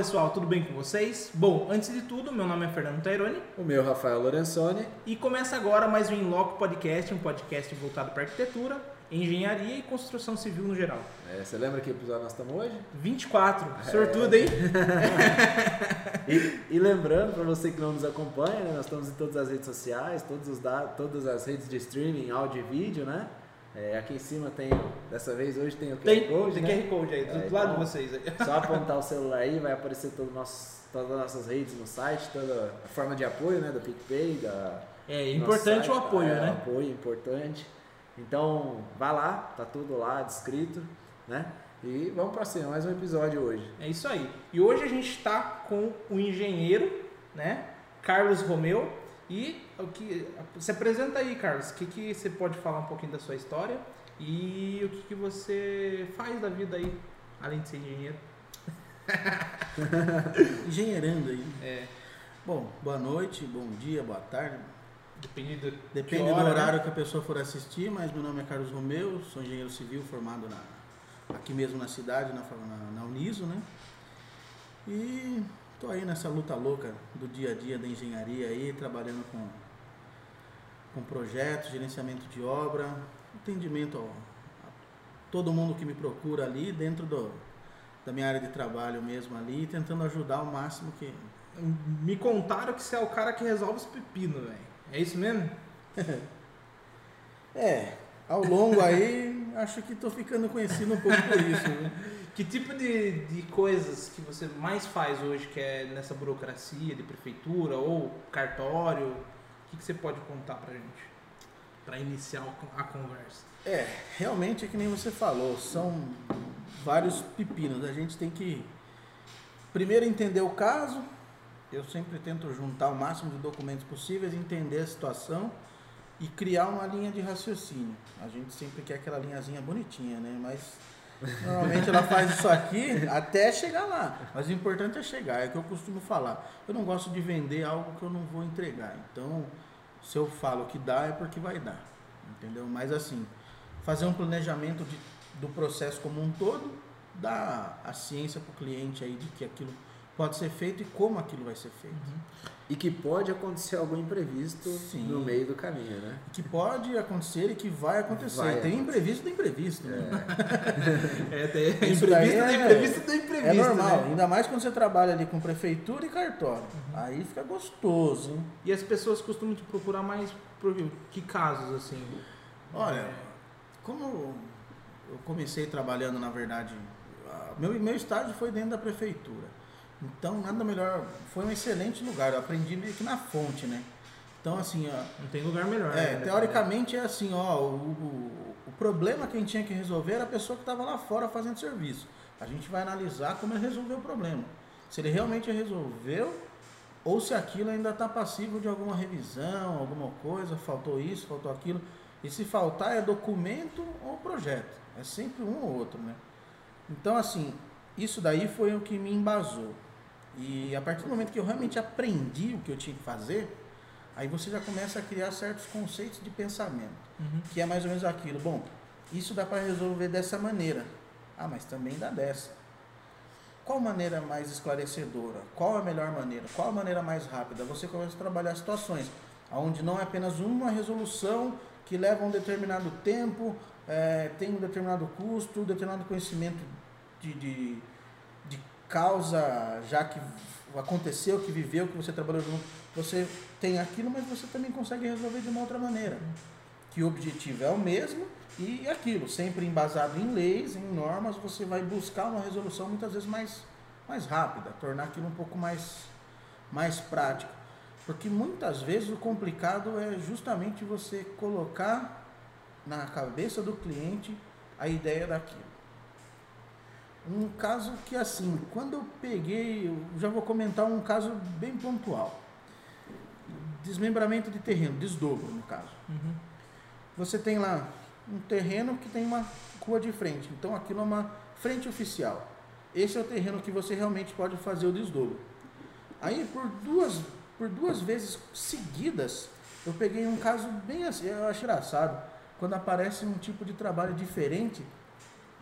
Pessoal, tudo bem com vocês? Bom, antes de tudo, meu nome é Fernando Taironi. O meu Rafael Lorenzoni. E começa agora mais um Inloco Podcast, um podcast voltado para arquitetura, engenharia e construção civil no geral. É, você lembra que episódio nós estamos hoje? 24, é. sortudo, hein? e, e, lembrando para você que não nos acompanha, né, nós estamos em todas as redes sociais, todos os dados, todas as redes de streaming, áudio e vídeo, né? É, aqui em cima tem, dessa vez hoje tem o QR tem, Code. Tem né? QR Code aí, do é, lado então, de vocês aí. Só apontar o celular aí, vai aparecer todo nosso, todas as nossas redes no site, toda a forma de apoio, né? Do PicPay, da. É importante site, o apoio, é, né? Apoio importante. Então, vá lá, tá tudo lá descrito, né? E vamos para cima, mais um episódio hoje. É isso aí. E hoje a gente está com o engenheiro, né? Carlos Romeu. E o que se apresenta aí, Carlos. O que, que você pode falar um pouquinho da sua história e o que, que você faz da vida aí, além de ser engenheiro? Engenheirando aí. É. Bom, boa noite, bom dia, boa tarde. Depende do, Depende hora, do né? horário né? que a pessoa for assistir, mas meu nome é Carlos Romeu, sou engenheiro civil formado na, aqui mesmo na cidade, na, na, na Uniso, né? E Estou aí nessa luta louca do dia a dia da engenharia aí, trabalhando com, com projetos, gerenciamento de obra, atendimento a, a todo mundo que me procura ali dentro do, da minha área de trabalho mesmo ali, tentando ajudar o máximo que. Me contaram que você é o cara que resolve os pepinos, velho. É isso mesmo? é, ao longo aí, acho que estou ficando conhecido um pouco por isso. Né? Que tipo de, de coisas que você mais faz hoje, que é nessa burocracia de prefeitura ou cartório? O que, que você pode contar pra gente? Para iniciar a conversa. É, realmente é que nem você falou, são vários pepinos. A gente tem que primeiro entender o caso. Eu sempre tento juntar o máximo de documentos possíveis, entender a situação e criar uma linha de raciocínio. A gente sempre quer aquela linhazinha bonitinha, né? Mas Normalmente ela faz isso aqui até chegar lá. Mas o importante é chegar, é o que eu costumo falar. Eu não gosto de vender algo que eu não vou entregar. Então, se eu falo que dá, é porque vai dar. Entendeu? Mas assim, fazer um planejamento de, do processo como um todo, dá a ciência para o cliente aí de que aquilo pode ser feito e como aquilo vai ser feito. Uhum. E que pode acontecer algum imprevisto Sim. no meio do caminho, né? Que pode acontecer e que vai acontecer. Vai tem imprevisto do imprevisto. Né? É, é tem imprevisto é, do imprevisto do imprevisto. É normal, né? ainda mais quando você trabalha ali com prefeitura e cartório. Uhum. Aí fica gostoso. Hein? E as pessoas costumam te procurar mais por que casos, assim? Olha, como eu comecei trabalhando, na verdade, meu, meu estágio foi dentro da prefeitura. Então, nada melhor. Foi um excelente lugar. Eu aprendi meio que na fonte, né? Então, assim, ó. Não tem lugar melhor. É, né? teoricamente é assim, ó. O, o, o, problema que a gente tinha que resolver era a pessoa que estava lá fora fazendo serviço. A gente vai analisar como ele resolveu o problema. Se ele realmente resolveu ou se aquilo ainda está passivo de alguma revisão, alguma coisa, faltou isso, faltou aquilo. E se faltar é documento ou projeto. É sempre um ou outro, né? Então, assim, isso daí foi o que me embasou. E a partir do momento que eu realmente aprendi o que eu tinha que fazer, aí você já começa a criar certos conceitos de pensamento, uhum. que é mais ou menos aquilo. Bom, isso dá para resolver dessa maneira. Ah, mas também dá dessa. Qual maneira mais esclarecedora? Qual a melhor maneira? Qual a maneira mais rápida? Você começa a trabalhar situações onde não é apenas uma resolução que leva um determinado tempo, é, tem um determinado custo, um determinado conhecimento de, de causa, já que aconteceu, que viveu, que você trabalhou junto, você tem aquilo, mas você também consegue resolver de uma outra maneira. Que o objetivo é o mesmo e aquilo, sempre embasado em leis, em normas, você vai buscar uma resolução muitas vezes mais, mais rápida, tornar aquilo um pouco mais, mais prático. Porque muitas vezes o complicado é justamente você colocar na cabeça do cliente a ideia daquilo. Um caso que assim, quando eu peguei, eu já vou comentar um caso bem pontual. Desmembramento de terreno, desdobro no caso. Uhum. Você tem lá um terreno que tem uma rua de frente, então aquilo é uma frente oficial. Esse é o terreno que você realmente pode fazer o desdobro. Aí por duas, por duas vezes seguidas, eu peguei um caso bem assim, eu acho engraçado, quando aparece um tipo de trabalho diferente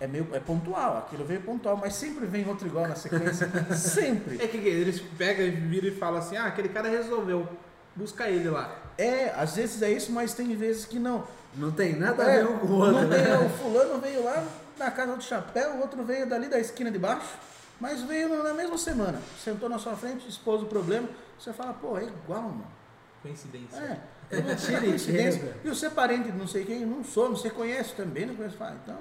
é meio é pontual, aquilo veio pontual, mas sempre vem outro igual na sequência. sempre. É que eles pegam e viram e falam assim, ah, aquele cara resolveu. Busca ele lá. É, às vezes é isso, mas tem vezes que não. Não tem nada a É, ver um com o outro, não né? tem- o fulano veio lá na casa do chapéu, o outro veio dali da esquina de baixo, mas veio na mesma semana. Sentou na sua frente, expôs o problema, você fala, pô, é igual, mano. Coincidência. É, É, é e coincidência. E você é parente de não sei quem, não sou, não sei, conhece também, não conhece, fala, então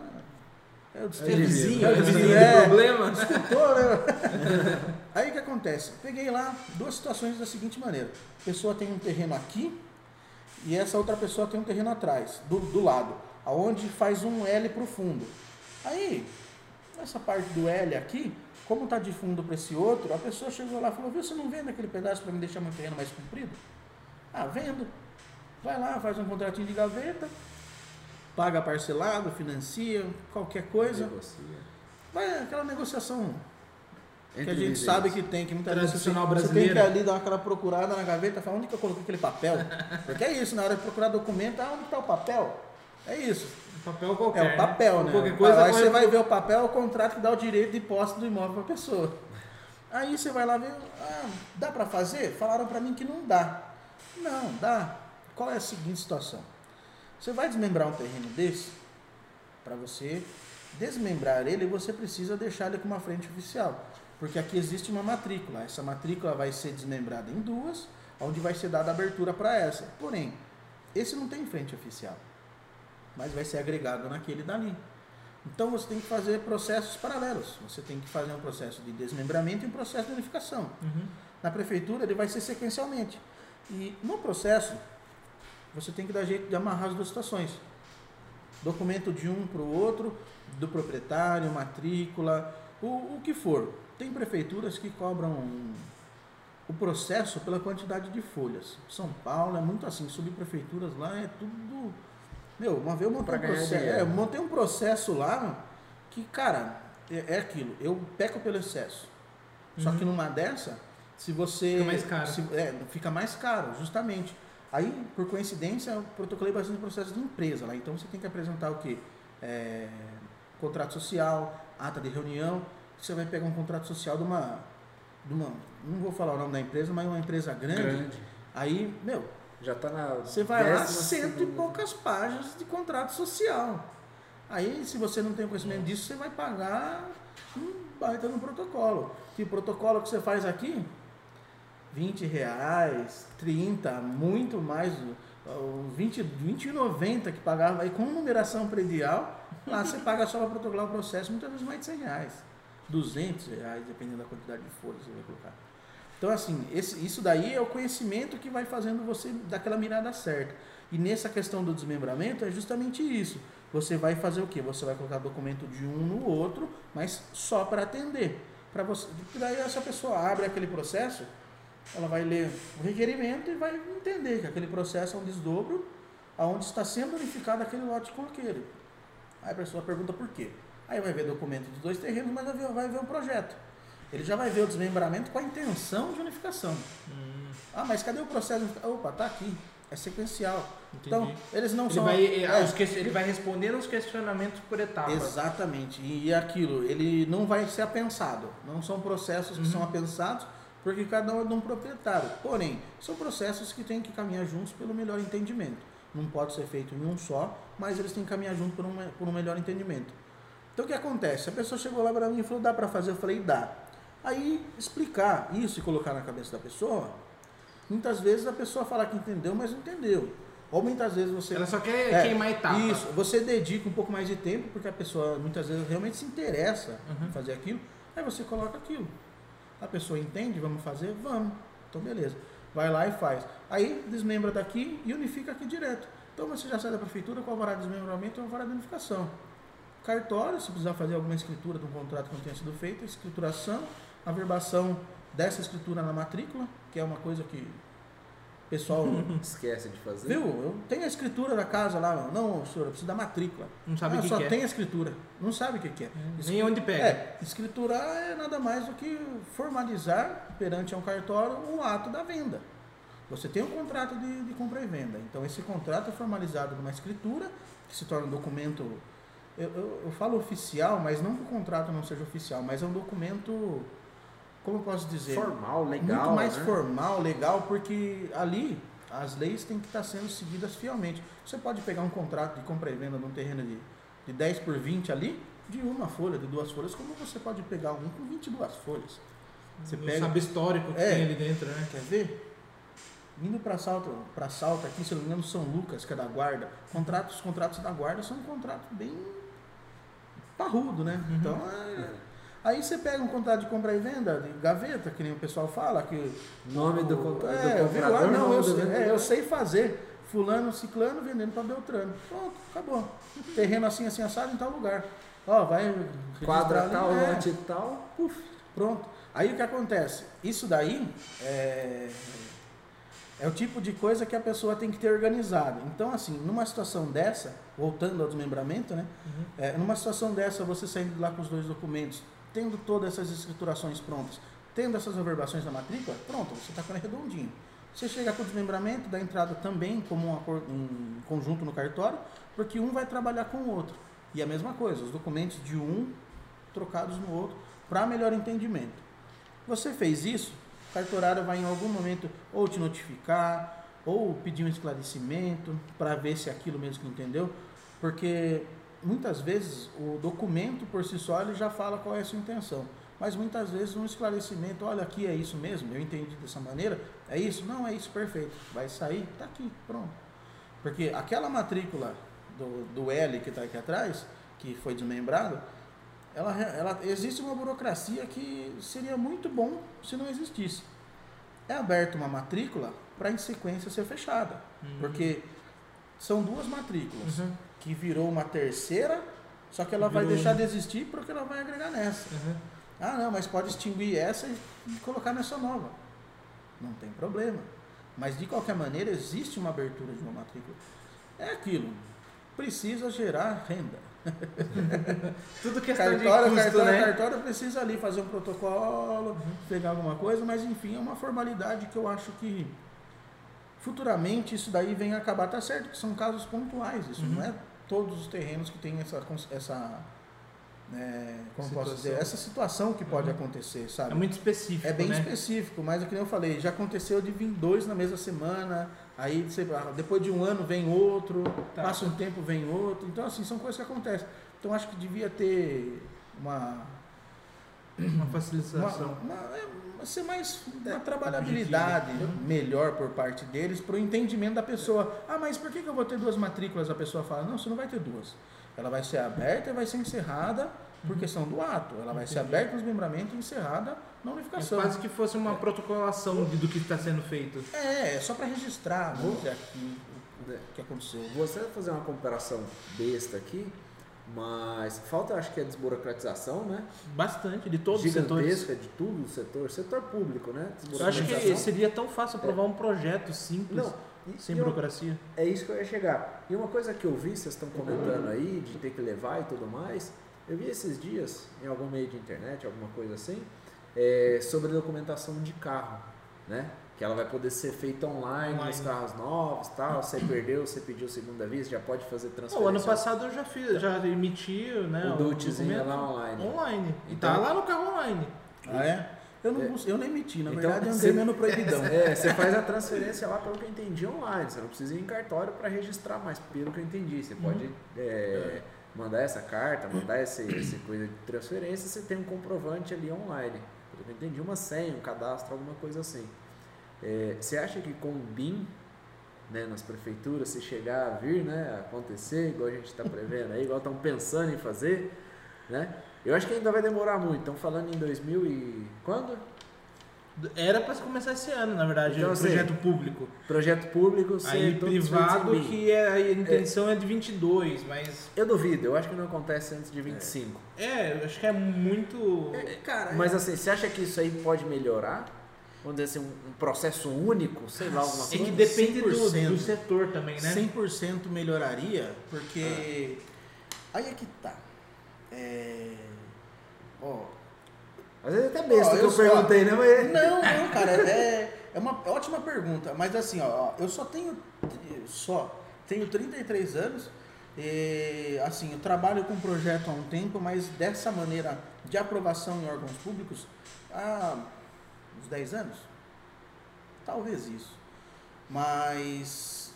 é, é o É vizinho, É o é vizinho É. do problema. Escutou, né? Aí o que acontece? Peguei lá duas situações da seguinte maneira. A pessoa tem um terreno aqui e essa outra pessoa tem um terreno atrás, do, do lado, aonde faz um L pro fundo. Aí, essa parte do L aqui, como tá de fundo para esse outro, a pessoa chegou lá e falou, viu, você não vende aquele pedaço para me deixar meu terreno mais comprido? Ah, vendo. Vai lá, faz um contratinho de gaveta, paga parcelado, financia, qualquer coisa. Negocia. Vai aquela negociação que a Entre gente sabe que tem, que muitas vezes você, Tradicional você tem que brasileira. ali dar aquela procurada na gaveta, falar onde que eu coloquei aquele papel? Porque é isso, na hora de procurar documento, ah, onde está o papel? É isso. Papel qualquer. É o papel, né? Qualquer coisa Aí você vai ver o papel, é o contrato que dá o direito de posse do imóvel para a pessoa. Aí você vai lá ver, ah, dá para fazer? Falaram para mim que não dá. Não, dá. Qual é a seguinte situação? Você vai desmembrar um terreno desse, para você desmembrar ele, você precisa deixar ele com uma frente oficial. Porque aqui existe uma matrícula. Essa matrícula vai ser desmembrada em duas, onde vai ser dada abertura para essa. Porém, esse não tem frente oficial, mas vai ser agregado naquele dali. Então você tem que fazer processos paralelos. Você tem que fazer um processo de desmembramento e um processo de unificação. Uhum. Na prefeitura ele vai ser sequencialmente. E no processo, você tem que dar jeito de amarrar as duas situações. Documento de um para o outro, do proprietário, matrícula, o, o que for. Tem prefeituras que cobram o processo pela quantidade de folhas. São Paulo é muito assim, subprefeituras lá é tudo. Meu, uma vez eu montei um processo. É, eu montei um processo lá que, cara, é, é aquilo, eu peco pelo excesso. Só Uhum. que numa dessa, se você. Fica mais caro. se- é, fica mais caro, justamente. Aí, por coincidência, eu protocolei bastante processo de empresa lá. Então você tem que apresentar o quê? É, contrato social, ata de reunião. Você vai pegar um contrato social de uma, de uma. Não vou falar o nome da empresa, mas uma empresa grande. Grande. Aí, meu, Já tá na. você vai lá, cento e poucas páginas de contrato social. Aí, se você não tem conhecimento disso, você vai pagar um baita no protocolo. Que protocolo que você faz aqui? 20 reais, 30, muito mais. o 20, 20,90 que pagava aí com numeração predial, lá você paga só para protocolar o processo, muitas vezes mais de 100 reais. 200 reais, dependendo da quantidade de folhas que você vai colocar. Então, assim, esse- isso daí é o conhecimento que vai fazendo você dar aquela mirada certa. E nessa questão do desmembramento é justamente isso. Você vai fazer o quê? Você vai colocar documento de um no outro, mas só para atender. Para você, daí essa pessoa abre aquele processo, ela vai ler o requerimento e vai entender que aquele processo é um desdobro aonde está sendo unificado aquele lote corqueiro. Aí a pessoa pergunta por quê. Aí vai ver documento dos dois terrenos, mas vai ver, vai ver o projeto. Ele já vai ver o desmembramento com a intenção de unificação. Hum, Ah, mas cadê o processo? Opa, tá aqui. É sequencial. entendi. Então, eles não ele, são. vai, eh, é, os que- ele vai responder os questionamentos por etapas. Exatamente. E aquilo, ele não vai ser apensado. Não são processos que Uhum. são apensados, porque cada um é de um proprietário. Porém, são processos que têm que caminhar juntos pelo melhor entendimento. Não pode ser feito em um só, mas eles têm que caminhar junto por um, por um melhor entendimento. Então o que acontece? A pessoa chegou lá para mim e falou, dá para fazer? Eu falei, dá. Aí, explicar isso e colocar na cabeça da pessoa, muitas vezes a pessoa fala que entendeu, mas não entendeu. Ou muitas vezes você Ela só quer É, queimar etapa. isso, você dedica um pouco mais de tempo, porque a pessoa muitas vezes realmente se interessa Uhum. em fazer aquilo, aí você coloca aquilo. A pessoa entende, vamos fazer? Vamos. Então beleza. Vai lá e faz. Aí desmembra daqui e unifica aqui direto. Então você já sai da prefeitura com o alvará de desmembramento e o alvará de unificação. Cartório, se precisar fazer alguma escritura de um contrato que não tenha sido feito, escrituração, averbação dessa escritura na matrícula, que é uma coisa que o pessoal Esquece de fazer. Viu? Eu tenho a escritura da casa lá. Não, senhor, eu preciso da matrícula. Não sabe ah, o que, só que é. tem a escritura. Não sabe o que, que é. Nem onde pega. É, escriturar é nada mais do que formalizar perante um cartório o ato da venda. Você tem um contrato de, de compra e venda. Então esse contrato é formalizado numa escritura, que se torna um documento eu, eu, eu falo oficial, mas não que o contrato não seja oficial, mas é um documento, como eu posso dizer? Formal, legal. muito mais né? formal, legal, porque ali as leis têm que estar sendo seguidas fielmente. Você pode pegar um contrato de compra e venda de um terreno de, de 10 por 20 ali, de uma folha, de duas folhas, como você pode pegar um com 22 folhas. Você Não pega, sabe histórico que É. tem ali dentro, né? quer ver? Indo para Salto, para Salto aqui, se eu não me engano, São Lucas, que é da guarda. Contratos, os contratos da guarda são um contrato bem parrudo, né? Uhum. Então, é- aí você pega um contrato de compra e venda, de gaveta, que nem o pessoal fala, que Nome do, é, do eu vi comprador. lá, não, eu sei, é, eu sei fazer. Fulano, ciclano, vendendo para Beltrano. Pronto, acabou. Terreno assim, assim, assado em tal lugar. Ó, vai Quadra tal, é, lote tal. Puf. Pronto. Aí o que acontece? Isso daí é, é o tipo de coisa que a pessoa tem que ter organizado. Então, assim, numa situação dessa, voltando ao desmembramento, né? Uhum. É, numa situação dessa, você saindo lá com os dois documentos, tendo todas essas escriturações prontas, tendo essas averbações na matrícula, pronto, você está com ele redondinho. Você chega com o desmembramento, dá entrada também como um, um conjunto no cartório, porque um vai trabalhar com o outro. E a mesma coisa, os documentos de um trocados no outro, para melhor entendimento. Você fez isso, o cartorário vai em algum momento ou te notificar, ou pedir um esclarecimento para ver se é aquilo mesmo que entendeu, porque muitas vezes o documento por si só ele já fala qual é a sua intenção, mas muitas vezes um esclarecimento, olha aqui é isso mesmo, eu entendi dessa maneira, é isso? Não, é isso, perfeito, vai sair, tá aqui, pronto. Porque aquela matrícula do, do L que está aqui atrás, que foi desmembrado, ela, ela, existe uma burocracia que seria muito bom se não existisse. É aberta uma matrícula para em sequência ser fechada. Uhum. Porque são duas matrículas Uhum. Que virou uma terceira, só que ela vai Virou deixar um. de existir porque ela vai agregar nessa. Uhum. Ah, não, mas pode extinguir essa e colocar nessa nova. Não tem problema. Mas de qualquer maneira existe uma abertura de uma matrícula. É aquilo. Precisa gerar renda. Tudo questão Cartório, de custo, cartório, né? cartório precisa ali fazer um protocolo, pegar alguma coisa, mas enfim, é uma formalidade que eu acho que futuramente isso daí vem acabar. Tá certo que são casos pontuais, isso Uhum. não é todos os terrenos que têm essa, essa é, como posso Situação. dizer, essa situação que pode Uhum. acontecer, sabe? É muito específico, É bem né? específico, mas é que nem eu falei, já aconteceu de vir dois na mesma semana, aí ah, depois de um ano vem outro, Tá. passa um tempo vem outro. Então, assim, são coisas que acontecem. Então, acho que devia ter uma. Uma facilitação. uma- é, uma- ser mais uma É, trabalhabilidade melhor por parte deles para o entendimento da pessoa. Ah, mas por que, que eu vou ter duas matrículas? A pessoa fala, não, você não vai ter duas. Ela vai ser aberta e vai ser encerrada por questão do ato. Ela vai ser Entendi. aberta no desmembramento e encerrada na É unificação. quase que fosse uma protocolação de- do que está sendo feito. É, é só para registrar aqui, o, o que aconteceu. Você vai fazer uma comparação besta aqui, mas falta, acho que a desburocratização, né? Bastante, de todos os setores. Gigantesca de tudo o setor, setor público, né? Eu acho que seria tão fácil aprovar um projeto simples, Não, e- sem eu- burocracia. É isso que eu ia chegar. E uma coisa que eu vi, vocês estão comentando aí, de ter que levar e tudo mais, eu vi esses dias, em algum meio de internet, alguma coisa assim, é, sobre documentação de carro, né? Que ela vai poder ser feita online, Online. nos carros novos tal. Você perdeu, você pediu segunda vez, já pode fazer transferência. O ano passado eu já fiz, já emiti né, o DUTzinho documento lá online. online. E Então- tá lá no carro online. Ah, é? Eu, não, É. eu nem emiti, na Então, verdade andei meio no proibidão. É, você faz a transferência lá, pelo que eu entendi, online. Você não precisa ir em cartório para registrar, mas pelo que eu entendi, você pode é, mandar essa carta, mandar esse, esse coisa de transferência, você tem um comprovante ali online. Pelo que eu entendi, uma senha, um cadastro, alguma coisa assim. É, você acha que com o BIM, né, nas prefeituras, se chegar a vir, né, a acontecer, igual a gente está prevendo aí, igual estão pensando em fazer, né? Eu acho que ainda vai demorar muito. Estão falando em 2000 e... Quando? Era para começar esse ano, na verdade, Então, assim, projeto público. Projeto público, ser Aí privado que é, a intenção é. de 22, mas Eu duvido, eu acho que não acontece antes de 25. é, eu acho que é muito cara, Mas assim, você acha que isso aí pode melhorar? Vamos dizer assim, um, um processo único, sei lá, alguma é que coisa? depende do, 100%. do setor também, né? 100% melhoraria, porque aí é que tá. É... Ó, Às vezes é até besta Ó, que eu eu, só- perguntei, né? Mas... Não, não, cara, é, é uma ótima pergunta, mas assim, ó, ó, eu só tenho só tenho 33 anos E, assim, eu trabalho com projeto há um tempo, mas dessa maneira de aprovação em órgãos públicos há uns 10 anos. Talvez isso. Mas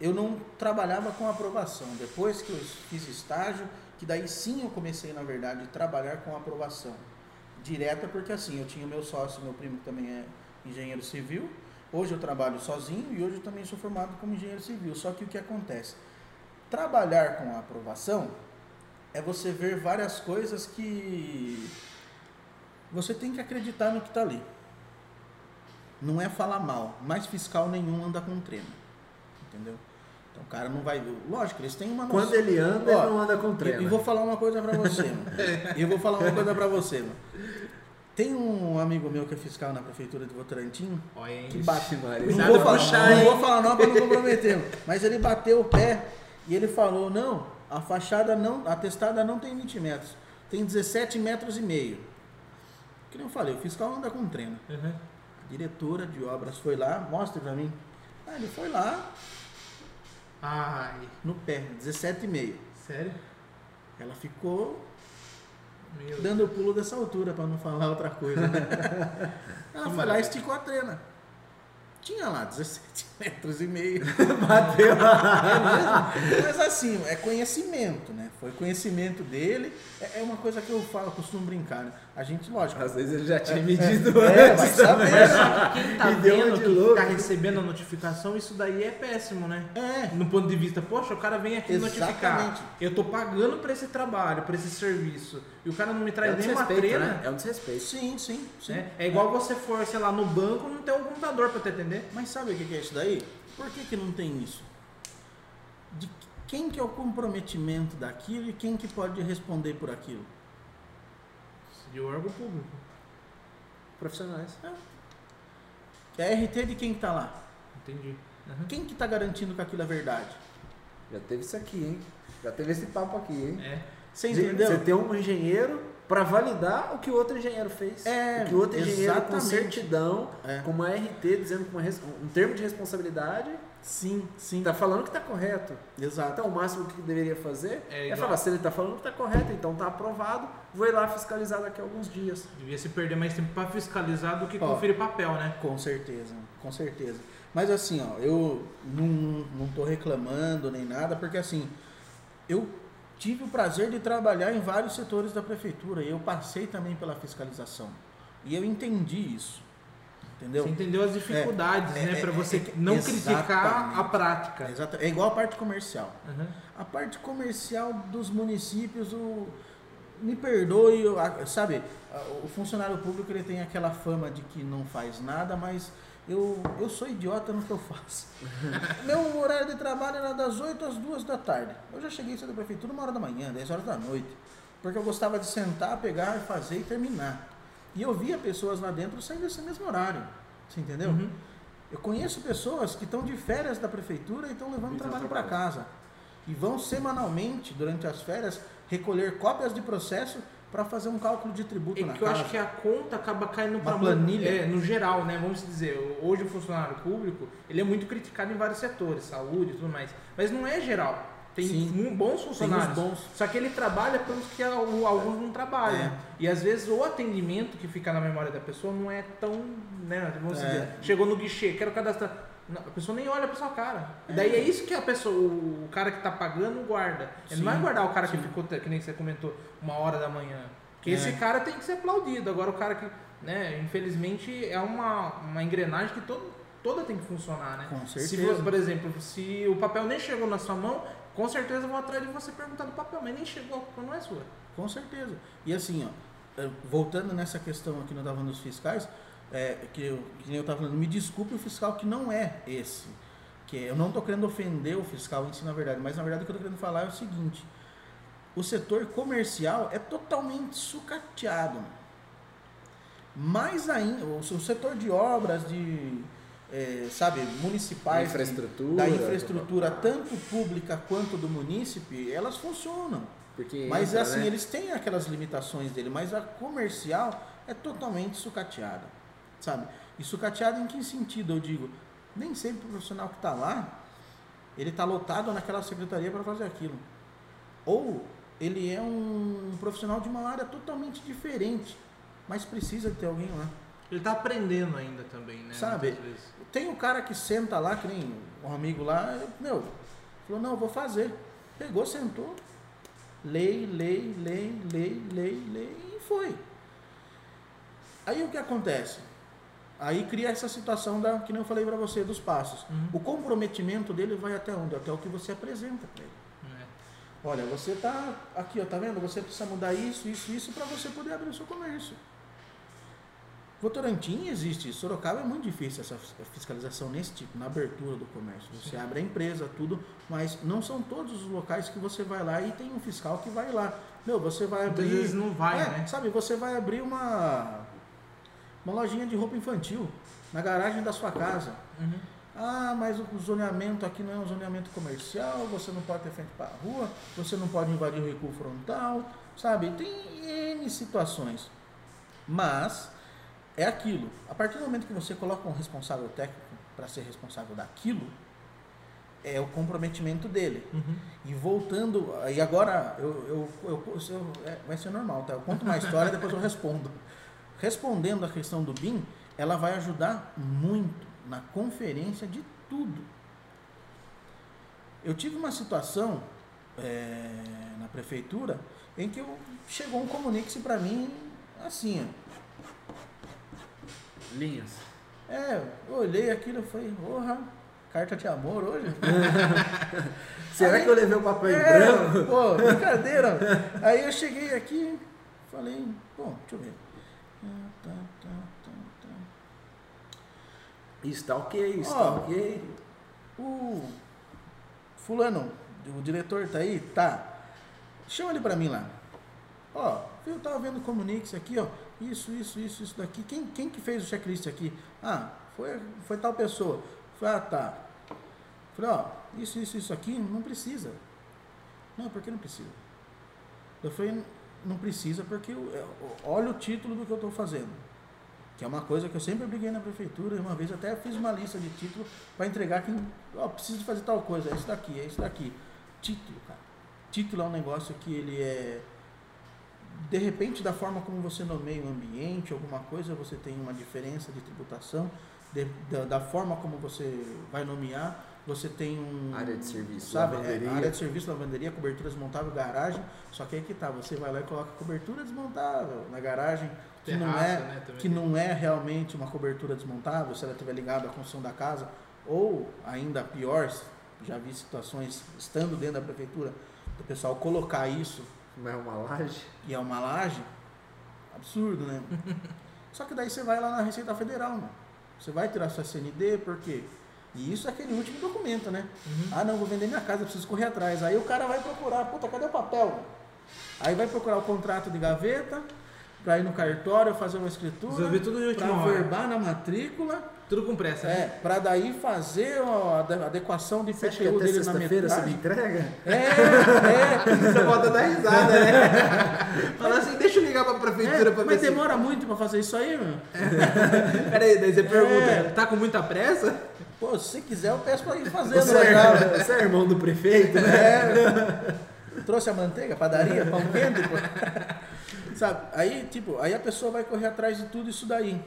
eu não trabalhava com aprovação. Depois que eu fiz estágio, que daí sim eu comecei, na verdade, a trabalhar com aprovação direta, porque assim, eu tinha o meu sócio, meu primo que também é engenheiro civil. Hoje eu trabalho sozinho e hoje eu também sou formado como engenheiro civil. Só que o que acontece? Trabalhar com a aprovação é você ver várias coisas que você tem que acreditar no que está ali. Não é falar mal, mas fiscal nenhum anda com treino. Entendeu? Então o cara não vai. Lógico, eles têm uma noção. Quando ele anda, Ó, ele não anda com treino. e vou falar uma coisa pra você, mano. E eu vou falar uma coisa pra você, mano. Tem um amigo meu que é fiscal na prefeitura de Votorantim Olha, que bate. Maria. Não vou, falar, puxar, não vou falar não pra não comprometer, mano. mas ele bateu o pé e ele falou: não, a fachada não, a testada não tem 20 metros, tem 17 metros e meio. Que nem eu falei, o fiscal anda com treino. Uhum. A diretora de obras foi lá, mostra pra mim. Ah, ele foi lá Ai, no pé, 17,5. sério? Ela ficou Meu dando o pulo dessa altura, pra não falar outra coisa. né? Ela foi lá e esticou a trena. Tinha lá 17 metros e meio. Bateu. Mas assim, é conhecimento, né? Foi conhecimento dele. É é uma coisa que eu falo, costumo brincar. Né? A gente, lógico. Às vezes ele já tinha medido É, antes vai saber. Só que quem tá vendo, de que louco. tá recebendo a notificação, isso daí é péssimo, né? É, No ponto de vista, poxa, o cara vem aqui Exatamente. notificar. Eu tô pagando pra esse trabalho, pra esse serviço. E o cara não me É traz um nem uma desrespeito, trena. né? É um desrespeito. sim, sim, sim. né? É igual você for, sei lá, no banco não ter um computador pra te atender. Mas sabe o que que é isso daí? Por que, que não tem isso? De quem que é o comprometimento daquilo e quem que pode responder por aquilo? De órgão público. Profissionais. É a RT de quem que tá lá? Entendi. Uhum. Quem que tá garantindo que aquilo é verdade? Já teve isso aqui, hein? Já teve esse papo aqui, hein? É. Você De- entendeu? Você tem um engenheiro para validar o que o outro engenheiro fez. É, o que o outro engenheiro com exatamente. certidão, É. com uma RT dizendo uma res- um termo de responsabilidade, Sim, sim. tá falando que tá correto. Exato. Então o máximo que deveria fazer É é, falar, se ele tá falando que tá correto, então tá aprovado, vou ir lá fiscalizar daqui a alguns dias. Devia se perder mais tempo pra fiscalizar do que Ó. conferir papel, né? Com certeza, com certeza. Mas assim, ó, eu não, não tô reclamando nem nada, porque assim, eu tive o prazer de trabalhar em vários setores da prefeitura e eu passei também pela fiscalização. E eu entendi isso. Entendeu? Você entendeu as dificuldades, É, né? é, Pra é, você é, não criticar a prática. Exato. É igual a parte comercial. Uhum. A parte comercial dos municípios, o, me perdoe, eu- sabe, o funcionário público ele tem aquela fama de que não faz nada, mas eu, eu sou idiota no que eu faço. Meu horário de trabalho era das 8 às 2 da tarde. Eu já cheguei cedo da prefeitura uma hora da manhã, 10 horas da noite. Porque eu gostava de sentar, pegar, fazer e terminar. E eu via pessoas lá dentro saindo desse mesmo horário. Você entendeu? Uhum. Eu conheço pessoas que estão de férias da prefeitura e estão levando E estão trabalho para casa. E vão semanalmente, durante as férias, recolher cópias de processo para fazer um cálculo de tributo É na que eu acho que a conta acaba caindo para planilha. É, no geral, né? Vamos dizer, hoje o funcionário público, ele é muito criticado em vários setores, saúde e tudo mais. Mas não é geral. Tem Sim. bons funcionários. bons. Só que ele trabalha tanto que al- alguns não trabalham. É. E às vezes o atendimento que fica na memória da pessoa não é tão, né, vamos É. dizer, chegou no guichê, quero cadastrar. A pessoa nem olha pra sua cara. E daí é isso que a pessoa, o cara que tá pagando guarda. Ele Sim, não vai guardar o cara que sim. ficou, que nem você comentou, uma hora da manhã. Porque É. esse cara tem que ser aplaudido. Agora o cara que, né, infelizmente é uma, uma engrenagem que todo, toda tem que funcionar, né? Com Se, certeza. vo- por exemplo, se o papel nem chegou na sua mão, com certeza vou atrás de você perguntar do papel, mas nem chegou, a culpa não é sua. Com certeza. E assim, ó, eh, voltando nessa questão aqui no Tava dos Fiscais, é, que, eu, que nem eu estava falando, me desculpe o fiscal que não é esse. Que eu não estou querendo ofender o fiscal em si, na verdade, mas na verdade o que eu estou querendo falar é o seguinte: o setor comercial é totalmente sucateado. Mais ainda, o, setor de obras, de, eh, sabe, municipais, Infraestrutura. da infraestrutura, tanto pública quanto do munícipe, elas funcionam. Porque Mas entra, assim, né? eles têm aquelas limitações dele, mas a comercial é totalmente sucateada, sabe? E sucateada em que sentido? Eu digo, nem sempre o profissional que está lá, ele está lotado naquela secretaria para fazer aquilo. Ou ele é um profissional de uma área totalmente diferente, mas precisa ter alguém lá. Ele está aprendendo ainda também, né? Sabe? Tem um cara que senta lá, que nem um amigo lá, meu, falou, não, vou fazer. Pegou, sentou, lei, lei, lei, lei, lei, lei, e foi. Aí o que acontece? Aí cria essa situação da, que nem eu falei para você, dos passos. Uhum. O comprometimento dele vai até onde? Até o que você apresenta para ele. É. Olha, você tá aqui, ó, tá vendo? Você precisa mudar isso, isso, isso para você poder abrir o seu comércio. Votorantim existe, Sorocaba é muito difícil essa fiscalização nesse tipo, na abertura do comércio. Você abre a empresa, tudo, mas não são todos os locais que você vai lá e tem um fiscal que vai lá. Meu, você vai abrir. vezes não vai, É, né? Sabe, você vai abrir uma uma lojinha de roupa infantil na garagem da sua casa. Uhum. Ah, mas o zoneamento aqui não é um zoneamento comercial, você não pode ter frente para a rua, você não pode invadir o recuo frontal, sabe? Tem N situações. Mas é aquilo. A partir do momento que você coloca um responsável técnico para ser responsável daquilo, é o comprometimento dele. Uhum. E voltando, e agora eu, eu, eu, eu- é, vai ser normal, tá? Eu conto uma história e depois eu respondo. Respondendo a questão do BIM, ela vai ajudar muito na conferência de tudo. Eu tive uma situação é, na prefeitura em que eu, chegou um comunique para mim assim, ó. Linhas. É, eu olhei aquilo e falei, porra, carta de amor hoje? Será Aí- que eu levei o papel em É, branco? Pô, brincadeira. Aí eu cheguei aqui, falei, bom, deixa eu ver. Está ok, está Ó. ok. O fulano, o diretor tá aí? Tá. Chama ele pra mim lá. Ó, eu tava vendo Comunix aqui, ó. Isso, isso, isso, isso daqui. Quem, quem que fez o checklist aqui? Ah, foi, foi tal pessoa. Falei, ah, tá. Falei, ó, isso, isso, isso aqui não precisa. Não, por que não precisa? Eu falei, não precisa porque eu- eu- olha o título do que eu estou fazendo. Que é uma coisa que eu sempre briguei na prefeitura, uma vez até fiz uma lista de títulos para entregar quem, ó, preciso fazer tal coisa, é isso daqui, é isso daqui. Título, cara. Título é um negócio que ele é de repente da forma como você nomeia o ambiente, alguma coisa, você tem uma diferença de tributação, de- da, da forma como você vai nomear, você tem um Área de serviço, sabe, lavanderia. é, área de serviço, lavanderia, cobertura desmontável, garagem, só que aí que tá, você vai lá e coloca cobertura desmontável na garagem, que não Terraço, é né, que não é realmente uma cobertura desmontável, se ela estiver ligada à construção da casa, ou ainda pior, já vi situações estando dentro da prefeitura, do pessoal colocar isso Mas é uma laje. e é uma laje, absurdo, né? Só que daí você vai lá na Receita Federal, né? Você vai tirar sua CND, por quê? E isso é aquele último documento, né? Uhum. Ah, não, vou vender minha casa, preciso correr atrás. Aí o cara vai procurar, puta, cadê o papel? Aí vai procurar o contrato de gaveta, pra ir no cartório fazer uma escritura, Resolver tudo de pra última hora. verbar na matrícula, Tudo com pressa. né? é, pra daí fazer ó, a ade- adequação de IPTU dele na sexta-feira você me entrega? É, é. Você volta a dar risada, né? Fala assim, deixa eu ligar pra prefeitura É, pra ver mas se... demora muito pra fazer isso aí, meu. Peraí, daí você pergunta, É. tá com muita pressa? Pô, se você quiser, eu peço pra ir fazendo Você é, legal. você é irmão do prefeito, né? É, trouxe a manteiga, padaria, pão quente. Sabe? Aí, tipo, aí a pessoa vai correr atrás de tudo isso daí.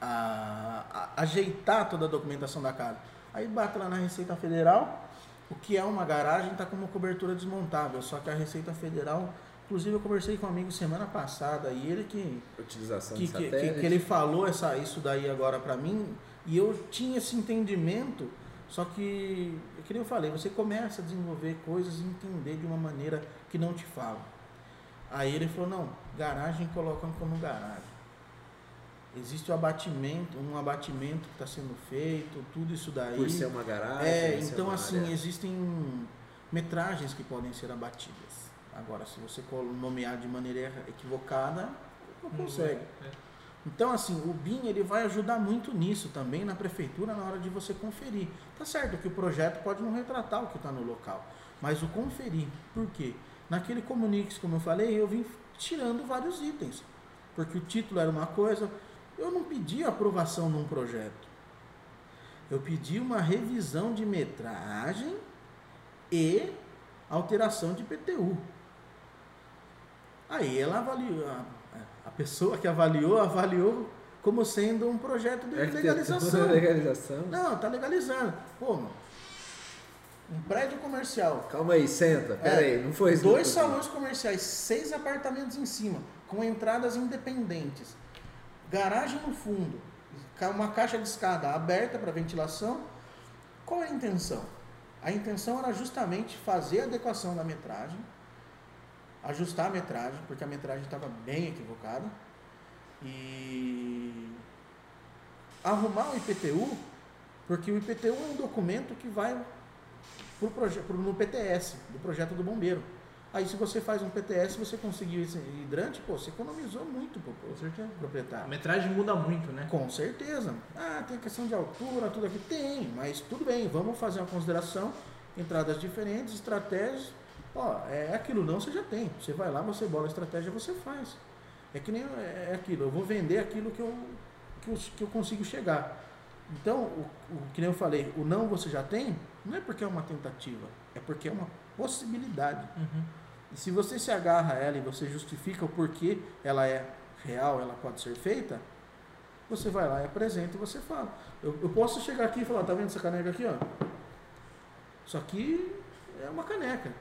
A- a- ajeitar toda a documentação da casa. Aí bate lá na Receita Federal, o que é uma garagem está como cobertura desmontável. Só que a Receita Federal, inclusive eu conversei com um amigo semana passada e ele que Utilização que, de que, que, que ele falou essa, isso daí agora pra mim e eu tinha esse entendimento, só que, é que nem eu falei, você começa a desenvolver coisas e entender de uma maneira que não te falam. Aí ele falou, não, garagem colocam como garagem. Existe o abatimento, um abatimento que está sendo feito, tudo isso daí. Por ser uma garagem. É, então uma assim, área- existem metragens que podem ser abatidas. Agora, se você colo- nomear de maneira equivocada, não consegue. É. Então, assim, o BIM ele vai ajudar muito nisso também na prefeitura na hora de você conferir. Tá certo que o projeto pode não retratar o que está no local, mas o conferir. Por quê? Naquele Comunix, como eu falei, eu vim tirando vários itens. Porque o título era uma coisa, eu não pedi aprovação num projeto. Eu pedi uma revisão de metragem e alteração de PTU. Aí ela avaliou, pessoa que avaliou, avaliou como sendo um projeto de legalização. legalização. Não, tá legalizando. Pô, mano, um prédio comercial, Calma aí, senta. Pera É, aí, não foi isso. dois salões comerciais, seis apartamentos em cima, com entradas independentes, garagem no fundo, uma caixa de escada aberta para ventilação. Qual é a intenção? A intenção era justamente fazer a adequação da metragem, ajustar a metragem, porque a metragem estava bem equivocada, e arrumar o IPTU, porque o IPTU é um documento que vai pro proje- pro- no PTS, do projeto do bombeiro. Aí se você faz um PTS, você conseguiu esse hidrante, pô, você economizou muito pro Com certeza. A proprietário. metragem muda muito, né? Com certeza. Ah, tem a questão de altura, tudo aqui. Tem, mas tudo bem, vamos fazer uma consideração, entradas diferentes, estratégias. Ó, é aquilo não, você já tem. Você vai lá, você bola a estratégia, você faz. É que nem é aquilo, eu vou vender aquilo que eu, que eu, que eu consigo chegar. Então, o, o que nem eu falei, o não você já tem, não é porque é uma tentativa, é porque é uma possibilidade. Uhum. E se você se agarra a ela e você justifica o porquê ela é real, ela pode ser feita, você vai lá e apresenta e você fala. Eu, eu posso chegar aqui e falar, tá vendo essa caneca aqui, ó? Isso aqui é uma caneca.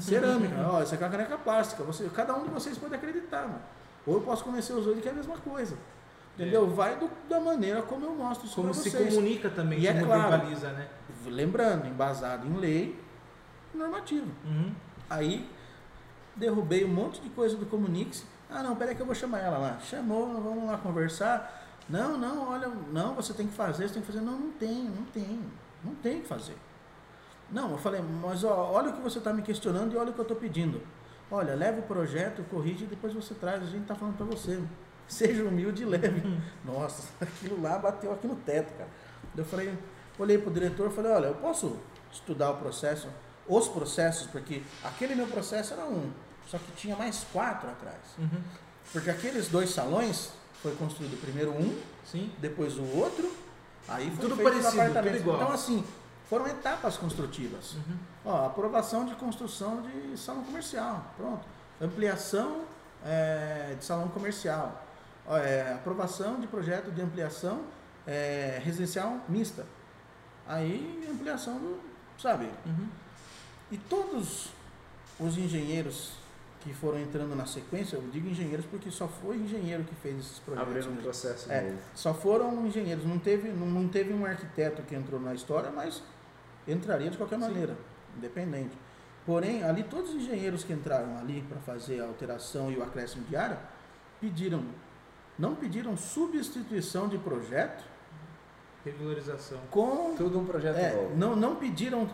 Cerâmica. ó, essa aqui é uma caneca plástica. Você, cada um de vocês pode acreditar, mano. Ou eu posso convencer os outros que é a mesma coisa. Entendeu? Vai do- da maneira como eu mostro isso Como se vocês. comunica também, E é claro. verbaliza, né? Lembrando, embasado em lei normativo. Uhum. Aí derrubei um monte de coisa do Comunix. Ah, não, peraí que eu vou chamar ela lá. Chamou, vamos lá conversar. Não, não, olha, não, você tem que fazer, você tem que fazer. Não, não tem, não tem, não tem o que fazer. Não, eu falei, mas ó, olha o que você está me questionando e olha o que eu estou pedindo. Olha, leva o projeto, corrige e depois você traz. A gente está falando para você. Seja humilde e leve. Nossa, aquilo lá bateu aqui no teto, cara. Eu falei, olhei pro diretor e falei, olha, eu posso estudar o processo, os processos, porque aquele meu processo era um, só que tinha mais quatro atrás. Uhum. Porque aqueles dois salões foi construído primeiro um, Sim. depois o outro, aí foi Tudo parecido, tudo igual. Então assim, foram etapas construtivas. Uhum. Ó, aprovação de construção de salão comercial, pronto. Ampliação é, de salão comercial. Ó, é, aprovação de projeto de ampliação é, residencial mista. Aí ampliação do, sabe? Uhum. E todos os engenheiros que foram entrando na sequência, eu digo engenheiros porque só foi engenheiro que fez esses projetos. Abrindo um processo É, novo. só foram engenheiros, não teve, não, não teve um arquiteto que entrou na história, mas entraria de qualquer Sim. maneira, independente. Porém, ali todos os engenheiros que entraram ali para fazer a alteração e o acréscimo de área pediram, não pediram substituição de projeto Regularização. com Tudo um projeto é, novo. não, não pediram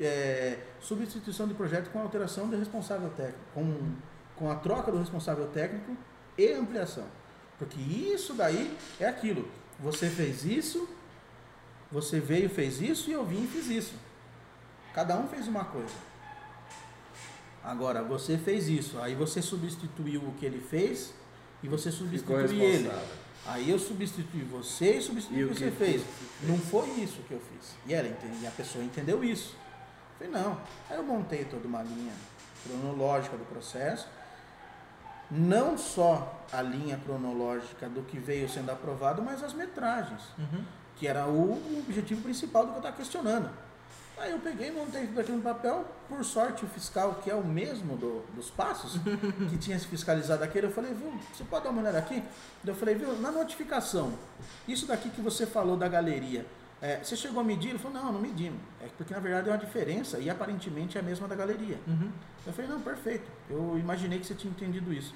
é, substituição de projeto com alteração de responsável técnico, com, com a troca do responsável técnico e ampliação. Porque isso daí é aquilo. Você fez isso, você veio fez isso e eu vim e fiz isso. Cada um fez uma coisa. Agora, você fez isso, aí você substituiu o que ele fez e você Ficou substitui ele. Aí eu substituí você e substituí E o que você fez. fez? Não foi isso que eu fiz. E, ela entende, e a pessoa entendeu isso. Eu falei, não. Aí eu montei toda uma linha cronológica do processo. Não só a linha cronológica do que veio sendo aprovado, mas as metragens, Uhum. Que era o objetivo principal do que eu estava questionando. Aí eu peguei, montei tudo aqui no papel, por sorte o fiscal, que é o mesmo do- dos passos, que tinha se fiscalizado aquele, eu falei, viu, você pode dar uma olhada aqui? Eu falei, viu, na notificação, isso daqui que você falou da galeria, é, você chegou a medir? Ele falou, não, não medimos. É porque na verdade é uma diferença e aparentemente é a mesma da galeria. Uhum. Eu falei, não, perfeito. Eu imaginei que você tinha entendido isso.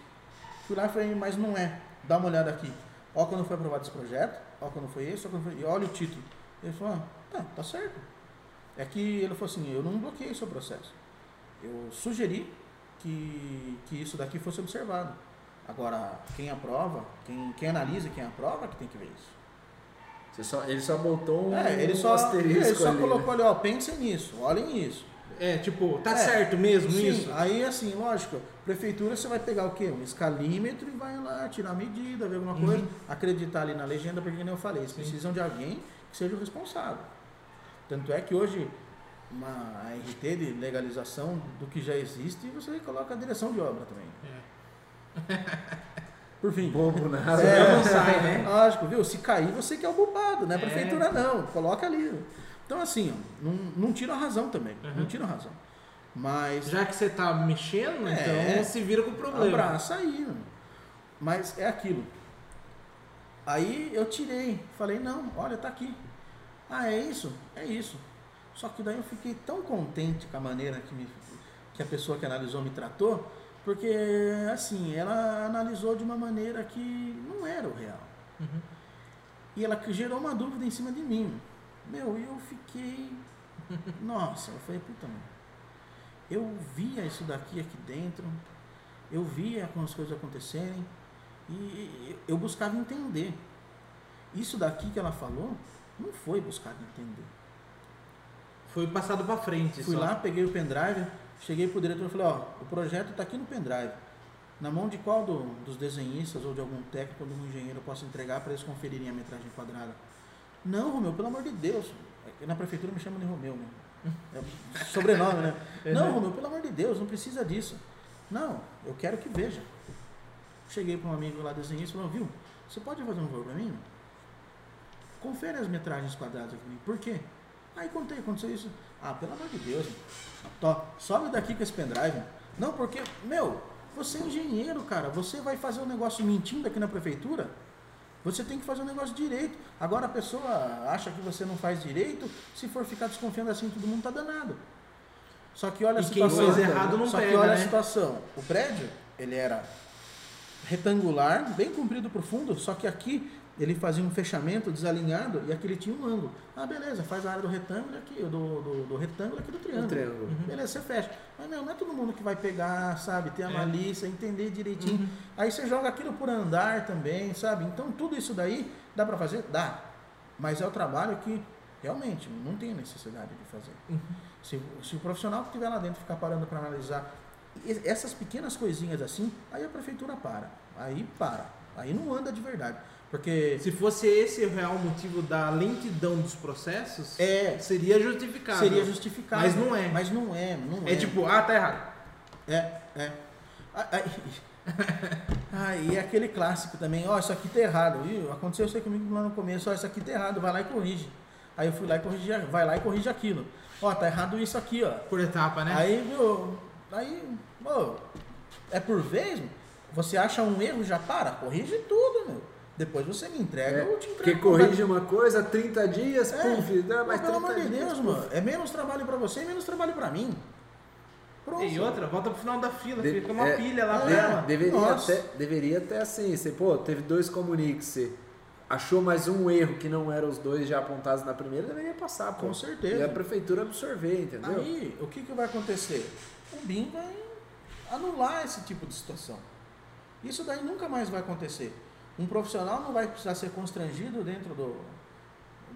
Fui lá e falei, mas não é. Dá uma olhada aqui. Ó quando foi aprovado esse projeto, ó quando foi esse, foi... E olha o título. Ele falou, ah, tá, tá certo. É que ele falou assim, eu não bloqueei o seu processo. Eu sugeri que, que isso daqui fosse observado. Agora, quem aprova, quem, quem analisa e quem aprova que tem que ver isso. Só, ele só botou um É, ele só, asterisco ele só ali, né? colocou ali, ó, pensem nisso, olhem nisso. É, tipo, tá É, certo mesmo Sim, isso? Aí assim, lógico, prefeitura você vai pegar o quê? Um escalímetro e vai lá tirar a medida, ver alguma Uhum. coisa, acreditar ali na legenda, porque como eu falei, eles Sim. precisam de alguém que seja o responsável. Tanto é que hoje uma RT de legalização do que já existe, você coloca a direção de obra também. Por fim. Bobo nada. É, não sai, né? Lógico, viu? Se cair, você que é o culpado, né? É. prefeitura não, coloca ali. Então, assim, ó, não, não tira a razão também. Uhum. Não tira a razão. Mas Já que você tá mexendo, É. então se vira com o problema. abraça aí. mano. Mas é aquilo. Aí eu tirei, falei, não, olha, tá aqui. Ah, é isso? É isso. Só que daí eu fiquei tão contente com a maneira que, me, que a pessoa que analisou me tratou, porque assim, ela analisou de uma maneira que não era o real. Uhum. E ela gerou uma dúvida em cima de mim. Meu, e eu fiquei. Nossa, eu falei, puta, mano. Eu via isso daqui aqui dentro, eu via como as coisas acontecerem, e eu buscava entender. Isso daqui que ela falou, não foi buscar entender. Foi passado pra frente. Fui só. lá, peguei o pendrive, cheguei pro diretor e falei, ó, o projeto está aqui no pendrive. Na mão de qual do- dos desenhistas ou de algum técnico ou de um engenheiro eu posso entregar para eles conferirem a metragem quadrada? Não, Romeu, pelo amor de Deus. É Na prefeitura me chamam de Romeu, né? É sobrenome, né? Não, Romeu, pelo amor de Deus, não precisa disso. Não, eu quero que veja. Cheguei para um amigo lá desenhista e falei, viu, você pode fazer um favor para mim? Confere as metragens quadradas aqui. Por quê? Aí contei, aconteceu isso. Ah, pelo amor de Deus. Tó, sobe daqui com esse pendrive. Não, porque, meu, você é engenheiro, cara. Você vai fazer um negócio mentindo aqui na prefeitura? Você tem que fazer um negócio direito. Agora a pessoa acha que você não faz direito. Se for ficar desconfiando assim, todo mundo tá danado. Só que olha a E quem situação. fez errado não Só que pega, olha a né? situação. O prédio, ele era retangular, bem comprido pro fundo, só que aqui ele fazia um fechamento desalinhado e aqui ele tinha um ângulo. Ah, beleza, faz a área do retângulo aqui, do, do, do retângulo aqui do triângulo. Triângulo. Beleza, você fecha. Mas meu, não é todo mundo que vai pegar, sabe, ter a É. malícia, entender direitinho. Uhum. Aí você joga aquilo por andar também, sabe? Então tudo isso daí dá pra fazer? Dá. Mas é o trabalho que realmente não tem necessidade de fazer. Uhum. Se, se o profissional que estiver lá dentro ficar parando para analisar essas pequenas coisinhas assim, aí a prefeitura para. Aí para. Aí não anda de verdade. Porque Se fosse esse o real motivo da lentidão dos processos, é, seria justificado. seria justificado. Mas não é. Mas não é, não é. É tipo, ah, tá errado. É, é. Aí, é aquele clássico também, ó, isso aqui tá errado, viu? Aconteceu isso aí comigo lá no começo, ó, isso aqui tá errado, vai lá e corrige. Aí eu fui lá e corrigi, vai lá e corrige aquilo. Ó, tá errado isso aqui, ó. Por etapa, né? Aí, viu, aí, pô, é por vez, você acha um erro, já para, corrige tudo, meu. Depois você me entrega, É, eu te porque entrego. corrige uma coisa, 30 dias, É, puf, dá Mas mais pelo 30 amor de dias. Deus, mano, é menos trabalho pra você e menos trabalho pra mim. Pronto. E outra, volta pro final da fila, De- fica uma é, pilha lá é, pra ela. Deveria Nossa. até, deveria até assim, você, pô, teve dois comuniques, você achou mais um erro que não eram os dois já apontados na primeira, deveria passar, pô. Com certeza. E a prefeitura absorver, entendeu? Aí, o que, que vai acontecer? O BIM vai anular esse tipo de situação. Isso daí nunca mais vai acontecer. Um profissional não vai precisar ser constrangido dentro do,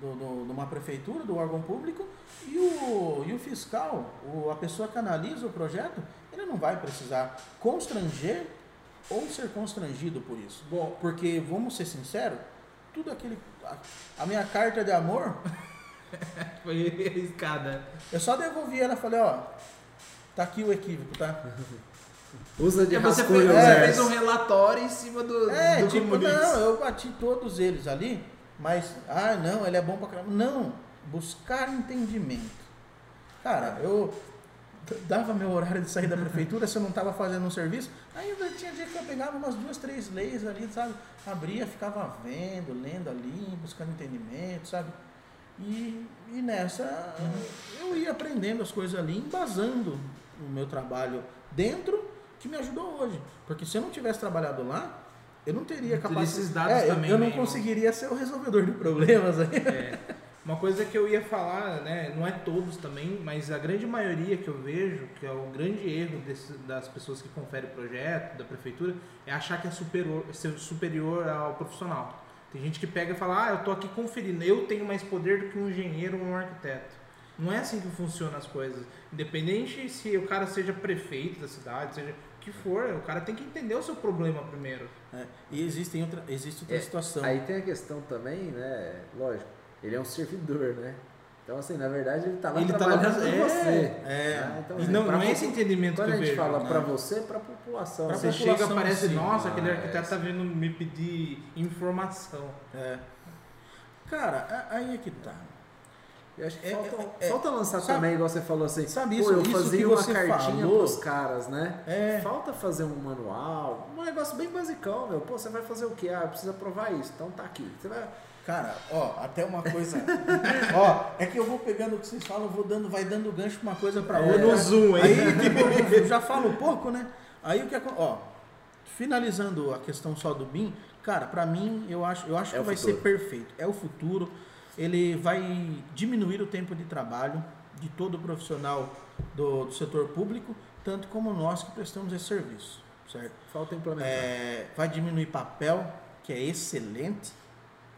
do, do- de uma prefeitura, do órgão público, e o, e o fiscal, o, a pessoa que analisa o projeto, ele não vai precisar constranger ou ser constrangido por isso. Bom, Porque, vamos ser sinceros, tudo aquele. A, a minha carta de amor foi arriscada. Eu só devolvi ela e falei, ó, tá aqui o equívoco, tá? Usa de Porque você, rascunho fez, é. fez um relatório em cima do, É, do tipo, não, eu bati todos eles ali, mas, ah, não, ele é bom pra caramba. Não, buscar entendimento. Cara, eu dava meu horário de sair da prefeitura se eu não tava fazendo um serviço, aí eu tinha dia que eu pegava umas duas, três leis ali, sabe? Abria, ficava vendo, lendo ali, buscando entendimento, sabe? E, e nessa eu ia aprendendo as coisas ali, embasando o meu trabalho dentro, que me ajudou hoje. Porque se eu não tivesse trabalhado lá, eu não teria Não capacidade. esses dados É, eu- também, eu, não né, conseguiria ser o resolvedor de problemas aí. É. Uma coisa que eu ia falar, né, não é todos também, mas a grande maioria que eu vejo, que é o grande erro desse- das pessoas que conferem projeto, da prefeitura, é achar que é superior, ser superior ao profissional. Tem gente que pega e fala, ah, eu tô aqui conferindo, eu tenho mais poder do que um engenheiro ou um arquiteto. Não é assim que funcionam as coisas. Independente se o cara seja prefeito da cidade, seja o que for, o cara tem que entender o seu problema primeiro. É, e existem outra, existe outra É, situação. Aí tem a questão também, né? Lógico, ele é um servidor, né? Então, assim, na verdade, ele está lá Ele tá lá trabalhando com é, você. é. né? Então, E assim, não, não é esse entendimento Quando que a eu gente vejo. fala né? para você, para a população. Pra Você né? chega e população parece, em si. nossa, aquele Mas- arquiteto tá vindo me pedir informação. É. Cara, a- aí é que tá. Eu acho que É, falta, é, é, falta lançar sabe- também, igual você falou assim. sabe pô, isso- eu isso fazia uma cartinha falou? pros caras, né? É. Falta fazer um manual, um negócio bem basicão, meu. Pô, você vai fazer o quê? Ah, precisa provar isso. Então tá aqui. Você vai. Cara, ó, até uma coisa. ó, é que eu vou pegando o que vocês falam, vou dando, vai dando gancho uma coisa pra É. outra. No zoom aí. Aí, tipo, eu já falo pouco, né? Aí o que ó, finalizando a questão só do BIM, cara, pra mim eu acho, eu acho É que vai futuro. ser perfeito. É o futuro. Ele vai diminuir o tempo de trabalho de todo profissional do, do setor público, tanto como nós que prestamos esse serviço, certo? Falta implementar. É, vai diminuir papel, que é excelente.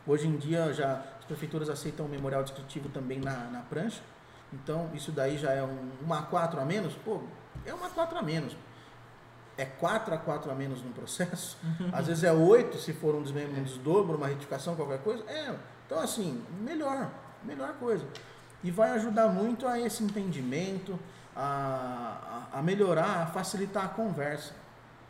Hoje em dia já as prefeituras aceitam o memorial descritivo também na, na prancha. Então isso daí já é um, uma A4 a menos. Pô, é uma A4 a menos. É 4 a 4 a menos no processo. Às vezes é 8 se for um, desmem- um desdobro, uma retificação, qualquer coisa. É, então assim, melhor, melhor coisa. E vai ajudar muito a esse entendimento, a, a, melhorar, a facilitar a conversa,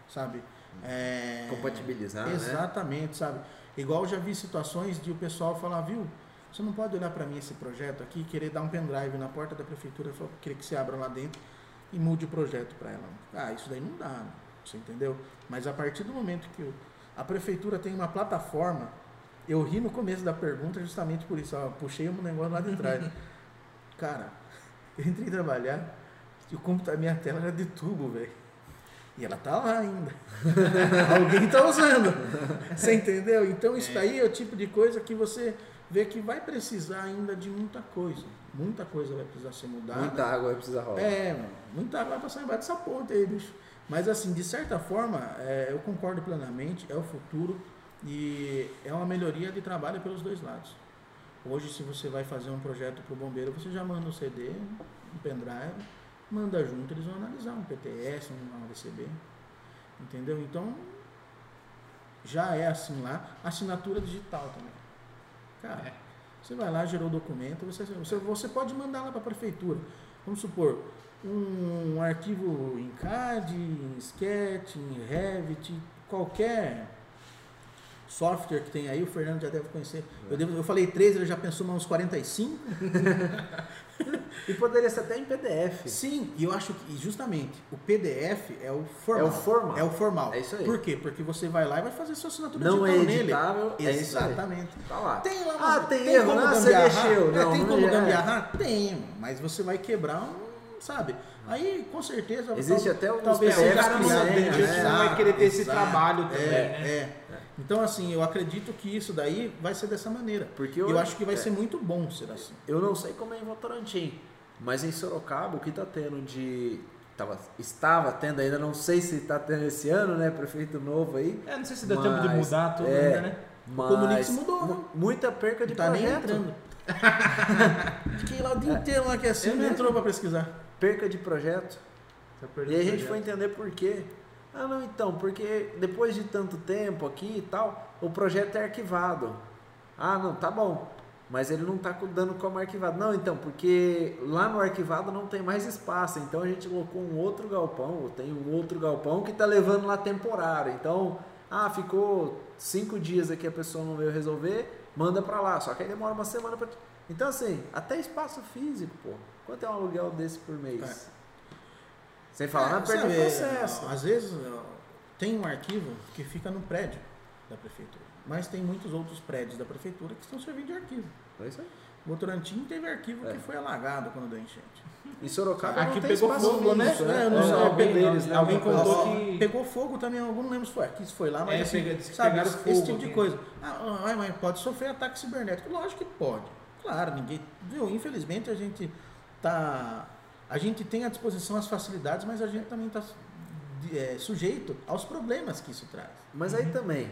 sabe? É, Compatibilizar, né? Exatamente, sabe? Igual eu já vi situações de o pessoal falar, viu, você não pode olhar para mim esse projeto aqui e querer dar um pendrive na porta da prefeitura e querer que você abra lá dentro e mude o projeto para ela. Ah, isso daí não dá, você entendeu? Mas a partir do momento que a prefeitura tem uma plataforma, eu ri no começo da pergunta justamente por isso, ó, puxei um negócio lá de trás. Cara, eu entrei trabalhar e o computador, minha tela era de tubo, velho. E ela tá lá ainda. Alguém tá usando. Você entendeu? Então isso daí é o tipo de coisa que você vê que vai precisar ainda de muita coisa. Muita coisa vai precisar ser mudada. Muita água vai precisar rolar. É, mano, muita água vai passar embaixo dessa ponta aí, bicho. Mas assim, de certa forma, é, eu concordo plenamente, é o futuro e é uma melhoria de trabalho pelos dois lados. Hoje, se você vai fazer um projeto para o bombeiro, você já manda um CD, um pendrive, manda junto, eles vão analisar um PTS, um AVCB. Entendeu? Então, já é assim lá. Assinatura digital também. Cara, É. você vai lá, gerou o documento, você, você, você pode mandar lá para a prefeitura. Vamos supor, um arquivo em CAD, em Sketch, em Revit, qualquer software que tem aí, o Fernando já deve conhecer. Eu, devo, eu falei 3, ele já pensou uns 45. E poderia ser até em PDF. Sim, e eu acho que justamente o PDF é o formal. É o formal. É o formal. É isso aí. Por quê? Porque você vai lá e vai fazer sua assinatura Não é digital nele. editável, é isso aí. Exatamente. Tá lá. Tem lá Ah, umas- tem erro, né? Você mexeu. É, Não, tem como é. gambiarrar? Tem, mas você vai quebrar um, sabe? Aí, com certeza... Existe tal- até os talvez que não né? você não vai querer ter esse Exato. trabalho também, É, né? é. Então, assim, eu acredito que isso daí vai ser dessa maneira. Porque eu, eu- acho que vai é. ser muito bom ser assim. Eu não sei como é em Votorantim, mas em Sorocaba o que está tendo de. Tava, estava tendo ainda, não sei se está tendo esse ano, né? Prefeito novo aí. É, não sei se deu tempo de mudar tudo é, ainda, né? Mas Comunix mudou, mu- né? muita perca de Não tá nem projeto. entrando. Fiquei lá o dia inteiro lá que assim, É não mesmo? entrou pra pesquisar. Perca de projeto. Perdeu E aí a o gente foi projeto. entender por quê. Ah, não, então, porque depois de tanto tempo aqui e tal, o projeto é arquivado. Ah, não, tá bom. Mas ele não está dando como arquivado. Não, então, porque lá no arquivado não tem mais espaço. Então a gente colocou um outro galpão, ou tem um outro galpão que está levando lá temporário. Então, ah, ficou cinco dias aqui a pessoa não veio resolver, manda para lá. Só que aí demora uma semana para. Então, assim, até espaço físico, pô. Quanto é um aluguel desse por mês? É. Sem falar na É, perda de sabe, processo. Às vezes tem um arquivo que fica no prédio da prefeitura, mas tem muitos outros prédios da prefeitura que estão servindo de arquivo. É isso aí. Votorantim teve arquivo É. que foi alagado quando deu enchente. Em Sorocaba Aqui não tem pegou fogo, né? físico, É, eu não É, sei, alguém alguém- deles, né? alguém contou que- Pegou fogo também, algum não lembro se foi aqui, se foi lá, mas É, assim, pega- sabe, esse fogo tipo de coisa. Ah, ah, mas pode sofrer ataque cibernético. Lógico que pode. Claro, ninguém. Viu? Infelizmente a gente tá. A gente tem à disposição as facilidades, mas a gente também está sujeito aos problemas que isso traz. Mas aí também,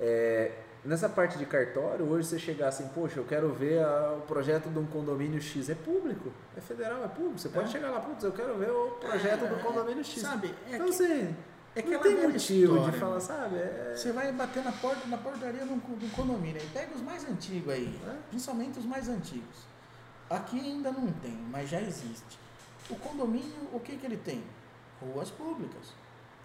é, nessa parte de cartório, hoje você chegar assim, poxa, eu quero ver a- o projeto de um condomínio X, é público, é federal, é público. Você pode É. chegar lá, putz, eu quero ver o projeto do condomínio X. Sabe? É então que- assim, É não aquela tem motivo história, de falar, sabe? É... Você vai bater na porta, na portaria do, do condomínio. Aí pega os mais antigos aí, É. principalmente os mais antigos. Aqui ainda não tem, mas já existe. O condomínio, o que, que ele tem? Ruas públicas.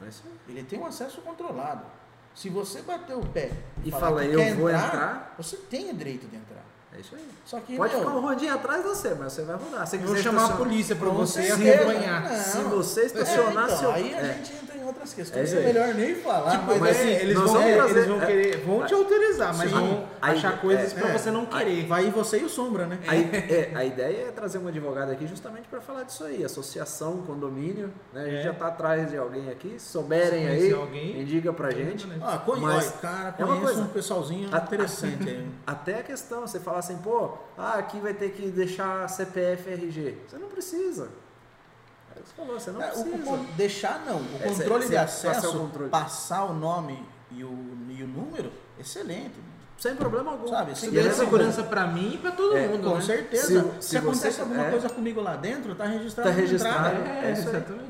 É. Ele tem um acesso controlado. Se você bater o pé E falar fala, eu quer vou entrar, você tem o direito de entrar. É isso aí. Só que Pode meu, ficar um rondinho atrás de você, mas você vai rodar. Se vou chamar a polícia pra Com você certeza. acompanhar. Não. Se você É, estacionar então, seu. aí a é. gente entra em outras É questões. É, aí. melhor nem falar. Tipo, mas mas é, sim, eles, vão, eles vão é, querer, vão te autorizar, mas Sim. vão Aí- achar coisas é, pra é. você não querer. vai você e o Sombra, né? A, é, a ideia é trazer um advogado aqui justamente para falar disso aí, associação, condomínio, né? A gente É. já está atrás de alguém aqui, se souberem Se aí, alguém, indica pra gente. Ah, conhe... Mas Olha, cara, é uma conheço coisa. um pessoalzinho interessante aí. Até a questão, você falar assim, pô, ah, aqui vai ter que deixar CPF RG. Você não precisa. É o que você falou, você não É, o- precisa. o con- deixar não. O É, controle de acesso, passar o controle. passar o nome e o, e o número, excelente. Sem problema algum. Sabe, Isso é segurança pra mim e pra todo É, mundo, Com né? certeza. Se- Se, se acontece você- alguma é. coisa comigo lá dentro, tá registrado Tá registrado. É, É isso aí. exatamente.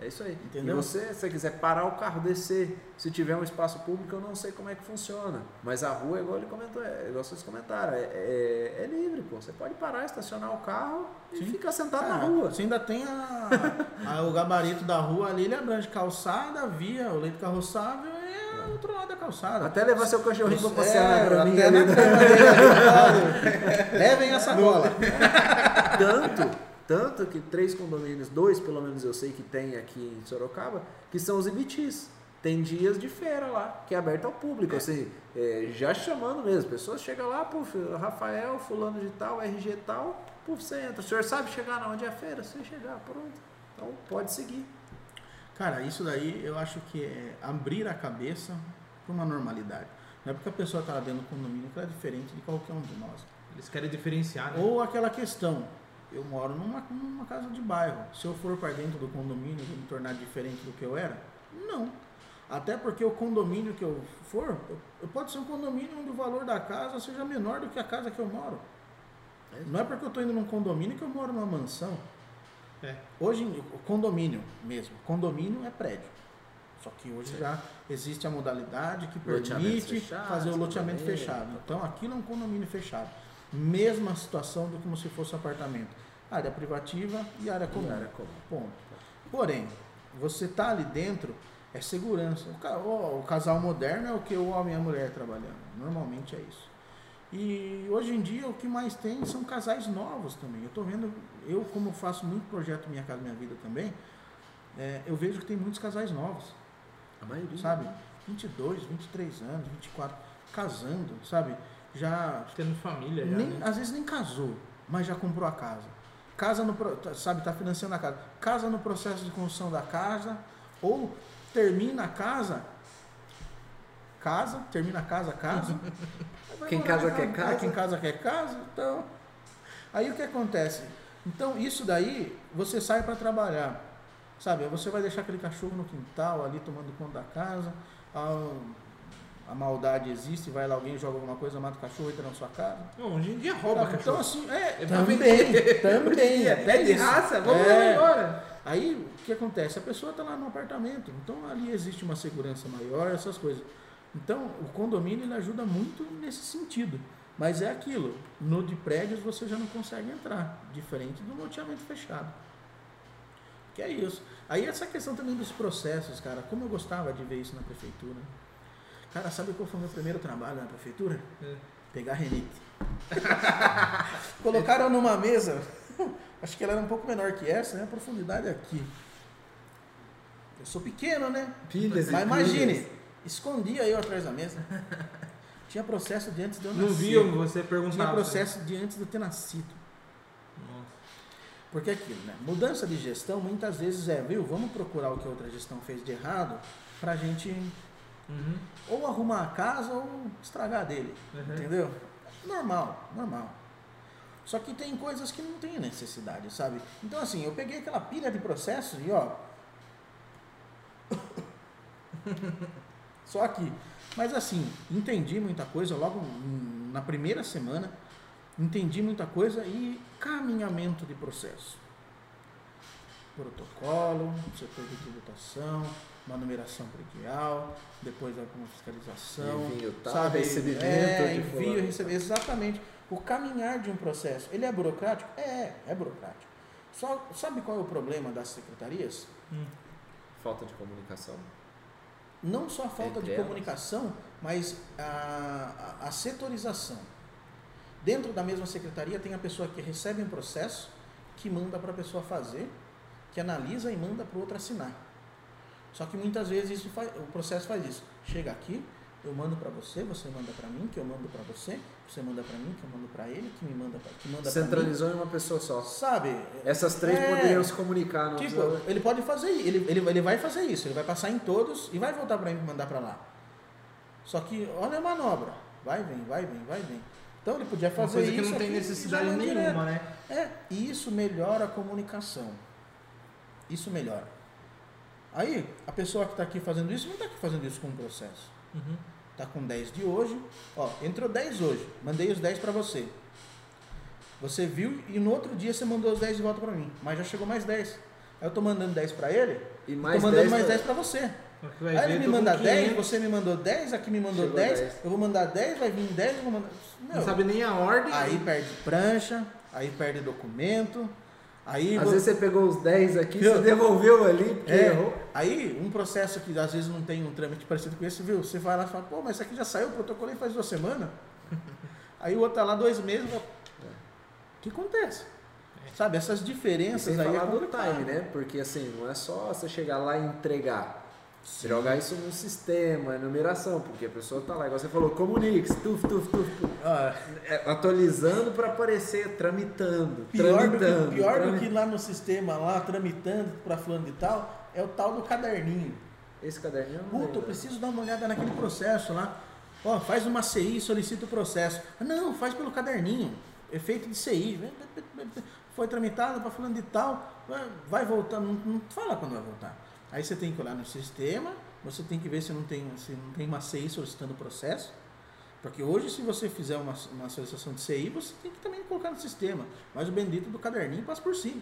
É isso aí. Entendeu? E você, se você quiser parar o carro, descer, se tiver um espaço público, eu não sei como é que funciona. Mas a rua, igual ele comentou, é, igual vocês comentaram, é, é, é livre, pô. Você pode parar, estacionar o carro e Sim. ficar sentado Ah, na rua. Você ainda tem a, a- o gabarito da rua ali, ele abrange calçada, via, o leito carroçável e o outro lado da calçada. Até levar seu cachorrinho pra É, passear na graminha dele, claro. Levem a sacola. Tanto, tanto que três condomínios, dois pelo menos eu sei que tem aqui em Sorocaba, que são os IBTs. Tem dias de feira lá, que é aberto ao público, assim, é, já chamando mesmo. Pessoas chegam lá, puf, Rafael, fulano de tal, RG tal, puf, você entra. O senhor sabe chegar na onde é a feira? Se chegar, pronto. Então pode seguir. Cara, isso daí eu acho que é abrir a cabeça para uma normalidade. Não é porque a pessoa está dentro do condomínio que ela é diferente de qualquer um de nós. Eles querem diferenciar, né? Ou aquela questão, eu moro numa, numa casa de bairro. Se eu for para dentro do condomínio, vou me tornar diferente do que eu era? Não. Até porque o condomínio que eu for, eu, eu pode ser um condomínio onde o valor da casa seja menor do que a casa que eu moro. Não é porque eu estou indo num condomínio que eu moro numa mansão. É. Hoje, o condomínio mesmo, condomínio é prédio. Só que hoje já existe a modalidade que permite fechados, fazer o loteamento fechado. Então aquilo é um condomínio fechado. Mesma situação do como se fosse um apartamento. Área privativa e área comum. Área comum. Ponto. Porém, você tá ali dentro, é segurança. O casal moderno é o que o homem e a mulher trabalhando. Normalmente é isso. E hoje em dia o que mais tem são casais novos também. Eu tô vendo, eu como faço muito projeto Minha Casa Minha Vida também, é, eu vejo que tem muitos casais novos, A maioria. sabe? 22, 23 anos, 24, casando, sabe? Já Tendo família já, nem, né? às vezes nem casou, mas já comprou a casa. Casa no, tá- sabe, tá financiando a casa. Casa no processo de construção da casa ou termina a casa, casa, termina a casa, casa. Quem casa quer casa. Quem casa quer casa, então. Aí o que acontece? Então, isso daí, você sai para trabalhar. Sabe, você vai deixar aquele cachorro no quintal ali tomando conta da casa. A, a maldade existe, vai lá alguém joga alguma coisa, mata o cachorro, entra na sua casa. Não, hoje em dia rouba Então, cachorro. assim, é, É também, também. É pé de raça, vamos É. embora. Aí, o que acontece? A pessoa está lá no apartamento, então ali existe uma segurança maior, essas coisas. Então, o condomínio ele ajuda muito nesse sentido. Mas é aquilo, no de prédios você já não consegue entrar, diferente do loteamento fechado. Que é isso. Aí essa questão também dos processos, cara, como eu gostava de ver isso na prefeitura. Cara, sabe qual foi o meu primeiro trabalho na prefeitura? É. Pegar renite. Colocaram numa mesa, acho que ela era um pouco menor que essa, né? A profundidade aqui. Eu sou pequeno, né? Pilhas Mas pilhas. imagine, escondia eu atrás da mesa. Tinha processo de antes de eu Não nascer. viu, você perguntava. Tinha processo de antes de eu ter nascido. Nossa. Porque é aquilo, né? Mudança de gestão muitas vezes é, viu? Vamos procurar o que a outra gestão fez de errado pra gente Uhum. ou arrumar a casa ou estragar dele. Uhum. Entendeu? Normal, normal. Só que tem coisas que não tem necessidade, sabe? Então assim, eu peguei aquela pilha de processos e ó. Só aqui. Mas assim, entendi muita coisa logo na primeira semana. Entendi muita coisa e caminhamento de processo. Protocolo, setor de tributação, uma numeração predial, depois alguma fiscalização, Envio tal, sabe? recebimento é, envio, receber, exatamente. O caminhar de um processo, ele é burocrático? É, é burocrático. Só, sabe qual é o problema das secretarias? Falta de comunicação. Não só a falta Entre de elas. comunicação, mas a, a, a setorização. Dentro da mesma secretaria tem a pessoa que recebe um processo, que manda para a pessoa fazer, que analisa e manda para o outro assinar. Só que muitas vezes isso faz, o processo faz isso. Chega aqui, eu mando para você, você manda para mim, que eu mando para você, você manda para mim, que eu mando para ele, que me manda pra, que manda para mim. Centralizou em uma pessoa só. Sabe? Essas três É. poderiam se comunicar, não Tipo, precisa- ele pode fazer, ele, ele, ele vai fazer isso, ele vai passar em todos e vai voltar para mim e mandar para lá. Só que olha a manobra, vai, vem, vai, vem, vai, vem. Então ele podia Uma fazer coisa que isso não tem necessidade nenhuma, direto. né? É, e isso melhora a comunicação. Isso melhora. Aí, a pessoa que está aqui fazendo isso não está aqui fazendo isso com um processo. Uhum. Tá com 10 de hoje. Ó, entrou 10 hoje. Mandei os 10 para você. Você viu e no outro dia você mandou os 10 de volta para mim. Mas já chegou mais 10. Aí eu tô mandando 10 para ele, E tô mais mandando 10 mais pra- 10 para você. Aí ver, ele me tô manda 10, 500, você me mandou 10, aqui me mandou Chegou 10, 10. eu vou mandar 10, vai vir 10, eu vou mandar. Não Meu, sabe nem a ordem. aí perde prancha, aí perde documento, aí Às vo- vezes você pegou os 10 aqui, você devolveu ali, porque É, errou. aí um processo que às vezes não tem um trâmite parecido com esse, viu? Você vai lá e fala, pô, mas isso aqui já saiu, protocolei faz duas semanas. aí o outro tá lá dois meses, o que acontece? Sabe, essas diferenças aí é falar do complicado. time, né? Porque assim, não é só você chegar lá e entregar. Jogar isso num sistema, numeração, porque a pessoa tá lá, igual você falou, comunique, tuf, tuf, tuf, tuf. Ah, É, atualizando para aparecer, tramitando, pior do tramitando. que, pior do que lá no sistema, lá tramitando pra fulano de tal, é o tal do caderninho. Esse caderninho Puta, eu preciso dar uma olhada naquele processo lá. Ó, faz uma CI, solicita o processo. Não, faz pelo caderninho. Efeito de CI. Foi tramitado para fulano de tal. vai- Vai voltar. Não, não fala quando vai voltar. Aí você tem que olhar no sistema. Você tem que ver se não tem, se não tem uma CI solicitando o processo. Porque hoje, se você fizer uma, uma solicitação de CI, você tem que também colocar no sistema. Mas o bendito do caderninho passa por cima.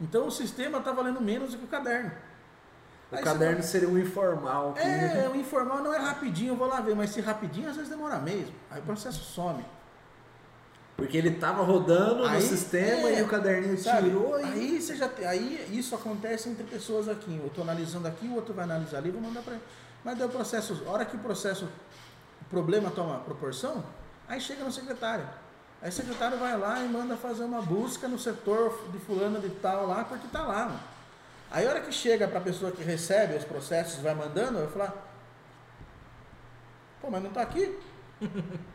Então o sistema está valendo menos do que o caderno. O Aí caderno seria um informal. que- é, o informal não é rapidinho, eu vou lá ver, mas se rapidinho às vezes demora mesmo. Aí o processo some. Porque ele tava rodando Aí, no sistema é, e o caderninho Sabe? tirou e. Aí você já aí isso acontece entre pessoas aqui. Eu estou analisando aqui, o outro vai analisar ali, vou mandar para ele. Mas daí o processo, a hora que o processo, o problema toma proporção, aí chega no secretário. Aí o secretário vai lá e manda fazer uma busca no setor de fulano de tal lá, porque tá lá. mano. Aí a hora que chega para a pessoa que recebe os processos vai mandando, eu falar, pô, mas não tá aqui?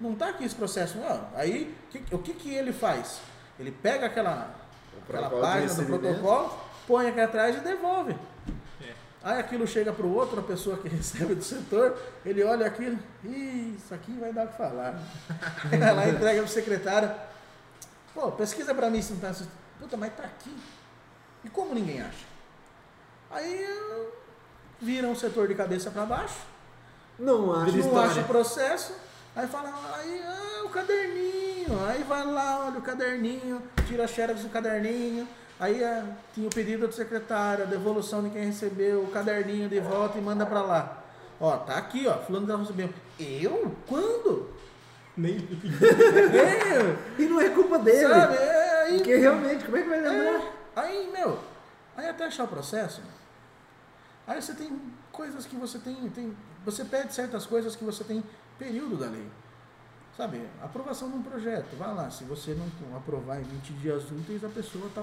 Não tá aqui esse processo, não. Aí que- o que, que ele faz? Ele pega aquela, O aquela página do protocolo, põe aqui atrás e devolve. É. Aí aquilo chega para o outro, a pessoa que recebe do setor, ele olha aquilo, Ih, isso aqui vai dar o que falar. Aí vai lá e entrega pro secretário. Pô, pesquisa para mim se não tá. assistindo. Puta, mas tá aqui. E como ninguém acha? Aí vira um setor de cabeça para baixo, Não acho. Vira não acha o processo, aí fala, aí, ah, o caderninho, aí vai lá, olha o caderninho, tira a xerox do caderninho, aí ah, tinha o pedido do secretário, a devolução de quem recebeu, o caderninho de volta e manda pra lá. Ó, tá aqui, ó, fulano tá recebendo. Eu? Quando? Nem... Eu? E não é culpa dele. Sabe? É, aí, Porque realmente, como é que vai lembrar? é, aí, meu, aí até achar o processo, aí você tem coisas que você tem, tem, você pede certas coisas que você tem período da lei. Sabe, aprovação de um projeto, vai lá, se você não aprovar em 20 dias úteis, a pessoa está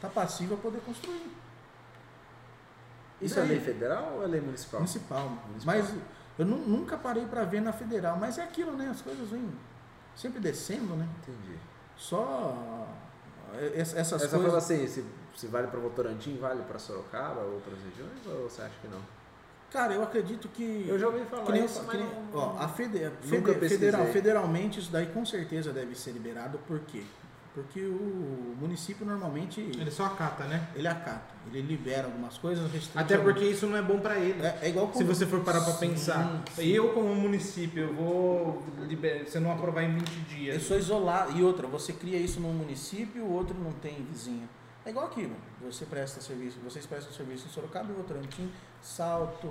tá passiva a poder construir. Isso é lei federal ou é lei municipal? Municipal. Municipal. Mas eu nu- nunca parei para ver na federal, mas é aquilo, né? As coisas vêm sempre descendo, né? Entendi. Só eh, ess- essas Essa coisas. fala assim, se, se vale para Votorantim, vale para Sorocaba, outras regiões, ou você acha que não? Cara, eu acredito que. Eu já ouvi falar que nem, isso, que mas nem- ó, a fede, federal, federalmente isso daí com certeza deve ser liberado, por quê? Porque o município normalmente Ele só acata, né? ele acata, ele libera algumas coisas, restringe Até porque isso não é bom pra ele. é, é igual Se quando- você for parar Sim, pensar, sim. eu como município, eu vou se eu não aprovar em 20 Eu dias. sou isolado. E outra, você cria isso num município, o outro não tem vizinho. É igual aqui, mano. Você presta serviço, vocês prestam serviço em Sorocaba, Votorantim, Salto,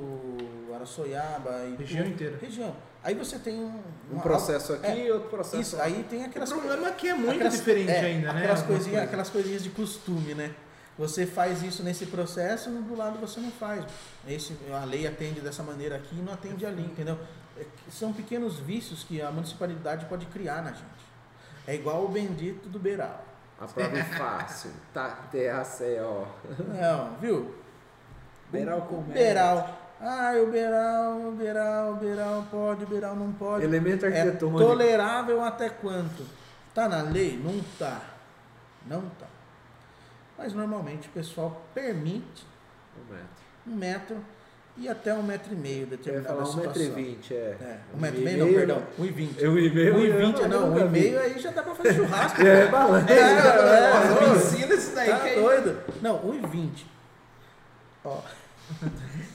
Araçoiaba e Região tudo. inteira. Região. Aí você tem um, Um processo aqui é, e outro processo Isso, lá. aí tem O aquelas problema é que é muito aquelas- diferente é, ainda, né? Aquelas coisinhas, coisas. aquelas coisinhas de costume, né? Você faz isso nesse processo, do lado você não faz. Esse, a lei atende dessa maneira aqui e não atende ali, entendeu? É são pequenos vícios que a municipalidade pode criar na gente. É igual o bendito do beiral. A prova é fácil. Tá, T-A-C-O. Não, viu? Beiral com Beiral. Ah, o beiral, o beiral, o beiral pode, o beiral não pode. Elemento É arquitetônico. tolerável até quanto? Tá na lei? Não tá. Não tá. Mas normalmente o pessoal permite Um metro. um metro e até um metro e meio determinada falar um metro e situação. vinte, é. É, um metro e meio, não, perdão, um e vinte. Um e meio. Um e vinte, não, um e meio aí já dá pra fazer churrasco. É, balança. É, é, é. me ensina isso daí Tá é doido? Não, 1,20. Ó,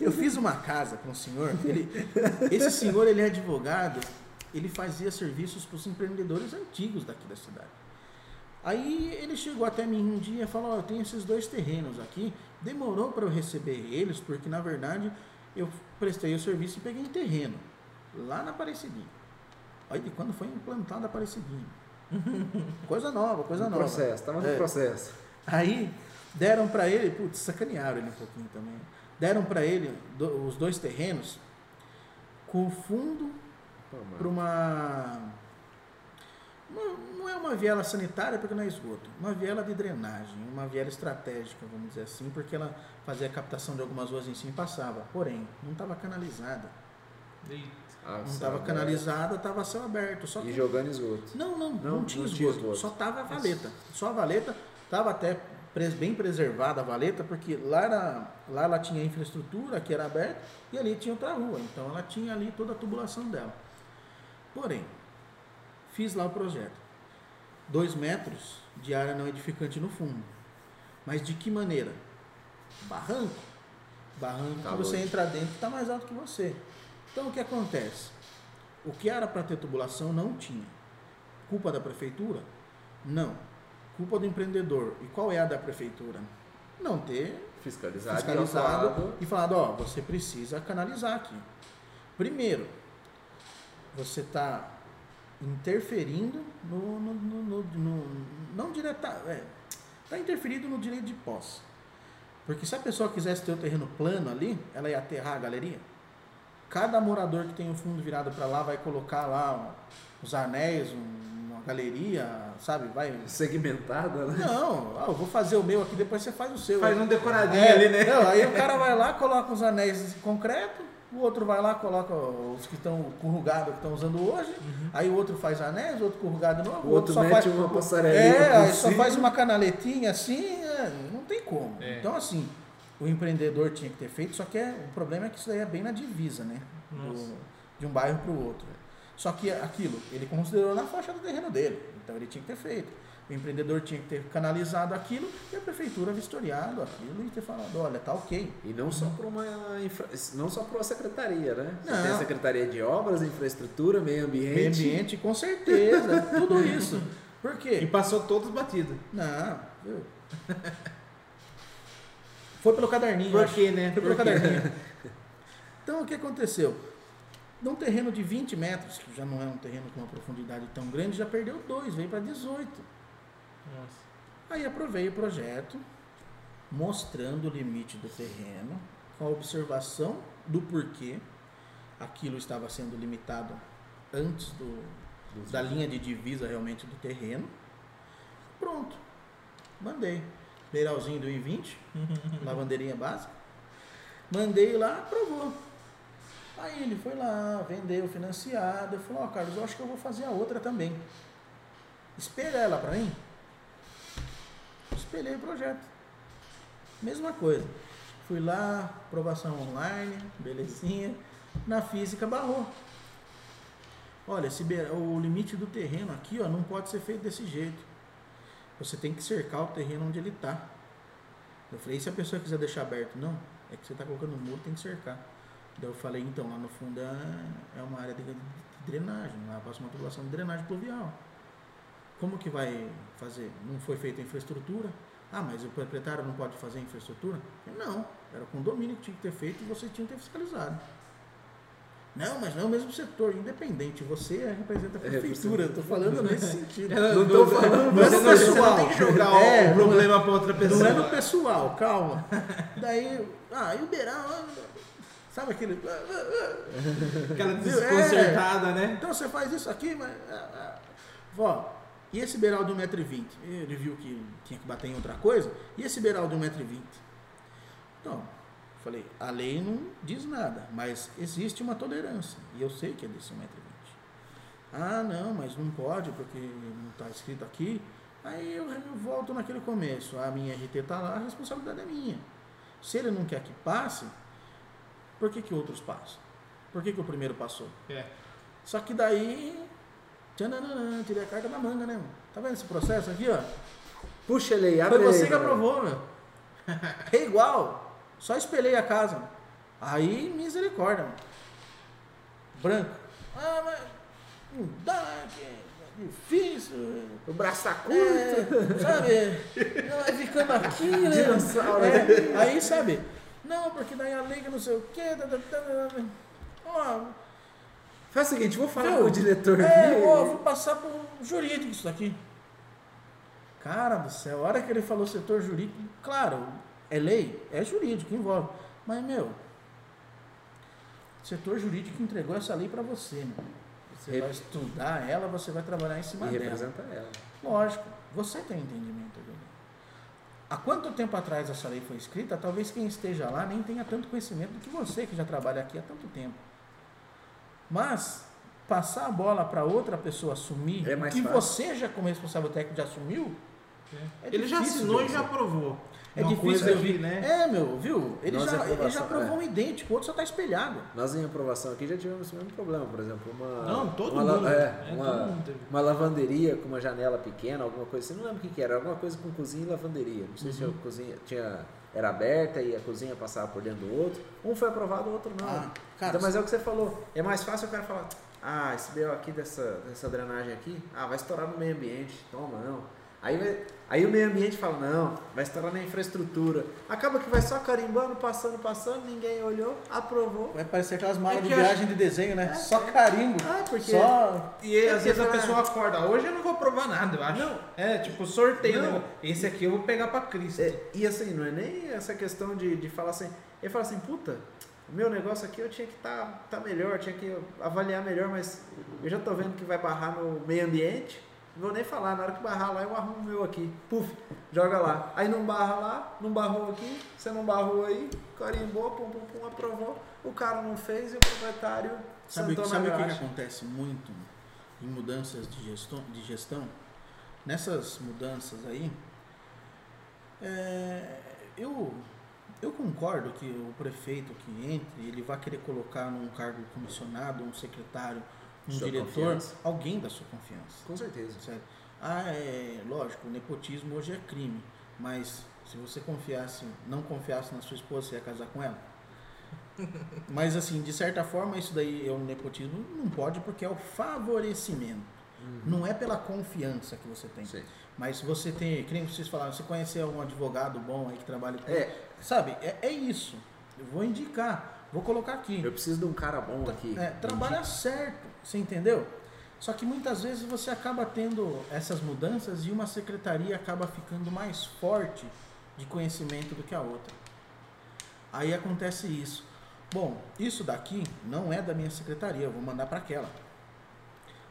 eu fiz uma casa com um senhor. Ele, esse senhor, ele é advogado. Ele fazia serviços para os empreendedores antigos daqui da cidade. Aí ele chegou até mim um dia e falou: Ó, eu tenho esses dois terrenos aqui. Demorou para eu receber eles, porque na verdade eu prestei o serviço e peguei em terreno, lá na Aparecidinha. Olha de quando foi implantada a Aparecidinha. Coisa nova, coisa No nova. processo, tava no É. processo. Aí deram pra ele, putz, sacanearam ele um pouquinho também. Deram pra ele do- os dois terrenos com fundo para uma, uma- Não é uma viela sanitária porque não é esgoto, uma viela de drenagem, uma viela estratégica, vamos dizer assim, porque ela fazia a captação de algumas ruas em cima e passava. Porém, não estava canalizada. Eita. Ah, Não estava canalizada, estava céu aberto. Só E que jogando esgoto. não, não, não, Não, tinha, não esgoto, tinha esgoto. Só tava a valeta. Só a valeta estava até bem preservada a valeta, porque lá, era, lá ela tinha infraestrutura que era aberta e ali tinha outra rua. Então ela tinha ali toda a tubulação dela. Porém, fiz lá o projeto. Dois metros de área não edificante no fundo. Mas de que maneira? Barranco. Barranco Tá que você longe. entra dentro está mais alto que você. Então o que acontece? O que era para ter tubulação não tinha. Culpa da prefeitura? Não. Culpa do empreendedor. E qual é a da prefeitura? Não ter Fiscalizado. fiscalizado e e falado, ó, você precisa canalizar aqui. Primeiro, você está interferindo no, no, no, no- não direta, é, está interferindo no direito de posse. Porque se a pessoa quisesse ter o terreno plano ali, ela ia aterrar a galeria. Cada morador que tem o fundo virado para lá vai colocar lá os anéis, um- galeria, sabe? Vai. Segmentada, né? Não, ah, eu vou fazer o meu aqui, depois você faz o seu. Faz um decoradinho É, ali, né? não, aí o cara vai lá, coloca os anéis de concreto, o outro vai lá, coloca os que estão corrugados, que estão usando hoje, aí o outro faz anéis, o outro corrugado novo, O outro só mete faz uma passarelinha É, aí só faz uma canaletinha assim, é, não tem como. É. Então assim, o empreendedor tinha que ter feito, só que é, o problema é que isso daí é bem na divisa, né? Do- de um bairro para o outro. Só que aquilo, ele considerou na faixa do terreno dele, então ele tinha que ter feito. O empreendedor tinha que ter canalizado aquilo e a prefeitura vistoriado aquilo e ter falado, olha, tá ok. E não só para uma infra... não só para secretaria, né? Você Não. tem a Secretaria de Obras, Infraestrutura, Meio Ambiente. Meio ambiente, com certeza, tudo isso. Por E quê? passou todos batidos. Não, viu? Foi pelo caderninho, Por acho. quê, né? Foi pelo Por caderninho. Então, o que aconteceu? Num terreno de 20 metros, que já não é um terreno com uma profundidade tão grande, já perdeu dois, veio para 18. Nossa. Aí aprovei o projeto, mostrando o limite do terreno, com a observação do porquê aquilo estava sendo limitado antes do, da linha de divisa realmente do terreno. Pronto. Mandei. Beiralzinho do I-20, lavandeirinha básica. Mandei lá, aprovou. Aí ele foi lá, vendeu financiado. Falou, ó Carlos, eu acho que eu vou fazer a outra também. Espelha ela para mim. Espelhei o projeto. Mesma coisa. Fui lá, aprovação online, belezinha. Na física barrou. Olha, esse o limite do terreno aqui ó, não pode ser feito desse jeito. Você tem que cercar o terreno onde ele está. Eu falei, e se a pessoa quiser deixar aberto? Não, é que você está colocando muro, tem que cercar. Daí eu falei, então, lá no fundo é, é uma área de, drenagem, lá passa uma tubulação de drenagem pluvial. Como que vai fazer? Não foi feita a infraestrutura? Ah, mas o proprietário não pode fazer infraestrutura? Não, era o condomínio que tinha que ter feito e você tinha que ter fiscalizado. Não, mas não é o mesmo setor, independente. Você representa a É, prefeitura. Eu tô falando nesse sentido. Não tô falando não é não, você não pessoal. tem que jogar É, o problema pra outra pessoa. Não é no pessoal, calma. Daí, ah, e o Beirão? Sabe aquele. Aquela É. desconcertada, né? Então você faz isso aqui, mas. Vó, e esse beiral de 1,20m? Ele viu que tinha que bater em outra coisa. E esse beiral de 1,20m? Então, falei, a lei não diz nada, mas existe uma tolerância. E eu sei que é desse 1,20m. Ah, não, mas não pode, porque não está escrito aqui. Aí eu, eu volto naquele começo. A minha RT está lá, a responsabilidade é minha. Se ele não quer que passe, por que, que outros passam? Por que, que o primeiro passou? É. Só que daí. Tchananã, tirei a carta da manga, né, mano? Tá vendo esse processo aqui, ó? Puxa ele aí, abre Foi você que aprovou, meu. É igual. Só espelhei a casa. mano. Aí, misericórdia, mano. Branco. Ah, mas. Não dá, que é difícil. O braço tá curto. É, sabe? Vai ficando aqui, né? Dinossauro, É, aí, sabe? Não, porque daí a lei que não sei o quê. tá, tá, tá. Ó, Faz o seguinte, vou falar Viu? com o diretor É, ó, vou passar pro jurídico isso daqui. Cara do céu, a hora que ele falou setor jurídico, claro, é lei, é jurídico, envolve. Mas, meu, o setor jurídico entregou essa lei para você, meu. Você Rep- vai estudar ela, você vai trabalhar em cima E dela. representa ela. Lógico, você tem entendimento. Há quanto tempo atrás essa lei foi escrita, talvez quem esteja lá nem tenha tanto conhecimento do que você que já trabalha aqui há tanto tempo. Mas passar a bola para outra pessoa assumir, É mais que fácil. você já como responsável técnico já assumiu, é Ele já assinou e já aprovou. É Uma difícil que, ouvir, né? É, meu, viu? Ele já, ele já aprovou é. um idêntico, o outro só está espelhado. Nós em aprovação aqui já tivemos o mesmo problema, por exemplo, uma. Não, todo uma, mundo. É, É, uma, todo mundo teve. uma lavanderia com uma janela pequena, alguma coisa assim, não lembro o que, que era, alguma coisa com cozinha e lavanderia. Não sei se Uhum. a cozinha tinha, era aberta e a cozinha passava por dentro do outro. Um foi aprovado, o outro não. Ah, cara, então, mas é o que você falou. É mais fácil o cara falar, ah, esse BO aqui dessa, dessa drenagem aqui, ah, vai estourar no meio ambiente. Toma, não. Aí, aí o meio ambiente fala, não, vai estourar na infraestrutura. Acaba que vai só carimbando, passando, passando, ninguém olhou, aprovou. vai parecer aquelas malas É de viagem de desenho, né? É, só é. carimbo. Ah, porque. Só E aí, É às vezes a pessoa acorda, hoje eu não vou provar nada, eu acho. Não. É, tipo, sorteio. Não. né? Esse aqui eu vou pegar pra Cristo. É, e assim, não é nem essa questão de, de falar assim. Ele fala assim, puta, o meu negócio aqui eu tinha que estar tá, tá melhor, tinha que avaliar melhor, mas eu já tô vendo que vai barrar no meio ambiente. Não vou nem falar, na hora que barrar lá, eu arrumo o meu aqui. Puf, joga lá. Aí não barra lá, não barrou aqui, você não barrou aí, carimbou, pum, pum, pum, aprovou. O cara não fez e o proprietário Sabe, sentou sabe na o que, que acontece muito em mudanças de gestão? De gestão? Nessas mudanças aí, é, eu, eu concordo que o prefeito que entre, ele vai querer colocar num cargo comissionado, um secretário, um Sua diretor, confiança. alguém da sua confiança. Com certeza. Certo? Ah, é lógico, o nepotismo hoje é crime, mas se você confiasse, não confiasse na sua esposa, você ia casar com ela? Mas assim, de certa forma, isso daí é um nepotismo, não pode porque é o favorecimento. Não é pela confiança que você tem. Sim. Mas se você tem, que nem vocês falaram, você conhecer um advogado bom aí que trabalha com. É, Sabe, é, é isso. Eu vou indicar, vou colocar aqui. eu preciso de um cara bom aqui. É, trabalha certo, você entendeu? Só que muitas vezes você acaba tendo essas mudanças e uma secretaria acaba ficando mais forte de conhecimento do que a outra. Aí acontece isso. Bom, isso daqui não é da minha secretaria, eu vou mandar para aquela.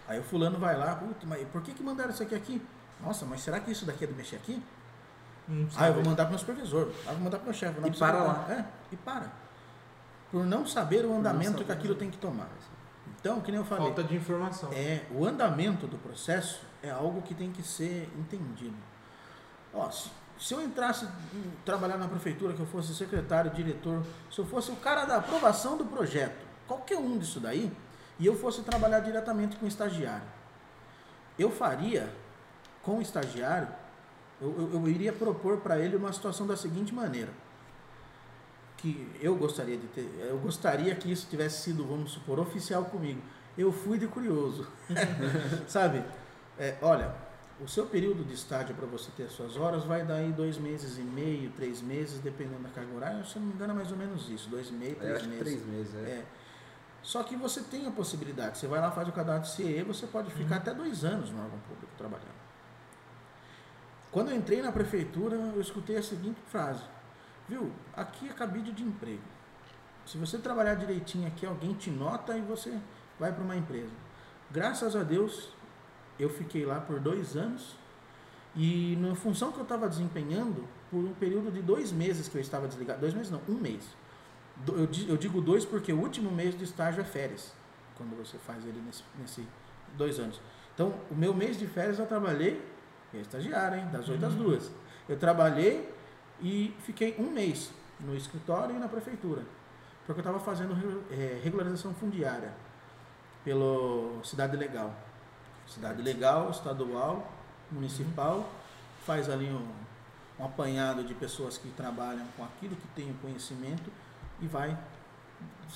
Aí o fulano vai lá, "Puta, mas por que, que mandaram isso aqui aqui? Nossa, mas será que isso daqui é do mexer aqui? Ah, eu vou mandar para o meu supervisor, ah, eu vou mandar para o meu chefe. E para secretário. É, e para. Por não saber o andamento saber que aquilo tem que tomar. Então, que nem eu falei, Falta de informação. é, o andamento do processo é algo que tem que ser entendido. Ó, se, se eu entrasse trabalhar na prefeitura, que eu fosse secretário, diretor, se eu fosse o cara da aprovação do projeto, qualquer um disso daí, e eu fosse trabalhar diretamente com o estagiário, eu faria com o estagiário, eu, eu- eu iria propor para ele uma situação da seguinte maneira que eu gostaria de ter, eu gostaria que isso tivesse sido, vamos supor, oficial comigo. Eu fui de curioso, sabe? É, olha, o seu período de estágio para você ter as suas horas vai dar aí dois meses e meio, três meses, dependendo da carga horária. Se eu não me engano, é mais ou menos isso, dois e meio, Eu três meses. três meses, é. É. Só que você tem a possibilidade. Você vai lá, faz o cadastro CE, você pode ficar até dois anos no órgão público trabalhando. Quando eu entrei na prefeitura, eu escutei a seguinte frase: Viu, aqui é cabide de emprego. Se você trabalhar direitinho aqui, alguém te nota e você vai para uma empresa. Graças a Deus, eu fiquei lá por dois anos e na função que eu estava desempenhando, por um período de dois meses que eu estava desligado, dois meses não, um mês. Eu, di- eu digo dois porque o último mês de estágio é férias, quando você faz ele nesse, nesse dois anos. Então, o meu mês de férias eu trabalhei, eu estagiário, hein, das oito às duas. Eu trabalhei e fiquei um mês no escritório e na prefeitura, porque eu estava fazendo eh, regularização fundiária pelo Cidade Legal. Cidade Legal, estadual, municipal, faz ali um, um apanhado de pessoas que trabalham com aquilo, que têm o conhecimento e vai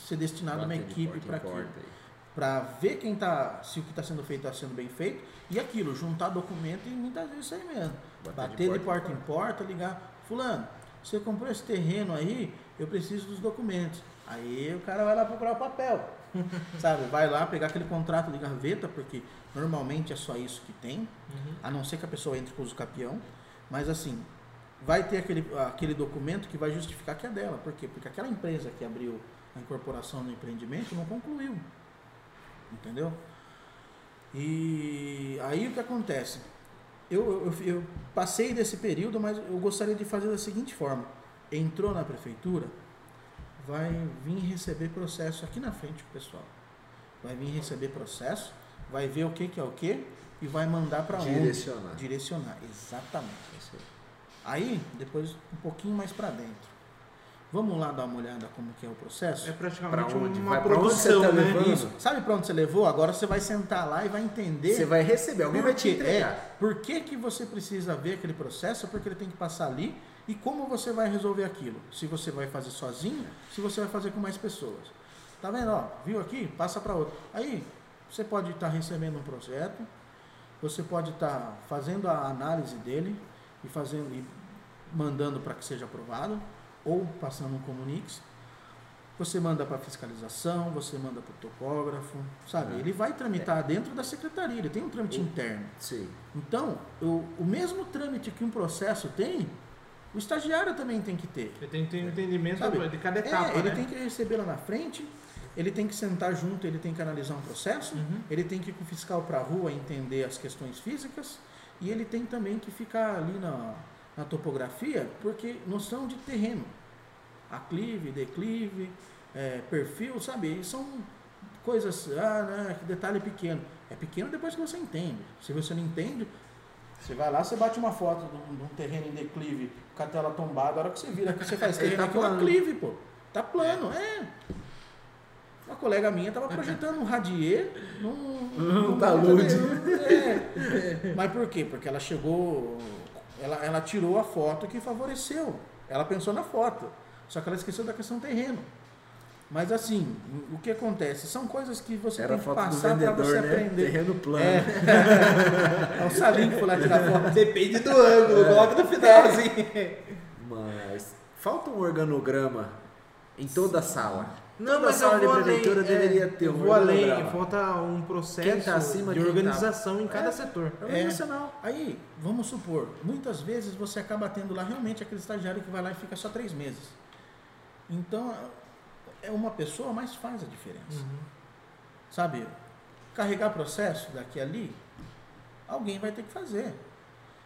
ser destinado uma Bater de equipe porta para aquilo porta para ver quem tá, se o que está sendo feito está sendo bem feito e aquilo, juntar documento e muitas vezes isso aí mesmo. Bater, de, porta em porta, ligar, fulano, você comprou esse terreno aí, eu preciso dos documentos. Aí o cara vai lá procurar o papel, sabe? Vai lá pegar aquele contrato de gaveta, porque normalmente é só isso que tem, Uhum. a não ser que a pessoa entre com o capião, mas assim, vai ter aquele, aquele documento que vai justificar que é dela. Por quê? Porque aquela empresa que abriu a incorporação no empreendimento não concluiu. Entendeu? E aí o que acontece? Eu, eu, eu passei desse período, mas eu gostaria de fazer da seguinte forma: entrou na prefeitura, vai vir receber processo aqui na frente pessoal. Vai vir receber processo, vai ver o que, que é o que e vai mandar para onde? Direcionar. Direcionar, exatamente. Aí, depois um pouquinho mais para dentro. Vamos lá dar uma olhada como que é o processo? É praticamente Pra onde? uma Vai produção, você tá né? Isso. Sabe para onde você levou? Agora você vai sentar lá e vai entender. Você vai receber, alguém vai te entregar. É, por que, que você precisa ver aquele processo? Porque ele tem que passar ali e como você vai resolver aquilo. Se você vai fazer sozinho, se você vai fazer com mais pessoas. Tá vendo? Ó, viu aqui? Passa para outro. Aí, você pode estar recebendo um projeto, você pode estar fazendo a análise dele e fazendo e mandando para que seja aprovado ou passando um comunix. Você manda para fiscalização, você manda para o topógrafo, sabe? É. Ele vai tramitar dentro da secretaria, ele tem um trâmite interno. Sim. Então, o, o mesmo trâmite que um processo tem, o estagiário também tem que ter. Ele tem que ter um entendimento Sabe? de cada É, etapa, ele né? tem que receber lá na frente, ele tem que sentar junto, ele tem que analisar um processo, Uhum. ele tem que ir com o fiscal para a rua entender as questões físicas e ele tem também que ficar ali na, na topografia, porque noção de terreno, aclive, declive, é, perfil, sabe? São coisas, ah, né, que detalhe pequeno. É pequeno depois que você entende. Se você não entende, você vai lá, você bate uma foto de um, terreno em declive com a tela tombada, a hora que você vira aqui, você faz Ele terreno tá aqui é um plano. aclive, pô. Tá plano, é. Uma colega minha estava projetando um radier num, Um num talude. É. Mas por quê? Porque ela chegou, ela, ela tirou a foto que favoreceu. Ela pensou na foto, só que ela esqueceu da questão terreno. Mas assim, o que acontece? São coisas que você Era a tem que passar para você né? aprender. Terreno plano. É. é o Salim que foi lá tirar foto. Depende do ângulo, É. coloca no final, assim. Mas falta um organograma em toda a sala. Não, Toda mas sala eu de vou prefeitura além, deveria é, ter eu um vou além, falta um processo Quem tá acima, de tá- organização em cada É. setor. Organizacional. Aí, vamos supor, muitas vezes você acaba tendo lá realmente aquele estagiário que vai lá e fica só três meses. Então, é uma pessoa, mas faz a diferença. Uhum. Sabe? Carregar processo daqui a ali, alguém vai ter que fazer.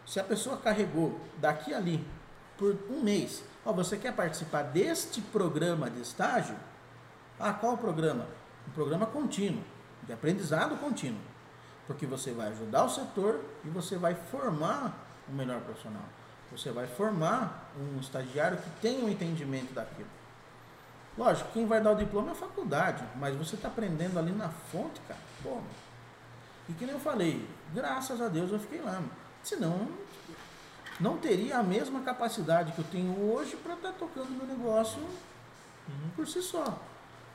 Se a pessoa carregou daqui a ali por um mês, ó, você quer participar deste programa de estágio? Ah, qual o programa? Um programa contínuo, de aprendizado contínuo. Porque você vai ajudar o setor e você vai formar um melhor profissional. Você vai formar um estagiário que tenha um entendimento daquilo. Lógico, quem vai dar o diploma é a faculdade, mas você está aprendendo ali na fonte, cara. Pô, e que nem eu falei, graças a Deus eu fiquei lá. Senão, não teria a mesma capacidade que eu tenho hoje para estar tocando meu negócio por si só.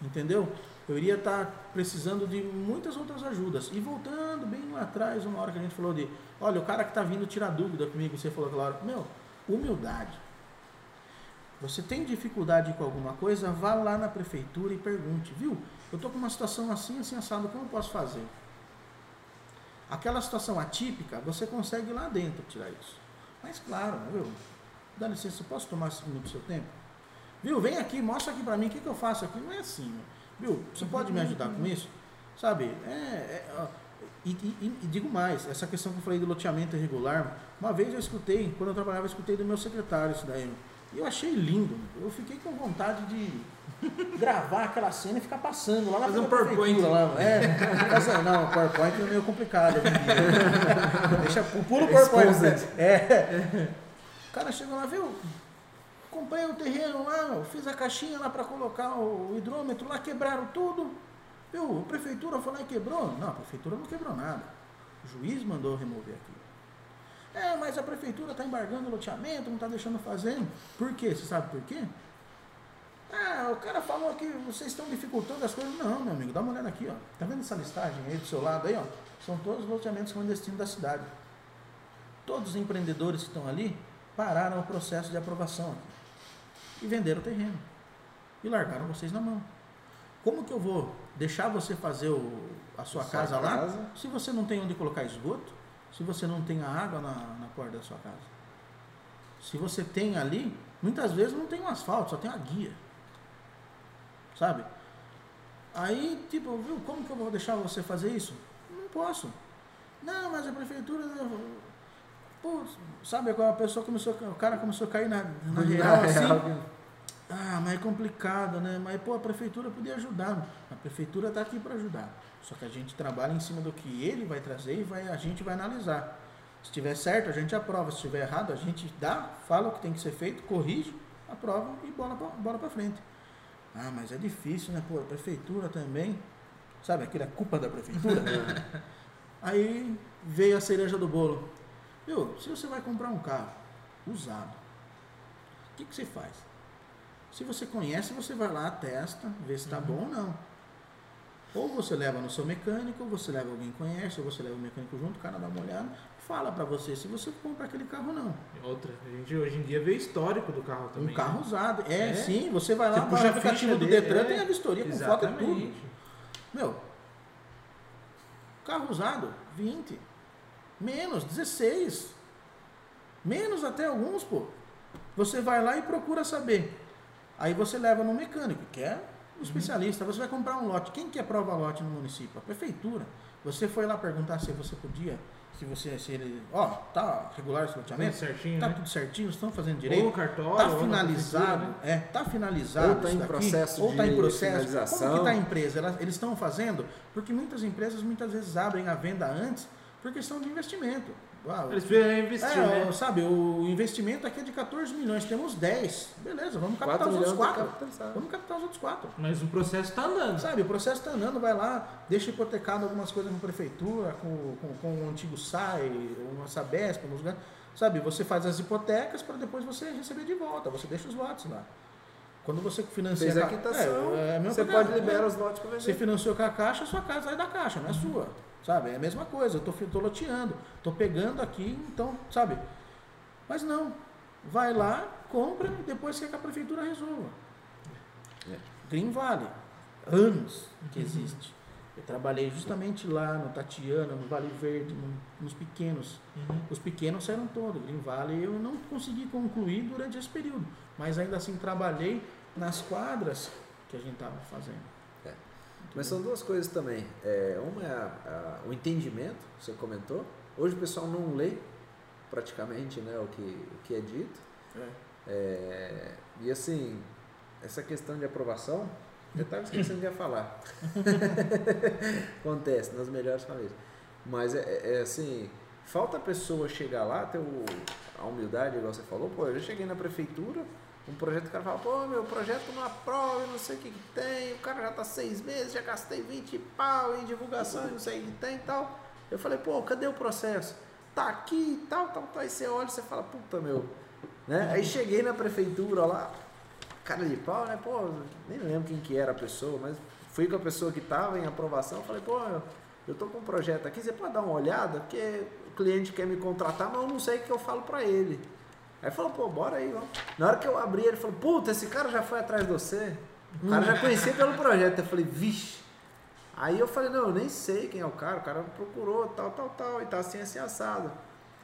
Entendeu? Eu iria estar precisando de muitas outras ajudas. E voltando bem lá atrás, uma hora que a gente falou de, olha, o cara que está vindo tirar dúvida comigo, você falou aquela hora, meu, humildade. Você tem dificuldade com alguma coisa, vá lá na prefeitura e pergunte, viu? Eu estou com uma situação assim, assim, assado, como eu posso fazer? Aquela situação atípica, você consegue lá dentro tirar isso. Mas claro, viu? Dá licença, posso tomar cinco minutos do seu tempo? Viu? Vem aqui, mostra aqui para mim o que, que eu faço aqui. Não é assim, viu? Você pode me ajudar com isso? Sabe? É, é e, e, e, digo mais, essa questão que eu falei do loteamento irregular, uma vez eu escutei, quando eu trabalhava, eu escutei do meu secretário isso daí. E eu achei lindo. Eu fiquei com vontade de gravar aquela cena e ficar passando lá na Fazer um PowerPoint. Lá. É, não, PowerPoint é meio complicado. Deixa, pula o PowerPoint. É. O cara chegou lá, viu? Comprei o um terreno lá, fiz a caixinha lá para colocar o hidrômetro lá, quebraram tudo. Viu? A prefeitura foi lá e quebrou? Não, a prefeitura não quebrou nada. O juiz mandou remover aquilo. É, mas a prefeitura está embargando o loteamento, não está deixando fazer. Por quê? Você sabe por quê? Ah, o cara falou que vocês estão dificultando as coisas. Não, meu amigo, dá uma olhada aqui, ó. Tá vendo essa listagem aí do seu lado aí, ó? São todos os loteamentos clandestinos da cidade. Todos os empreendedores que estão ali pararam o processo de aprovação aqui. E venderam o terreno. E largaram vocês na mão. Como que eu vou deixar você fazer o, a sua, sua casa, casa, lá se você não tem onde colocar esgoto? Se você não tem a água na, na porta da sua casa? Se você tem ali, muitas vezes não tem um asfalto, só tem a guia. Sabe? Aí, tipo, viu, como que eu vou deixar você fazer isso? Não posso. Não, mas a prefeitura. Pô, sabe, a pessoa começou, o cara começou a cair na, na real assim. Ah, mas é complicado, né? Mas, pô, a prefeitura podia ajudar. A prefeitura está aqui para ajudar. Só que a gente trabalha em cima do que ele vai trazer e vai, a gente vai analisar. Se estiver certo, a gente aprova. Se estiver errado, a gente dá, fala o que tem que ser feito, corrige, aprova e bola para bola frente. Ah, mas é difícil, né? Pô, a prefeitura também. Sabe, aquilo é culpa da prefeitura. Aí veio a cereja do bolo. Viu, se você vai comprar um carro usado, o que, que você faz? Se você conhece, você vai lá, testa, vê se está uhum. bom ou não. Ou você leva no seu mecânico, ou você leva alguém que conhece, ou você leva o mecânico junto, o cara dá uma olhada, fala para você se você compra aquele carro ou não. Outra, a gente hoje em dia vê histórico do carro também. Um carro né? usado. É, é, sim, você vai lá, puxa o aplicativo do Detran, é, tem a vistoria com foto e tudo. Meu, carro usado, 20. Menos, 16. Menos até alguns, pô. Você vai lá e procura saber. Aí você leva no mecânico, que é um especialista. Você vai comprar um lote. Quem que aprova lote no município? A prefeitura. Você foi lá perguntar se você podia, se você, se ele, ó, tá regular esse loteamento? Tudo certinho, tá né? tudo certinho, estão fazendo direito. Ou cartório, tá finalizado, né? é, tá finalizado. Ou tá em processo ou tá em processo. Como que tá a empresa? Eles estão fazendo? Porque muitas empresas muitas vezes abrem a venda antes por questão de investimento. Eles precisam investir, é, né? Sabe, o investimento aqui é de 14 milhões, temos 10. Beleza, vamos captar os outros 4. Vamos captar os outros 4. Mas o processo está andando. Sabe, o processo está andando, vai lá, deixa hipotecado algumas coisas na prefeitura, com, com, com o antigo SAI, uma Sabesp, nos lugares. Sabe, você faz as hipotecas para depois você receber de volta, você deixa os lotes lá. Quando você financia Fez a quitação, é, é você pode liberar os lotes para vender. Você financiou com a caixa, a sua casa é da caixa, não é uhum. sua. Sabe? É a mesma coisa, eu tô, tô loteando, tô pegando aqui, então, sabe? Mas não. Vai lá, compra depois quer que a prefeitura resolva. É. Green Valley, anos que existe. Eu trabalhei justamente lá no Tatiana, no Vale Verde, no, nos pequenos. Uhum. Os pequenos saíram todos. Green Valley eu não consegui concluir durante esse período. Mas ainda assim trabalhei nas quadras que a gente estava fazendo. Mas são duas coisas também. É, uma é a, a, o entendimento, você comentou. Hoje o pessoal não lê praticamente né, o, que, o que é dito. É. É, e assim, essa questão de aprovação, eu estava esquecendo de falar. Acontece nas melhores famílias. Mas é, é, é, assim, falta a pessoa chegar lá, ter o, a humildade, igual você falou, pô, eu já cheguei na prefeitura, um projeto o cara fala, pô, meu projeto não aprova, não sei o que, que tem, o cara já tá seis meses, já gastei 20 pau em divulgação não sei o que tem e tal. Eu falei, pô, cadê o processo? Tá aqui e tal, tal, tal. Aí você olha e você fala, puta meu. Né? Aí cheguei na prefeitura lá, cara de pau, né? Pô, nem lembro quem que era a pessoa, mas fui com a pessoa que tava em aprovação, falei, pô, meu, eu tô com um projeto aqui, você pode dar uma olhada, porque o cliente quer me contratar, mas eu não sei o que eu falo para ele. Aí falou, pô, bora aí, vamos. Na hora que eu abri, ele falou, puta, esse cara já foi atrás de você. O cara já conhecia pelo projeto. Eu falei, vixe. Aí eu falei, não, eu nem sei quem é o cara, o cara procurou, tal, tal, tal, e tá assim, assim, assado.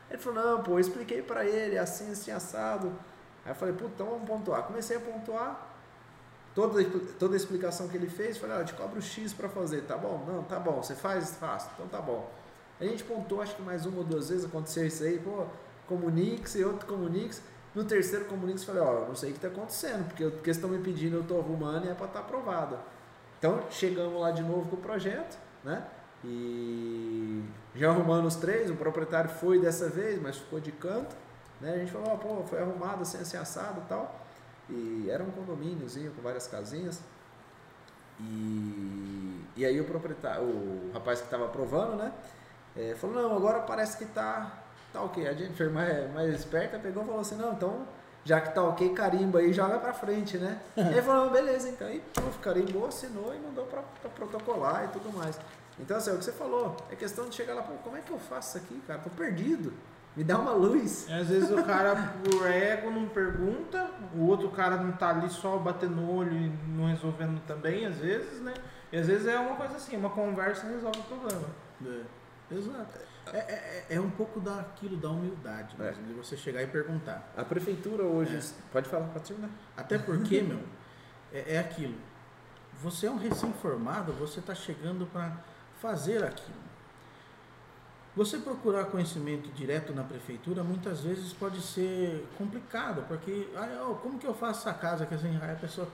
Ele falou, não, pô, eu expliquei pra ele, assim, assim, assado. Aí eu falei, puta, então vamos pontuar. Comecei a pontuar, toda, toda a explicação que ele fez, falei, ah, te cobro X pra fazer, tá bom? Não, tá bom, você faz? Faço, então tá bom. A gente pontuou, acho que mais uma ou duas vezes aconteceu isso aí, pô, comunique-se, outro comunique-se. No terceiro comunique-se, falei, ó, não sei o que tá acontecendo, porque, porque estão me pedindo, eu tô arrumando e é pra estar tá aprovado. Então, chegamos lá de novo com o projeto, né? E já arrumando os três, o proprietário foi dessa vez, mas ficou de canto. Né? A gente falou, oh, pô, foi arrumado assim, assim, assado e tal. E era um condomíniozinho com várias casinhas. E, e aí o proprietário, o rapaz que estava aprovando, né? É, falou, não, agora parece que tá, tá ok. A Jennifer mais, mais esperta pegou e falou assim, não, então já que tá ok, carimba aí, joga pra frente, né? ele falou, beleza, então. E puf, carimbou, assinou e mandou pra, pra, protocolar e tudo mais. Então, assim, é o que você falou, é questão de chegar lá, pô, como é que eu faço isso aqui, cara? Tô perdido. Me dá uma luz. Às vezes o cara, por ego, não pergunta, o outro cara não tá ali só batendo o olho e não resolvendo também, às vezes, né? E às vezes é uma coisa assim, uma conversa resolve o problema. É. Exato. É, é, é, um pouco daquilo da humildade, mesmo, é. de você chegar e perguntar. A prefeitura hoje. É. Pode falar, pode terminar. Até porque, meu, é, é aquilo. Você é um recém-formado, você está chegando para fazer aquilo. Você procurar conhecimento direto na prefeitura muitas vezes pode ser complicado, porque ah, como que eu faço essa casa que assim, aí a pessoa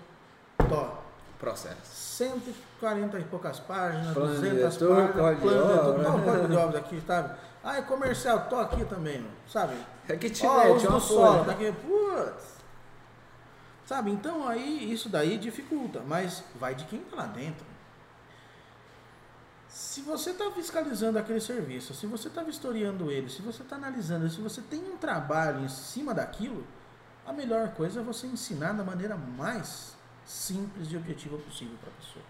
to, processo. 140 e poucas páginas, plano 200 páginas, plano de obra. Código de obras aqui, sabe? Ah, é comercial, tô aqui também, sabe? É que te oh, mete uma solo, tá aqui, putz. Sabe? Então aí isso daí dificulta, mas vai de quem tá lá dentro. Se você está fiscalizando aquele serviço, se você está vistoriando ele, se você está analisando, se você tem um trabalho em cima daquilo, a melhor coisa é você ensinar da maneira mais simples e objetiva possível para a pessoa.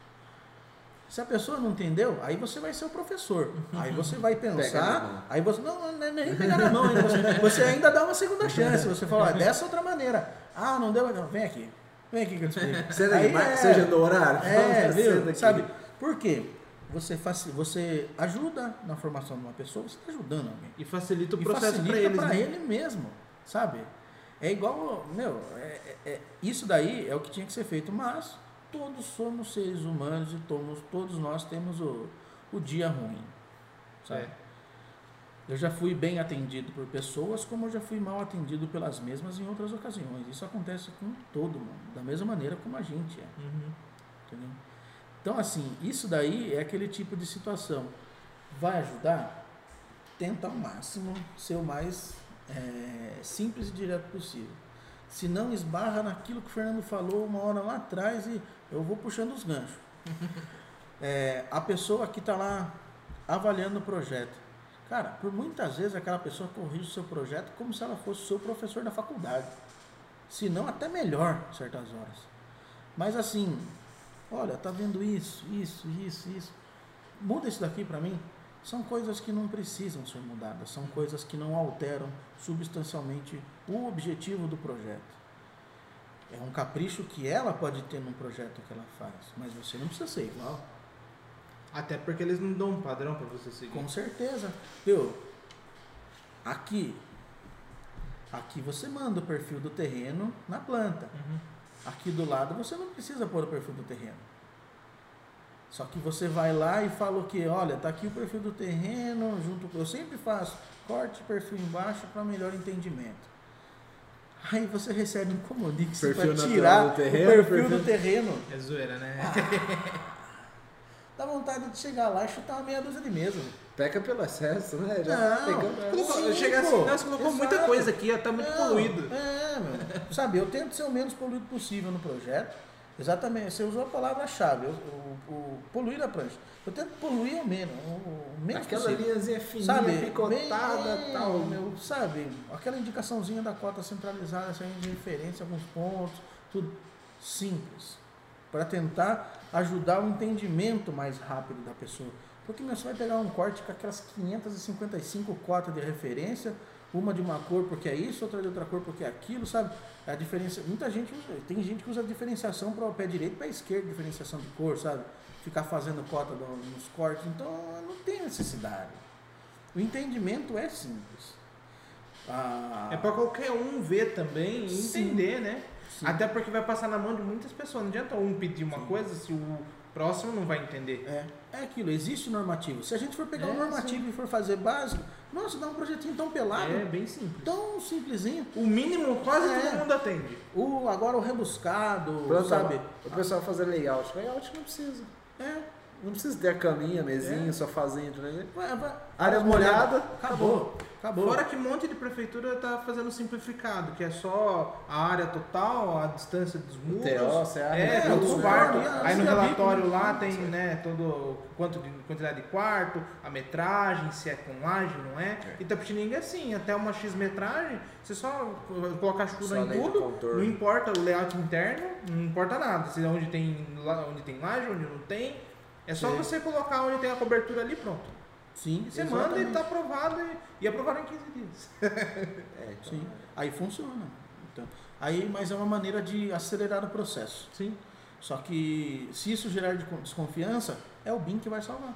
Se a pessoa não entendeu, aí você vai ser o professor. Aí você vai pensar, aí você não, não, é nem pegar na mão, ainda, você, você, ainda dá uma segunda chance. Você fala, ah, dessa outra maneira. Ah, não deu, não, vem aqui. Vem aqui que eu te explico. Seja, aí, é, seja no horário. É, viu? Sabe? Por quê? Você, faz, você ajuda na formação de uma pessoa, você está ajudando alguém. E facilita o processo para ele. Para ele mesmo, sabe? É igual, meu, é, é, é, isso daí é o que tinha que ser feito, mas todos somos seres humanos e todos, todos nós temos o, o dia ruim, sabe? É. Eu já fui bem atendido por pessoas, como eu já fui mal atendido pelas mesmas em outras ocasiões. Isso acontece com todo mundo, da mesma maneira como a gente é. Uhum. Entendeu? Então, assim, isso daí é aquele tipo de situação. Vai ajudar? Tenta ao máximo ser o mais é, simples e direto possível. Se não, esbarra naquilo que o Fernando falou uma hora lá atrás e eu vou puxando os ganchos. É, a pessoa que está lá avaliando o projeto. Cara, por muitas vezes aquela pessoa corrige o seu projeto como se ela fosse o seu professor da faculdade. Se não, até melhor, certas horas. Mas assim, olha, tá vendo isso, isso, isso, isso. Muda isso daqui para mim são coisas que não precisam ser mudadas, são coisas que não alteram substancialmente o objetivo do projeto. É um capricho que ela pode ter num projeto que ela faz, mas você não precisa ser igual. Até porque eles não dão um padrão para você seguir. Com certeza. Viu? Aqui, aqui você manda o perfil do terreno na planta. Uhum. Aqui do lado você não precisa pôr o perfil do terreno. Só que você vai lá e fala o que? Olha, tá aqui o perfil do terreno, junto eu sempre faço corte perfil embaixo para melhor entendimento. Aí você recebe um comodix para tirar terreno, o perfil, perfil, do terreno. É zoeira, né? Ah, dá vontade de chegar lá e chutar uma meia dúzia de mesa. Peca pelo excesso, né? Já não, pegando, colocou, chega assim, você colocou exato. muita coisa aqui, tá muito não, poluído. É, mano. Sabe, eu tento ser o menos poluído possível no projeto. Exatamente, você usou a palavra-chave, o, o, o, poluir a prancha. Eu tento poluir o menos, o, menos Aquela possível. linhazinha fininha, sabe? picotada Bem, tal. Meu, sabe, aquela indicaçãozinha da cota centralizada, saindo de referência, alguns pontos, tudo simples. Para tentar ajudar o entendimento mais rápido da pessoa. Porque meu, você vai pegar um corte com aquelas 555 cotas de referência, uma de uma cor porque é isso, outra de outra cor porque é aquilo, sabe? A diferença, muita gente usa, tem gente que usa diferenciação para o pé direito e pé esquerdo, diferenciação de cor, sabe? Ficar fazendo cota nos cortes, então não tem necessidade. O entendimento é simples. Ah, É pra qualquer um ver também e Sim. entender, né? sim. Até porque vai passar na mão de muitas pessoas. Não adianta um pedir uma Sim. coisa se o próximo não vai entender. É, é aquilo, existe normativo. Se a gente for pegar É, o normativo e for fazer básico, nossa, dá um projetinho tão pelado, É bem simples. tão simplesinho. O mínimo quase É. todo mundo atende. O, agora o rebuscado, Planta, sabe? O pessoal fazer layout. Layout não precisa. É, Não precisa ter a caminha, mesinha, É. sofazinho, vai. Área molhada, Acabou. Acabou. Fora que um monte de prefeitura tá fazendo simplificado, que é só a área total, a distância dos muros. TO, abre, é, né? todos os quartos. né? Aí no relatório lá tem, né, todo quanto de quantidade de quarto, a metragem, se é com laje, não é. Itapetininga é assim, até uma X metragem, você só colocar Só chuva em tudo, não importa o layout interno, não importa nada. Se é onde tem, onde tem laje, onde não tem. É só Sim. você colocar onde tem a cobertura ali pronto. Sim, E você manda e exatamente. tá aprovado e, e aprovado em 15 dias. É, então, Sim, aí funciona. Então, aí, mas é uma maneira de acelerar o processo. Sim. Só que se isso gerar de- desconfiança, é o BIM que vai salvar.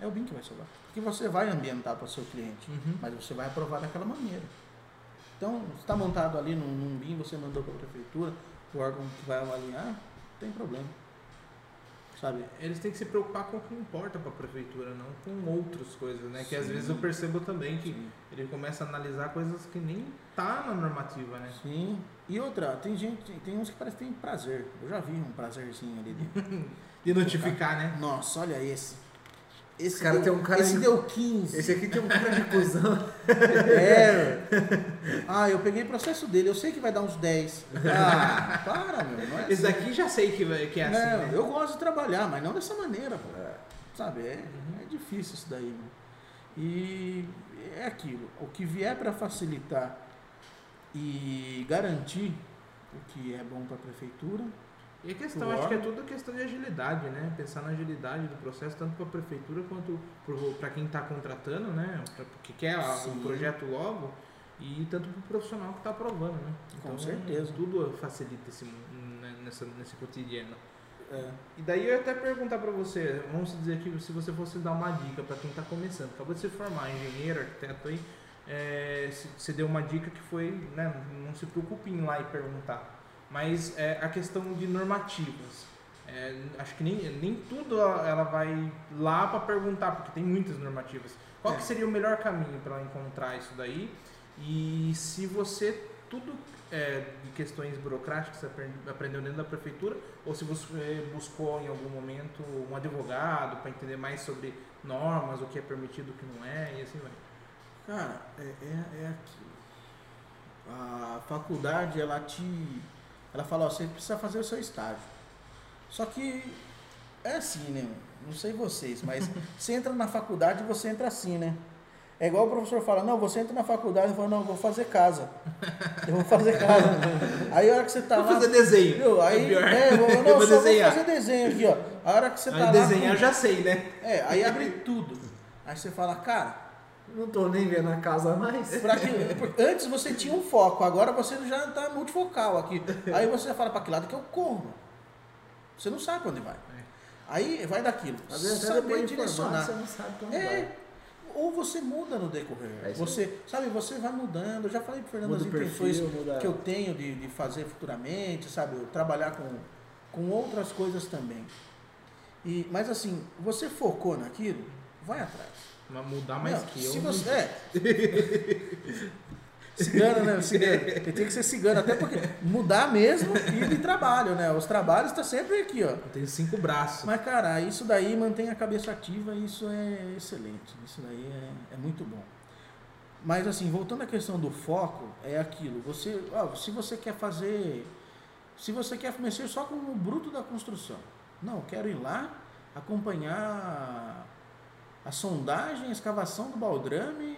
É o BIM que vai salvar. Porque você vai ambientar para o seu cliente, Uhum. mas você vai aprovar daquela maneira. Então, está montado ali num, num BIM, você mandou para a prefeitura, o órgão que vai avaliar, não tem problema. Sabe? Eles têm que se preocupar com o que importa para a prefeitura, não com outras coisas, né? Que às Sim. vezes eu percebo também que Sim. ele começa a analisar coisas que nem tá na normativa, né? Sim. E outra, tem gente, tem uns que parece que tem prazer. Eu já vi um prazerzinho ali de. De notificar, né? Nossa, olha esse. Esse cara deu, tem um cara esse de- deu 15. Esse aqui tem um cara de cuzão. É. Ah, eu peguei processo dele, eu sei que vai dar uns 10. Ah, para, meu. Não é Esse assim. daqui já sei que, que é assim, Não, né? Eu gosto de trabalhar, mas não dessa maneira, pô. É. Sabe? É, Uhum. é difícil isso daí, mano. E é aquilo. O que vier para facilitar e garantir o que é bom para a prefeitura, E a questão, acho que é tudo questão de agilidade, né? Pensar na agilidade do processo, tanto para a prefeitura quanto para quem está contratando, né? Pra, que quer Sim. projeto logo, e tanto para o profissional que está aprovando, né? Com certeza. Tudo facilita esse, né, nessa, nesse cotidiano. é, E daí eu ia até perguntar para você, vamos dizer que se você fosse dar uma dica para quem está começando, acabou de se formar, engenheiro, arquiteto aí, é, você deu uma dica que foi, né, não se preocupe em ir lá e perguntar, mas é, a questão de normativas. É, acho que nem, nem tudo ela vai lá para perguntar, porque tem muitas normativas. Qual É. que seria o melhor caminho para ela encontrar isso daí? E se você tudo é, de questões burocráticas você apren- aprendeu dentro da prefeitura, ou se você buscou em algum momento um advogado para entender mais sobre normas, o que é permitido, o que não é, e assim vai. Cara, é, é, é aquilo. A faculdade, ela te. Ela fala, ó, você precisa fazer o seu estágio. Só que é assim, né? Não sei vocês, mas você entra na faculdade você entra assim, né? É igual o professor fala, não, você entra na faculdade e fala, não, eu vou fazer casa. Eu vou fazer casa. Aí a hora que você tá Vou lá. fazer desenho. Viu? é Aí, é, eu vou, não, Eu vou só desenhar. vou fazer desenho aqui, ó. A hora que você tá Aí lá. desenhar eu já sei, né? É, aí abre tudo. Aí você fala, cara, Não tô nem vendo a casa mais. Pra que, antes você tinha um foco, agora você já está multifocal aqui. Aí você fala para que lado que eu corro. Você não sabe onde vai. Aí vai daquilo. Às vezes até Saber direcionar. você não sabe pra onde vai. É, ou você muda no decorrer. É você, sabe, você vai mudando. Eu já falei pro Fernando Muda as intenções muda... que eu tenho de, de fazer futuramente, sabe? Eu trabalhar com, com outras coisas também. E, mas assim, você focou naquilo, vai atrás. Mas mudar mais Não, que eu. se não- você, é. Cigano, né? Cigano. Ele tem que ser cigano, até porque mudar mesmo e de trabalho, né? Os trabalhos estão sempre aqui, ó. Eu tenho cinco braços. Mas, cara, isso daí mantém a cabeça ativa e isso é excelente. Isso daí é, é muito bom. Mas, assim, voltando à questão do foco, é aquilo. Você, ó, se você quer fazer. Se você quer mexer só com o bruto da construção. Não, quero ir lá acompanhar a sondagem, a escavação do baldrame,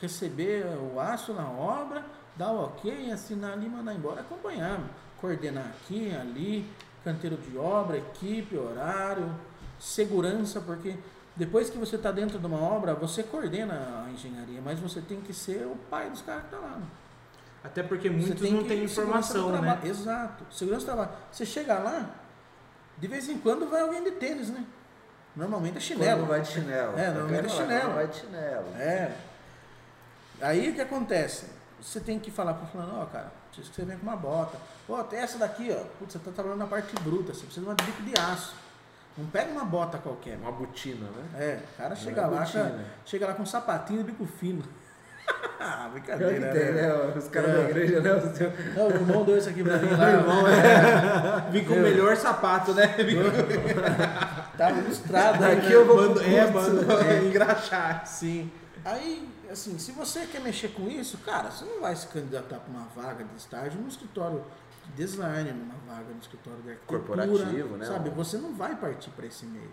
receber o aço na obra, dar o ok, assinar ali, mandar embora, acompanhar, coordenar aqui, ali, canteiro de obra, equipe, horário, segurança, porque depois que você está dentro de uma obra, você coordena a engenharia, mas você tem que ser o pai dos caras que estão tá lá. Até porque muitos tem não têm informação, né? Exato. Segurança do trabalho. Você chega lá, de vez em quando vai alguém de tênis, né? Normalmente é chinelo. Quando vai de chinelo. É, normalmente é chinelo. Vai de chinelo. É. Aí o que acontece? Você tem que falar para o fulano, ó, cara, preciso que você venha com uma bota. Pô, tem essa daqui, ó. Putz, você tá trabalhando na parte bruta, você precisa de uma bico de aço. Não pega uma bota qualquer. Uma botina, né? É, o cara chega é lá, cara, chega lá com um sapatinho e bico fino. ah, Pior que brincadeira, tem, né? né? Os caras É. da igreja, né? Os Não, o irmão deu isso aqui pra mim lá. Meu irmão, é. Vim com o melhor sapato, né? Tava ilustrado aí, Aqui né? eu vou Mando, é, mano, é. engraxar. Sim. Aí, assim, se você quer mexer com isso, cara, você não vai se candidatar para uma vaga de estágio no escritório de design, numa vaga no escritório de arquitetura. Corporativo, né? Sabe, você não vai partir para esse meio.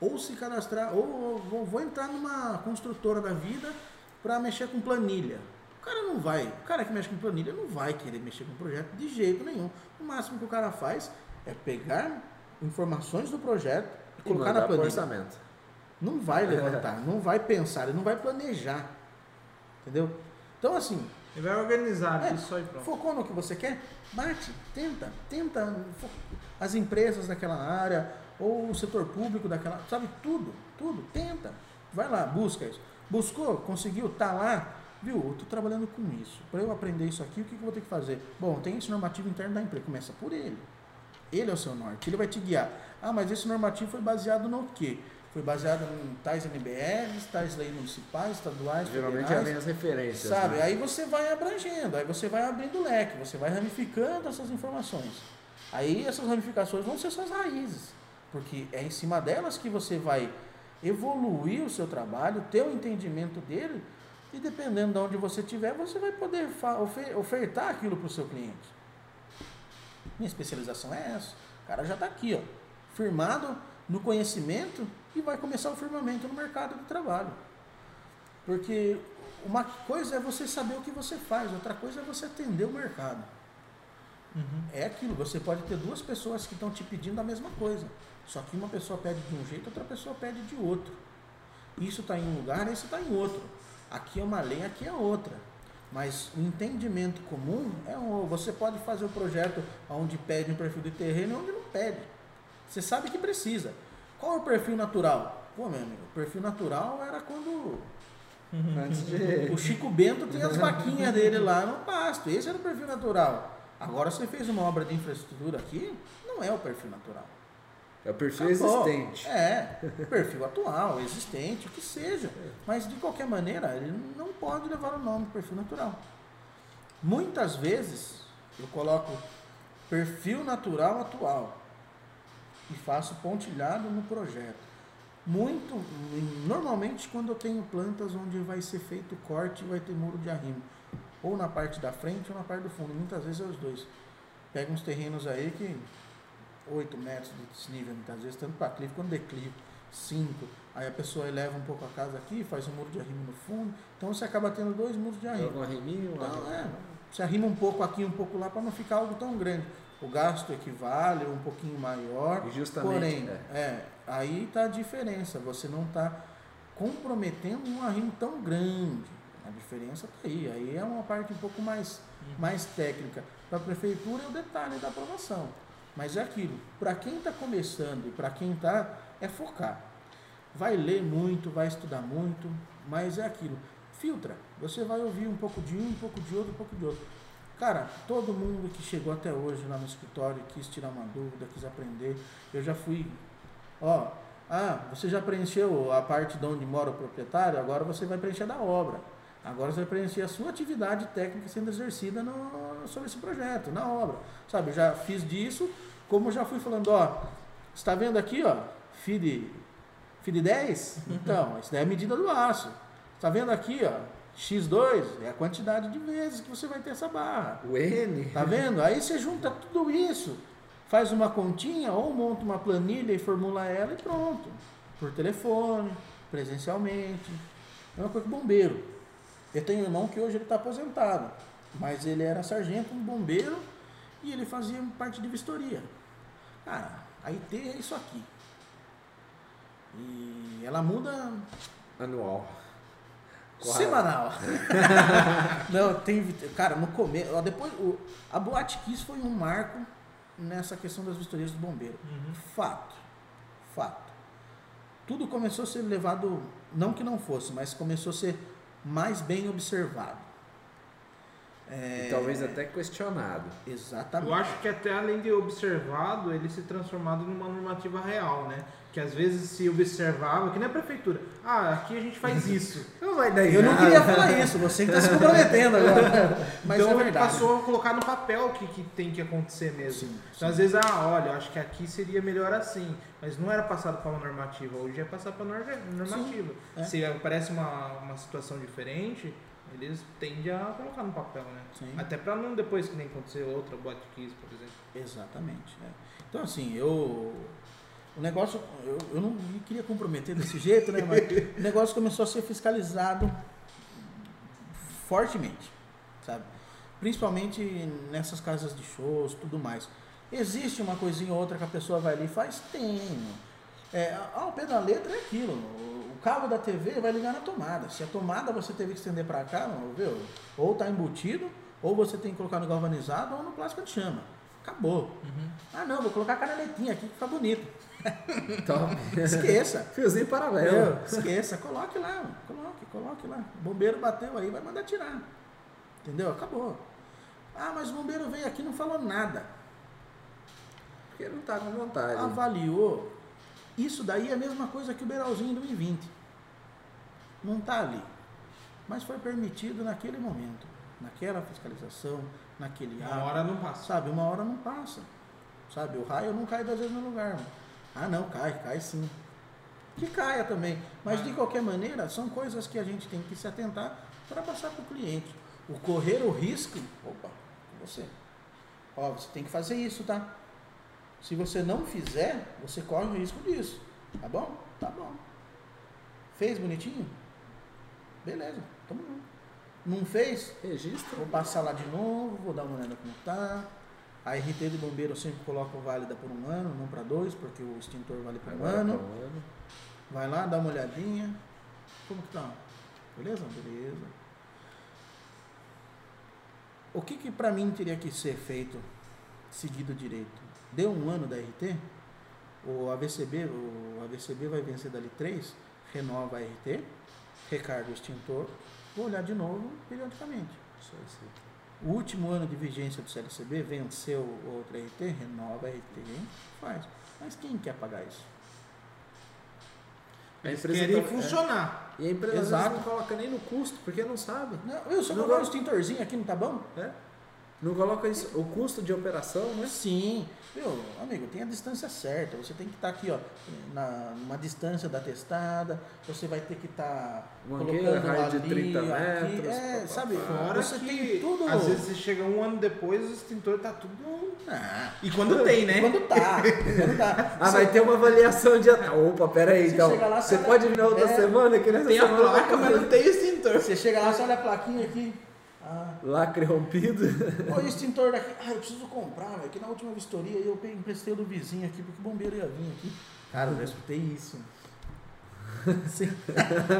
Ou se cadastrar, ou, ou vou, vou entrar numa construtora da vida para mexer com planilha. O cara não vai, o cara que mexe com planilha não vai querer mexer com projeto de jeito nenhum. O máximo que o cara faz é pegar informações do projeto e colocar na planilha. orçamento. Não vai levantar, não vai pensar, ele não vai planejar. Entendeu? Então, assim, Ele vai organizar É. isso aí pronto. focou no que você quer, bate, tenta, tenta. As empresas daquela área, ou o setor público daquela, sabe, tudo, tudo, tenta. Vai lá, busca isso. Buscou, conseguiu, tá lá, viu? Eu tô trabalhando com isso. Para eu aprender isso aqui, o que, que eu vou ter que fazer? Bom, tem esse normativo interno da empresa, começa por ele. Ele é o seu norte, ele vai te guiar. Ah, mas esse normativo foi baseado no quê? Foi baseado em tais NBRs, tais leis municipais, estaduais, Geralmente já federais. vem as referências. Sabe? né? Aí você vai abrangendo, aí você vai abrindo o leque, você vai ramificando essas informações. Aí essas ramificações vão ser suas raízes, porque é em cima delas que você vai evoluir o seu trabalho, ter o entendimento dele, e dependendo de onde você estiver, você vai poder ofertar aquilo para o seu cliente. Minha especialização é essa. O cara já está aqui, ó, firmado no conhecimento e vai começar o firmamento no mercado de trabalho. Porque uma coisa é você saber o que você faz, outra coisa é você atender o mercado. Uhum. É aquilo, você pode ter duas pessoas que estão te pedindo a mesma coisa. Só que uma pessoa pede de um jeito, outra pessoa pede de outro. Isso está em um lugar, isso está em outro. Aqui é uma lei, aqui é outra. Mas o entendimento comum é um. Você pode fazer o projeto onde pede um perfil de terreno e onde não pede. Você sabe que precisa. Qual é o perfil natural? Pô, meu amigo, o perfil natural era quando Antes de. o Chico Bento tinha as vaquinhas dele lá no pasto. Esse era o perfil natural. Agora você fez uma obra de infraestrutura aqui, não é o perfil natural. É o perfil Acabou. existente. É, perfil atual, existente, o que seja. Mas de qualquer maneira, ele não pode levar o nome perfil natural. Muitas vezes eu coloco perfil natural atual e faço pontilhado no projeto. Muito, normalmente quando eu tenho plantas onde vai ser feito corte e vai ter muro de arrimo, ou na parte da frente ou na parte do fundo, muitas vezes é os dois. Pega uns terrenos aí que 8 metros de desnível, muitas vezes, tanto para clive quanto declive, 5. Aí a pessoa eleva um pouco a casa aqui, faz um muro de arrimo no fundo, então você acaba tendo dois muros de arrimo. Joga um arriminho, Então, é, você arrima um pouco aqui, um pouco lá, para não ficar algo tão grande. O gasto equivale, um pouquinho maior, E justamente, porém, né? é, aí está a diferença, você não está comprometendo um arrimo tão grande. A diferença está aí, aí é uma parte um pouco mais, mais técnica. Para a prefeitura é o detalhe da aprovação. Mas é aquilo, para quem está começando e para quem está, é focar. Vai ler muito, vai estudar muito, mas é aquilo. Filtra. Você vai ouvir um pouco de um, um pouco de outro, um pouco de outro. Cara, todo mundo que chegou até hoje lá no escritório quis tirar uma dúvida, quis aprender. Eu já fui. Ó, ah, você já preencheu a parte de onde mora o proprietário, agora você vai preencher da obra. Agora você vai preencher a sua atividade técnica sendo exercida no, sobre esse projeto, na obra. Sabe, eu já fiz disso, como já fui falando, ó, está vendo aqui, ó, FID, FID 10? Então, isso daí é a medida do aço. Está vendo aqui, ó, X2 é a quantidade de vezes que você vai ter essa barra. O N. Tá vendo? Aí você junta tudo isso, faz uma continha ou monta uma planilha e formula ela e pronto. Por telefone, presencialmente. É uma coisa que bombeiro. Eu tenho um irmão que hoje ele está aposentado, mas ele era sargento, um bombeiro, e ele fazia parte de vistoria. Cara, a IT é isso aqui. E ela muda Anual. Qual- semanal. Não, tem. Cara, no começo. Depois, o, a Boate Kiss foi um marco nessa questão das vistorias do bombeiro. Uhum. Fato. Fato. Tudo começou a ser levado, não que não fosse, mas começou a ser mais bem observado. É, E talvez até questionado. Exatamente. Eu acho que até além de observado, ele se transformado numa normativa real, né? Que às vezes se observava, que nem a prefeitura. Ah, aqui a gente faz isso. Não vai dar Eu não queria falar isso, você que está se comprometendo agora. Mas então é ele verdade. passou a colocar no papel o que, que tem que acontecer mesmo. Sim, Então, sim. às vezes, ah, olha, acho que aqui seria melhor assim. Mas não era passado para uma normativa, hoje é passado para norma- normativa. é. Se aparece uma, uma situação diferente, eles tendem a colocar no papel, né? Sim. Até para não depois que nem acontecer outra boate kiss, por exemplo. Exatamente. é. Então, assim, eu. O negócio. Eu, eu não me queria comprometer desse jeito, né? Mas o negócio começou a ser fiscalizado fortemente, sabe? Principalmente nessas casas de shows tudo mais. Existe uma coisinha ou outra que a pessoa vai ali e faz? Tem. É, ao pé da letra é aquilo. O cabo da TV vai ligar na tomada. Se a tomada você teve que estender para cá, não, viu? ou está embutido, ou você tem que colocar no galvanizado ou no plástico de chama. Acabou. Ah, não, vou colocar a canaletinha aqui que fica bonito. Top. Esqueça. Fiozinho paralelo. Meu, esqueça, coloque lá, coloque, coloque lá. O bombeiro bateu aí, vai mandar tirar. Entendeu? Acabou. Ah, mas o bombeiro veio aqui e não falou nada. Porque não tá com vontade. Avaliou. Isso daí é a mesma coisa que o Beralzinho em 2020. Não está ali. Mas foi permitido naquele momento. Naquela fiscalização, naquele Uma ato. hora não passa. Sabe, uma hora não passa. Sabe, o raio não cai duas vezes no lugar. mano. Ah, não, cai, cai sim. Que caia também. Mas de qualquer maneira, são coisas que a gente tem que se atentar para passar para o cliente. O correr o risco. Opa, você. Ó, você tem que fazer isso, tá? Se você não fizer, você corre o risco disso. Tá bom? Tá bom. Fez bonitinho? Beleza, tamo junto. Não fez? Registro. Vou passar lá de novo, vou dar uma olhada como tá. A RT do bombeiro eu sempre coloco válida por um ano, não para dois, porque o extintor vale por um ano. ano. Vai lá, dá uma olhadinha. Como que tá? Beleza? Beleza. O que que pra mim teria que ser feito seguido direito? Deu um ano da RT, o AVCB, o AVCB vai vencer dali três, renova a RT, recarga o extintor, vou olhar de novo periodicamente. O último ano de vigência do CLCB venceu outra RT, renova a RT, faz. Mas quem quer pagar isso? A empresa querem tá- funcionar. E a empresa Exato. não coloca nem no custo, porque não sabe. Não, eu só colocar um extintorzinho aqui, não tá bom? né? Não coloca isso, o custo de operação, né? Sim, meu amigo, tem a distância certa. Você tem que estar aqui, ó, na numa distância da testada. Você vai ter que estar Mangueira, colocando raio de ali, 30 aqui. metros, É, sabe? Fora você que, tem tudo. às vezes você chega um ano depois, o extintor tá tudo... Ah, E quando tem, né? Quando tá, quando tá. Ah, Você- vai ter uma avaliação de. Opa, pera aí, Você então. chega lá, Você pode vir na outra É. semana que nessa Tem a semana vai placa, mas não tem extintor. Você chega lá, você olha a plaquinha aqui. Ah, Lacre rompido. Olha o extintor daqui. Ah, eu preciso comprar, velho. Que na última vistoria eu emprestei do vizinho aqui, porque o bombeiro ia vir aqui. Cara, eu escutei isso. Sim.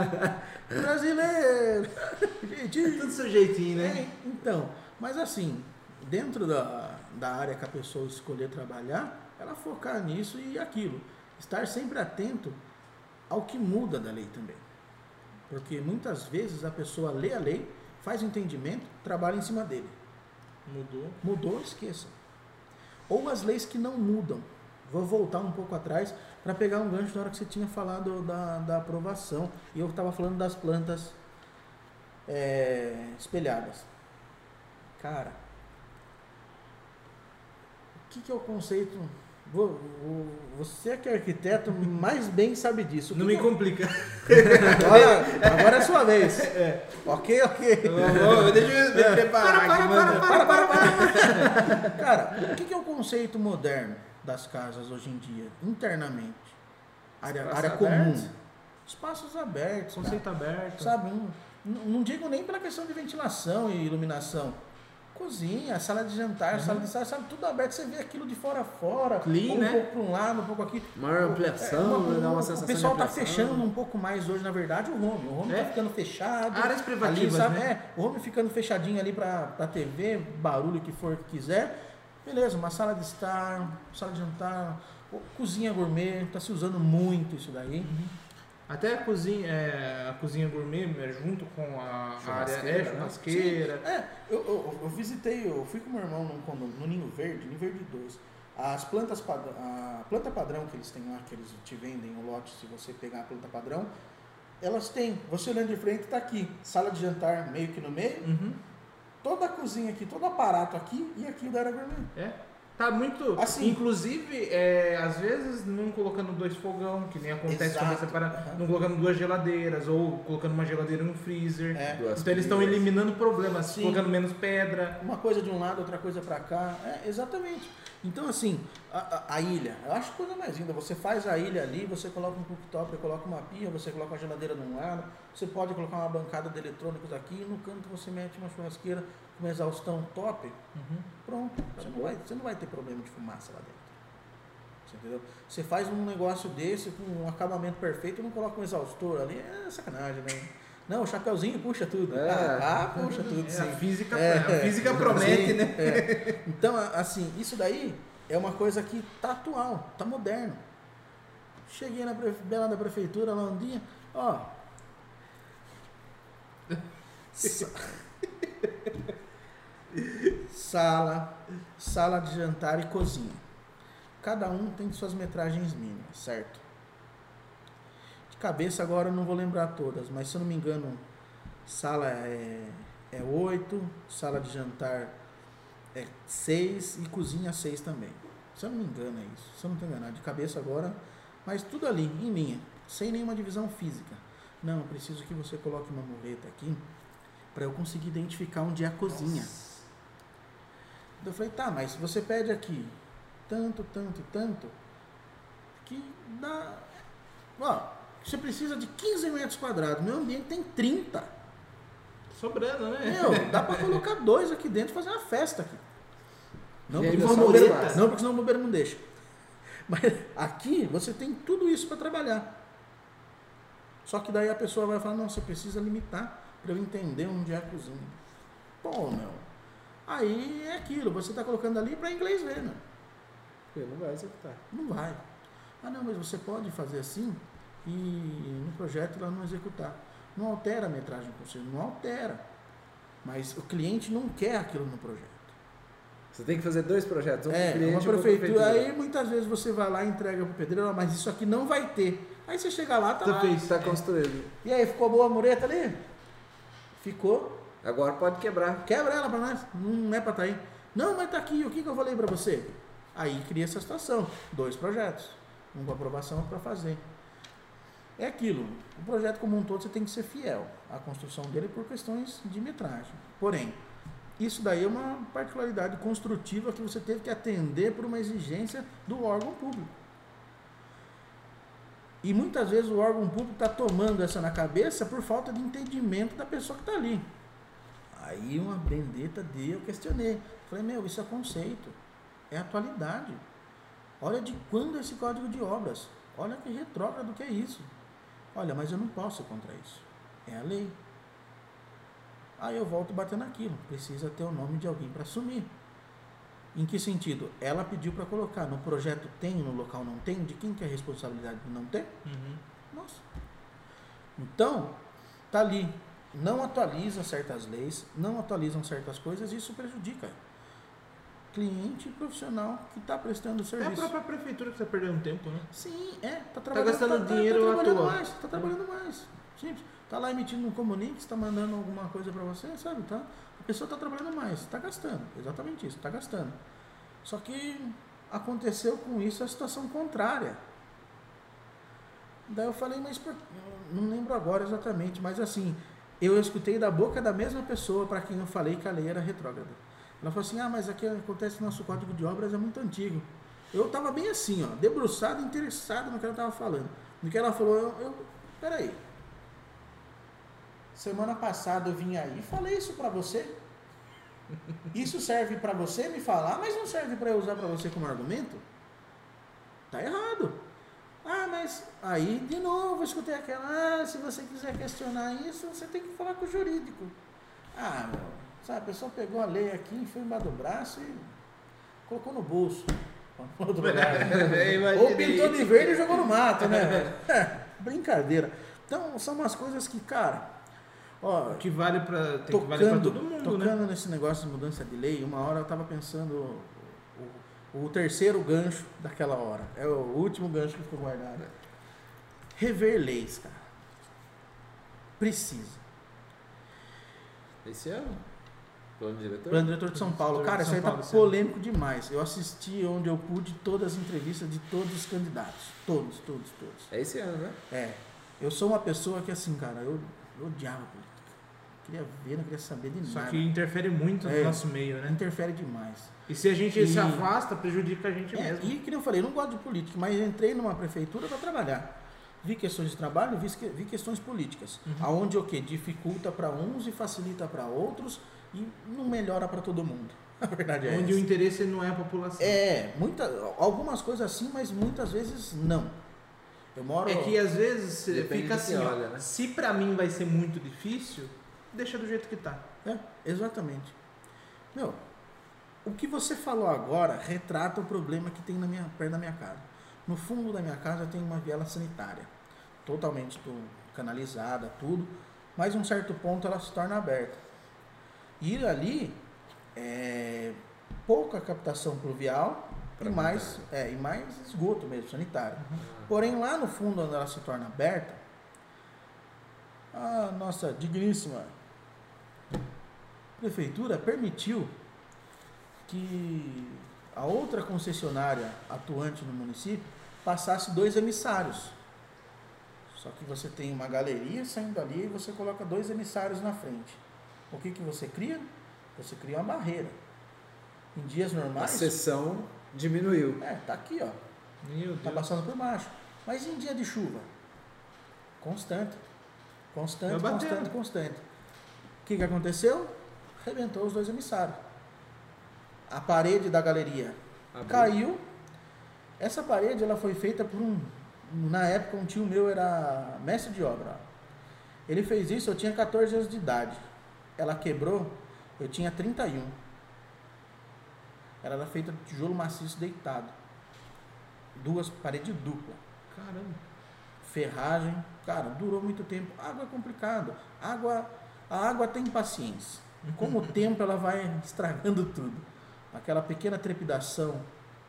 Brasileiro! Jeitinho. Tudo seu jeitinho, né? É, então, mas assim, dentro da, da área que a pessoa escolher trabalhar, ela focar nisso e aquilo. Estar sempre atento ao que muda da lei também. Porque muitas vezes a pessoa lê a lei, faz o entendimento, trabalha em cima dele. Mudou. Mudou, esqueça. Ou as leis que não mudam. Vou voltar um pouco atrás para pegar um gancho na hora que você tinha falado da, da aprovação. E eu estava falando das plantas é, espelhadas. Cara, o que, que é o conceito? Vo- vo- Você que é arquiteto, mais bem sabe disso. Não me é- complica. Olha, agora é a sua vez. Ok, ok. Ô, ô, Deixa eu me preparar aqui, mano. Para, para, para. Cara, o que é o conceito moderno das casas hoje em dia, internamente? Área, área comum. Espaços abertos. cara. Conceito aberto. Sabe? Não- não digo nem pela questão de ventilação e iluminação. Cozinha, sala de jantar, sala de sala, sabe, tudo aberto, você vê aquilo de fora a fora, Clean, um né? pouco para um lado, um pouco aqui. Maior ampliação, É, uma- né, dá uma o sensação pessoal de tá ampliação. fechando um pouco mais hoje, na verdade, o home. O home É. tá ficando fechado. Áreas privativas, ali, sabe? né? É, o home ficando fechadinho ali pra, pra TV, barulho que for que quiser. Beleza, uma sala de estar, sala de jantar, o- cozinha gourmet, tá se usando muito isso daí. Até a cozinha, é, a cozinha gourmet junto com a a área Churrasqueira, é, né? churrasqueira. É, eu, eu, eu visitei, eu fui com meu irmão num condomínio, no Ninho Verde, Ninho Verde 2. As plantas padrão, a planta padrão que eles têm lá, que eles te vendem o lote, se você pegar a planta padrão, elas têm. Você olhando de frente, tá aqui. Sala de jantar meio que no meio, Uhum. toda a cozinha aqui, todo aparato aqui e aqui o da área gourmet. É. Tá muito. Assim. Inclusive, é, às vezes, não colocando dois fogão, que nem acontece quando Exato. você para. Não colocando duas geladeiras, ou colocando uma geladeira no freezer. É. Duas Então eles estão eliminando problemas, Sim. colocando menos pedra. Uma coisa de um lado, outra coisa pra cá. É, exatamente. Então, assim, a, a- ilha, eu acho coisa mais linda. Você faz a ilha ali, você coloca um cooktop, coloca uma pia, você coloca uma geladeira de um lado, você pode colocar uma bancada de eletrônicos aqui, e no canto você mete uma churrasqueira com uma exaustão top. Uhum. Pronto. Você não, vai, você não vai ter problema de fumaça lá dentro. Você entendeu? Você faz um negócio desse com um acabamento perfeito e não coloca um exaustor ali, é sacanagem, né? Não, o chapeuzinho puxa tudo. É. Ah, ah, puxa tudo, É, sim. a física, É, a física promete, sim, né? é. Então, assim, isso daí é uma coisa que tá atual, tá moderno. Cheguei na lá da prefeitura, lá um dia, ó. Sa- Sala, sala de jantar e cozinha. Cada um tem suas metragens mínimas, certo? Cabeça agora eu não vou lembrar todas, mas se eu não me engano, sala é, é 8, sala de jantar é 6 e cozinha 6 também. Se eu não me engano é isso. Se eu não estou enganado, de cabeça agora, mas tudo ali, em linha, sem nenhuma divisão física. Não, eu preciso que você coloque uma mureta aqui para eu conseguir identificar onde é a cozinha. Eu falei, tá, mas você pede aqui tanto, tanto e tanto, que dá. Ó, você precisa de 15 metros quadrados. Meu ambiente tem 30. Sobrando, né? Meu, dá pra colocar dois aqui dentro e fazer uma festa aqui. Não, porque, senão bombeiro, não, porque senão o bombeiro não deixa. Mas aqui você tem tudo isso para trabalhar. Só que daí a pessoa vai falar, não, você precisa limitar para eu entender onde é a cozinha. Pô, meu. Aí é aquilo, você está colocando ali para inglês ver, né? Ele não vai executar. Não vai. Ah, não, mas você pode fazer assim e no projeto lá não executar. Não altera a metragem com você, não altera. Mas o cliente não quer aquilo no projeto. Você tem que fazer dois projetos, um É, cliente uma prefeitura. Aí muitas vezes você vai lá e entrega pro pedreiro, "Ah, mas isso aqui não vai ter. Aí você chega lá, tá Tá lá. Está construído. E aí, ficou boa a mureta ali? Ficou. Agora pode quebrar. Quebra ela pra nós. Não é pra tá aí. Não, mas tá aqui. O que, que eu falei pra você? Aí cria essa situação. Dois projetos. Um para aprovação, outro para fazer. É aquilo. O projeto como um todo você tem que ser fiel à construção dele por questões de metragem. Porém, isso daí é uma particularidade construtiva que você teve que atender por uma exigência do órgão público. E muitas vezes o órgão público está tomando essa na cabeça por falta de entendimento da pessoa que está ali. Aí uma bendeta de eu questionei. Falei, meu, isso é conceito. É atualidade. Olha de quando esse código de obras. Olha que retrógrado que é isso. Olha, mas eu não posso contra isso. É a lei. Aí eu volto batendo naquilo. Precisa ter o nome de alguém para assumir. Em que sentido? Ela pediu para colocar. No projeto tem, no local não tem. De quem que é a responsabilidade de não ter? Uhum. Nossa. Então, tá ali. Não atualiza certas leis, não atualizam certas coisas, isso prejudica cliente profissional que está prestando É a serviço. própria prefeitura que está perdendo tempo, né? Sim, é, tá trabalhando, gastando tá, dinheiro tá, à trabalhando toa. mais, tá trabalhando mais. Simples. Tá lá emitindo um comunique, está mandando alguma coisa para você, sabe, tá? A pessoa tá trabalhando mais, tá gastando, exatamente isso, tá gastando. Só que aconteceu com isso a situação contrária. Daí eu falei, mas por... não lembro agora exatamente, mas assim, eu escutei da boca da mesma pessoa para quem eu falei que a lei era retrógrada. Ela falou assim: ah, mas aqui acontece nosso código de obras é muito antigo. Eu estava bem assim, ó, debruçado, interessado no que ela estava falando. No que ela falou, eu, eu peraí. Semana passada eu vim aí e falei isso para você. Isso serve para você me falar, mas não serve para eu usar para você como argumento? Tá errado. Ah, mas aí de novo eu escutei aquela, ah, se você quiser questionar isso, você tem que falar com o jurídico. Ah, meu, sabe, a pessoa pegou a lei aqui, foi embaixo do braço e colocou no bolso. É, Ou pintou de verde e jogou no mato, né? É, brincadeira. Então, são umas coisas que, cara, ó, Que vale que tocando, valer pra todo mundo, né? tocando nesse negócio de mudança de lei, uma hora eu tava pensando o, o terceiro gancho daquela hora. É o último gancho que ficou guardado. Rever leis, cara. Precisa. Esse ano? Plano diretor? Plano diretor de São Paulo. Cara, de isso aí São tá Paulo, esse ano. polêmico demais. Eu assisti onde eu pude todas as entrevistas de todos os candidatos. Todos, todos, todos. É esse ano, né? É. Eu sou uma pessoa que, assim, cara, eu, eu odiava política. Queria ver, não queria saber de Só nada. que interfere muito É. no nosso meio, né? Interfere demais. E se a gente E- se afasta, prejudica a gente É, mesmo. e que nem eu falei, eu não gosto de política, mas entrei numa prefeitura para trabalhar. Vi questões de trabalho, vi, que- vi questões políticas. Uhum. Aonde o quê? Dificulta para uns e facilita para outros e não melhora para todo mundo. A verdade é Onde o essa. interesse não é a população. É, muita, algumas coisas sim, mas muitas vezes não. Eu moro. É que às vezes você Depende fica assim, ó, olha, né? se pra mim vai ser muito difícil, deixa do jeito que tá. É, exatamente. Meu, o que você falou agora retrata o problema que tem na minha, perto da minha casa. No fundo da minha casa tem uma viela sanitária, totalmente canalizada, tudo, mas um certo ponto ela se torna aberta. E ali é pouca captação pluvial e mais, é, e mais esgoto mesmo, sanitário. Porém, lá no fundo, onde ela se torna aberta, a nossa digníssima prefeitura permitiu que a outra concessionária atuante no município passasse dois emissários. Só que você tem uma galeria saindo ali e você coloca dois emissários na frente. O que, que você cria? Você cria uma barreira. Em dias A normais. sessão diminuiu. É, tá aqui, ó. Meu Tá Deus. passando por baixo. Mas em dia de chuva? Constante. Constante, Vai batendo. constante, constante. O que, que aconteceu? Arrebentou os dois emissários. A parede da galeria Abriu. caiu. Essa parede ela foi feita por um. Na época, um tio meu era mestre de obra. Ele fez isso, eu tinha 14 anos de idade. Ela quebrou, eu tinha 31. Ela era feita de tijolo maciço deitado. Duas paredes dupla. Caramba. Ferragem, cara, durou muito tempo. Água é complicado. Água, a água tem paciência. Com o tempo ela vai estragando tudo. Aquela pequena trepidação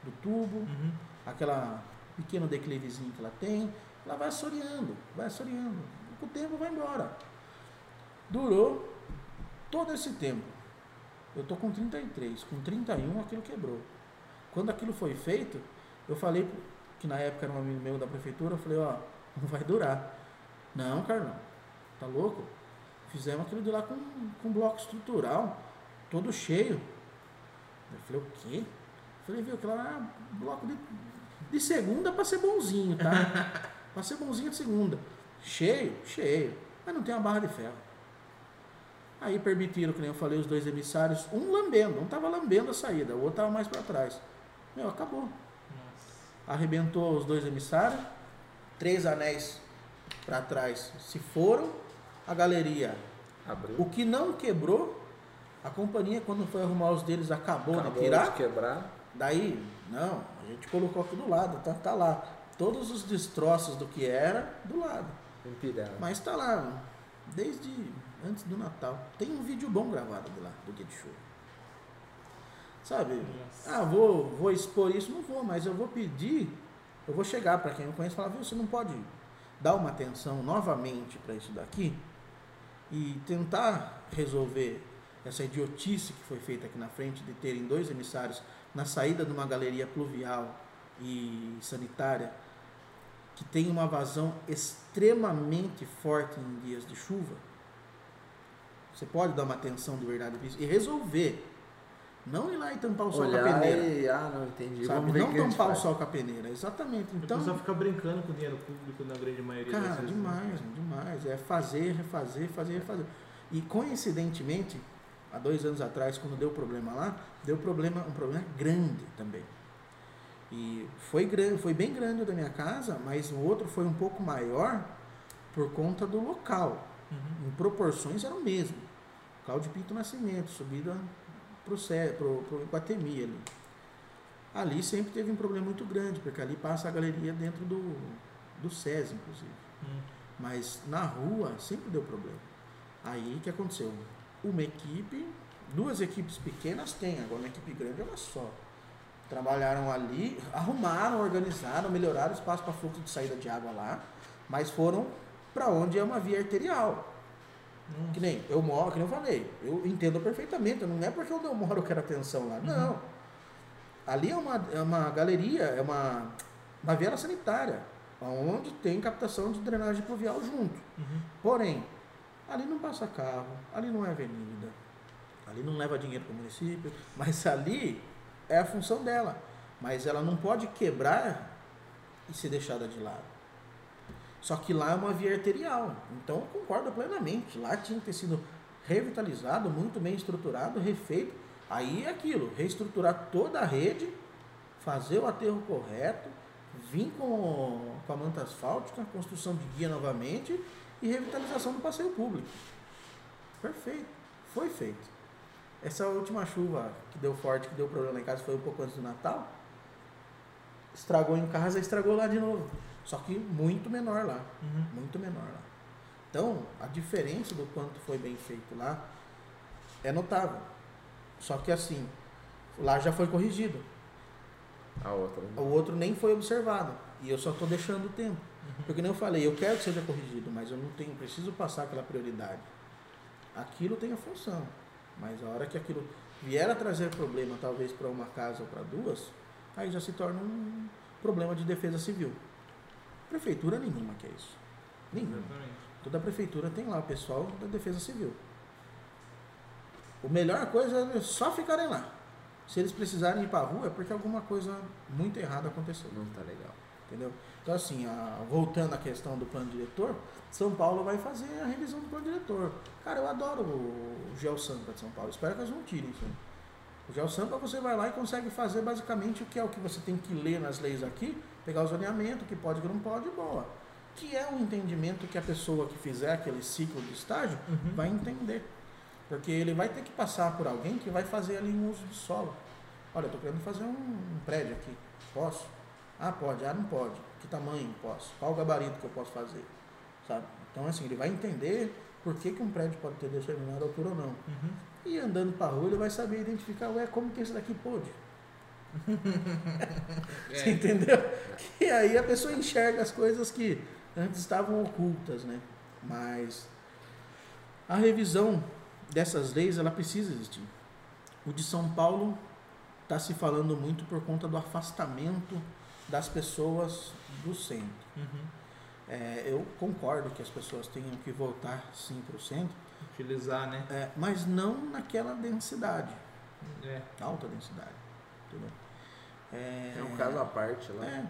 do tubo, Uhum. aquela pequeno declivezinho que ela tem, ela vai assoreando, vai assoreando. Com o tempo vai embora. Durou todo esse tempo. Eu tô com 33, com 31 aquilo quebrou. Quando aquilo foi feito, eu falei, que na época era um amigo meu da prefeitura, eu falei, ó, não vai durar. Não, Carlão, tá louco? Fizemos aquilo de lá com, com bloco estrutural, todo cheio. Eu falei, o quê? Eu falei, viu, aquilo lá era bloco de, de segunda para ser bonzinho, tá? para ser bonzinho de segunda. Cheio, cheio. Mas não tem uma barra de ferro. Aí permitiram, que nem eu falei, os dois emissários, um lambendo, um tava lambendo a saída, o outro tava mais para trás. Meu, acabou. Nossa. Arrebentou os dois emissários, três anéis para trás se foram, a galeria. Abriu. O que não quebrou, a companhia, quando foi arrumar os deles, acabou, Acabou de tirar. de quebrar. Daí, não, a gente colocou aqui do lado, tá, tá lá. Todos os destroços do que era, do lado. Empilhado. Mas tá lá, desde antes do Natal. Tem um vídeo bom gravado de lá, do dia de chuva. Sabe? Nossa. Ah, vou, vou expor isso? Não vou, mas eu vou pedir, eu vou chegar para quem eu conheço e falar, viu, você não pode dar uma atenção novamente para isso daqui e tentar resolver essa idiotice que foi feita aqui na frente de terem dois emissários na saída de uma galeria pluvial e sanitária que tem uma vazão extremamente forte em dias de chuva. Você pode dar uma atenção de verdade pra isso e resolver. Não ir lá e tampar o sol com a Olhar peneira. e... Ah, não entendi. Sabe? Vamos ver o Não tampar o faz. sol com a peneira. Exatamente. Então, Então, o pessoal fica brincando com o dinheiro público na grande maioria das cara, vezes. né? demais, demais. É fazer, refazer, fazer, refazer. E coincidentemente, há dois anos atrás, quando deu problema lá, deu problema, um problema grande também. E foi grande, foi bem grande o da minha casa, mas o outro foi um pouco maior por conta do local. Uhum. Em proporções era o mesmo. De Pinto Nascimento, subida pro, pro Iguatemi ali. Ali sempre teve um problema muito grande, porque ali passa a galeria dentro do, do SES, inclusive. Hum. Mas na rua sempre deu problema. Aí o que aconteceu? Uma equipe, duas equipes pequenas tem, agora uma equipe grande é uma só. Trabalharam ali, arrumaram, organizaram, melhoraram o espaço para fluxo de saída de água lá, mas foram para onde é uma via arterial. Hum. Que nem eu moro, que nem eu falei, eu entendo perfeitamente, não é porque onde eu moro eu quero atenção lá, não. Ali é uma, é uma galeria, é uma, uma viela sanitária, onde tem captação de drenagem pluvial junto. Uhum. Porém, ali não passa carro, ali não é avenida, ali não leva dinheiro para o município, mas ali é a função dela. Mas ela não pode quebrar e ser deixada de lado. Só que lá é uma via arterial, então concordo plenamente. Lá tinha que ter sido revitalizado, muito bem estruturado, refeito. Aí é aquilo, reestruturar toda a rede, fazer o aterro correto, vir com, com a manta asfáltica, construção de guia novamente e revitalização do passeio público. Perfeito. Foi feito. Essa última chuva que deu forte, que deu problema em casa, foi um pouco antes do Natal. Estragou em casa, estragou lá de novo. Só que muito menor lá. Uhum. Muito menor lá. Então, a diferença do quanto foi bem feito lá é notável. Só que assim, lá já foi corrigido. A outra. né? O outro nem foi observado. E eu só estou deixando o tempo. Porque nem eu falei, eu quero que seja corrigido, mas eu não tenho, preciso passar aquela prioridade. Aquilo tem a função. Mas a hora que aquilo vier a trazer problema, talvez para uma casa ou para duas, aí já se torna um problema de defesa civil. Prefeitura nenhuma que é isso. Nenhuma. Exatamente. Toda prefeitura tem lá o pessoal da defesa civil. O melhor coisa é só ficarem lá. Se eles precisarem ir para a rua é porque alguma coisa muito errada aconteceu. Não tá legal. Entendeu? Então, assim, a- voltando à questão do plano diretor, São Paulo vai fazer a revisão do plano diretor. Cara, eu adoro o Geo Sampa de São Paulo. Espero que eles não tirem isso. O Geo Sampa você vai lá e consegue fazer basicamente o que é o que você tem que ler nas leis aqui, pegar os alinhamentos, o que pode que não pode, boa. Que é um entendimento que a pessoa que fizer aquele ciclo de estágio Uhum. vai entender. Porque ele vai ter que passar por alguém que vai fazer ali um uso de solo. Olha, eu estou querendo fazer um, um prédio aqui. Posso? Ah, pode. Ah, não pode. Que tamanho posso? Qual o gabarito que eu posso fazer? Sabe? Então, assim, ele vai entender por que, que um prédio pode ter determinada altura ou não. Uhum. E andando para rua, ele vai saber identificar, ué, como que esse daqui pôde? Você É. entendeu? E aí a pessoa enxerga as coisas que antes estavam ocultas, né? Mas a revisão dessas leis, ela precisa existir. O de São Paulo está se falando muito por conta do afastamento das pessoas do centro. Uhum. É, eu concordo que as pessoas tenham que voltar sim para o centro, Utilizar, né? é, mas não naquela densidade, É. alta densidade. Entendeu? É, É um caso à parte lá. É,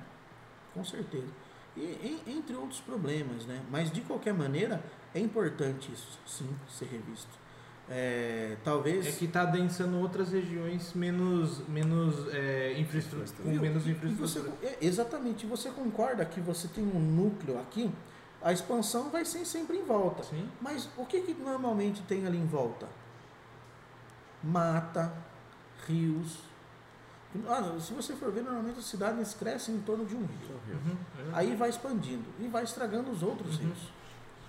com certeza. E em- entre outros problemas, né? Mas de qualquer maneira é importante isso, sim, ser revisto. É, talvez. É que está densando outras regiões menos, menos é, infraestrutura, com menos E você, infraestrutura. é, exatamente. Você concorda que você tem um núcleo aqui? A expansão vai ser sempre em volta. Sim. Mas o que, que normalmente tem ali em volta? Mata, rios. Ah, se você for ver, normalmente as cidades crescem em torno de um rio. Uhum. Aí vai expandindo e vai estragando os outros Uhum. rios.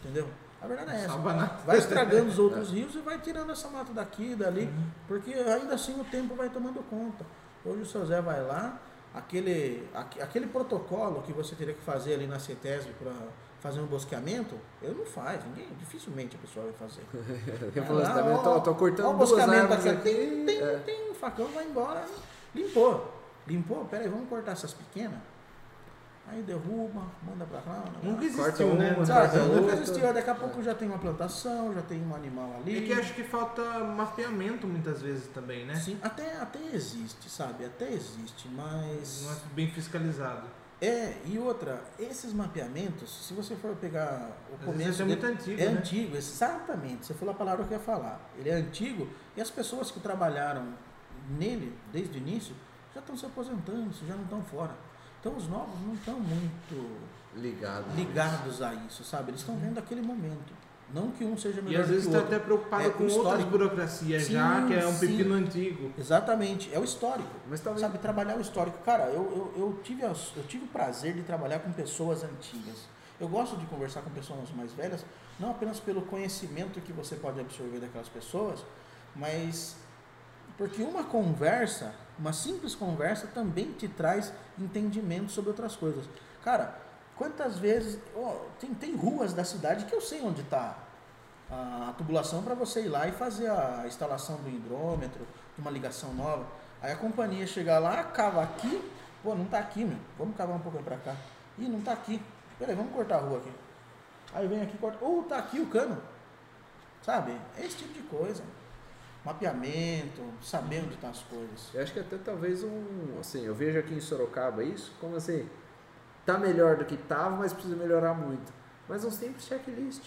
Entendeu? A verdade é essa. Nada. Vai estragando os outros rios e vai tirando essa mata daqui e dali, Uhum. porque ainda assim o tempo vai tomando conta. Hoje o seu Zé vai lá, aquele, aque- aquele protocolo que você teria que fazer ali na CETESB para fazer um bosqueamento, ele não faz, ninguém, dificilmente a pessoa vai fazer. Ele falou assim, Ah, também, ó, tô, tô cortando ó o duas bosqueamento árvores aqui, aqui. tem, tem, é. tem, o facão vai embora, limpou. Limpou, peraí, vamos cortar essas pequenas? Aí derruba, manda pra lá. Nunca existiu, né? uma, Sabe, nunca existiu. Daqui a pouco já tem uma plantação, já tem um animal ali. É que acho que falta mapeamento muitas vezes também, né? Sim, até, até existe, sabe? Até existe, mas. Não é bem fiscalizado. É, e outra, esses mapeamentos, se você for pegar o Às começo. é muito dele- antigo, É né? antigo, exatamente. Você falou a palavra que eu ia falar. Ele é antigo e as pessoas que trabalharam nele desde o início já estão se aposentando, já não estão fora. Então os novos não estão muito Ligado. ligados a isso, sabe? Eles estão vendo aquele momento. Não que um seja E melhor às do vezes que o está outro. até preocupado É, com outras burocracias Sim, já, que é um sim. pepino antigo. Exatamente, é o histórico. Mas talvez. Sabe, trabalhar o histórico. Cara, eu, eu, eu, tive, eu tive o prazer de trabalhar com pessoas antigas. Eu gosto de conversar com pessoas mais velhas, não apenas pelo conhecimento que você pode absorver daquelas pessoas, mas porque uma conversa, uma simples conversa, também te traz entendimento sobre outras coisas. Cara, quantas vezes. ó, tem, tem ruas da cidade que eu sei onde está a tubulação para você ir lá e fazer a instalação do hidrômetro, de uma ligação nova. Aí a companhia chega lá, cava aqui, pô, não tá aqui, meu. Vamos cavar um pouquinho para cá. Ih, não tá aqui. Peraí, vamos cortar a rua aqui. Aí vem aqui, corta. Ou tá aqui o cano. Sabe? É esse tipo de coisa. Mapeamento, saber onde estão as coisas. Eu acho que até talvez um. Assim, eu vejo aqui em Sorocaba isso, como assim. Tá melhor do que tava, mas precisa melhorar muito. Mas um simples checklist.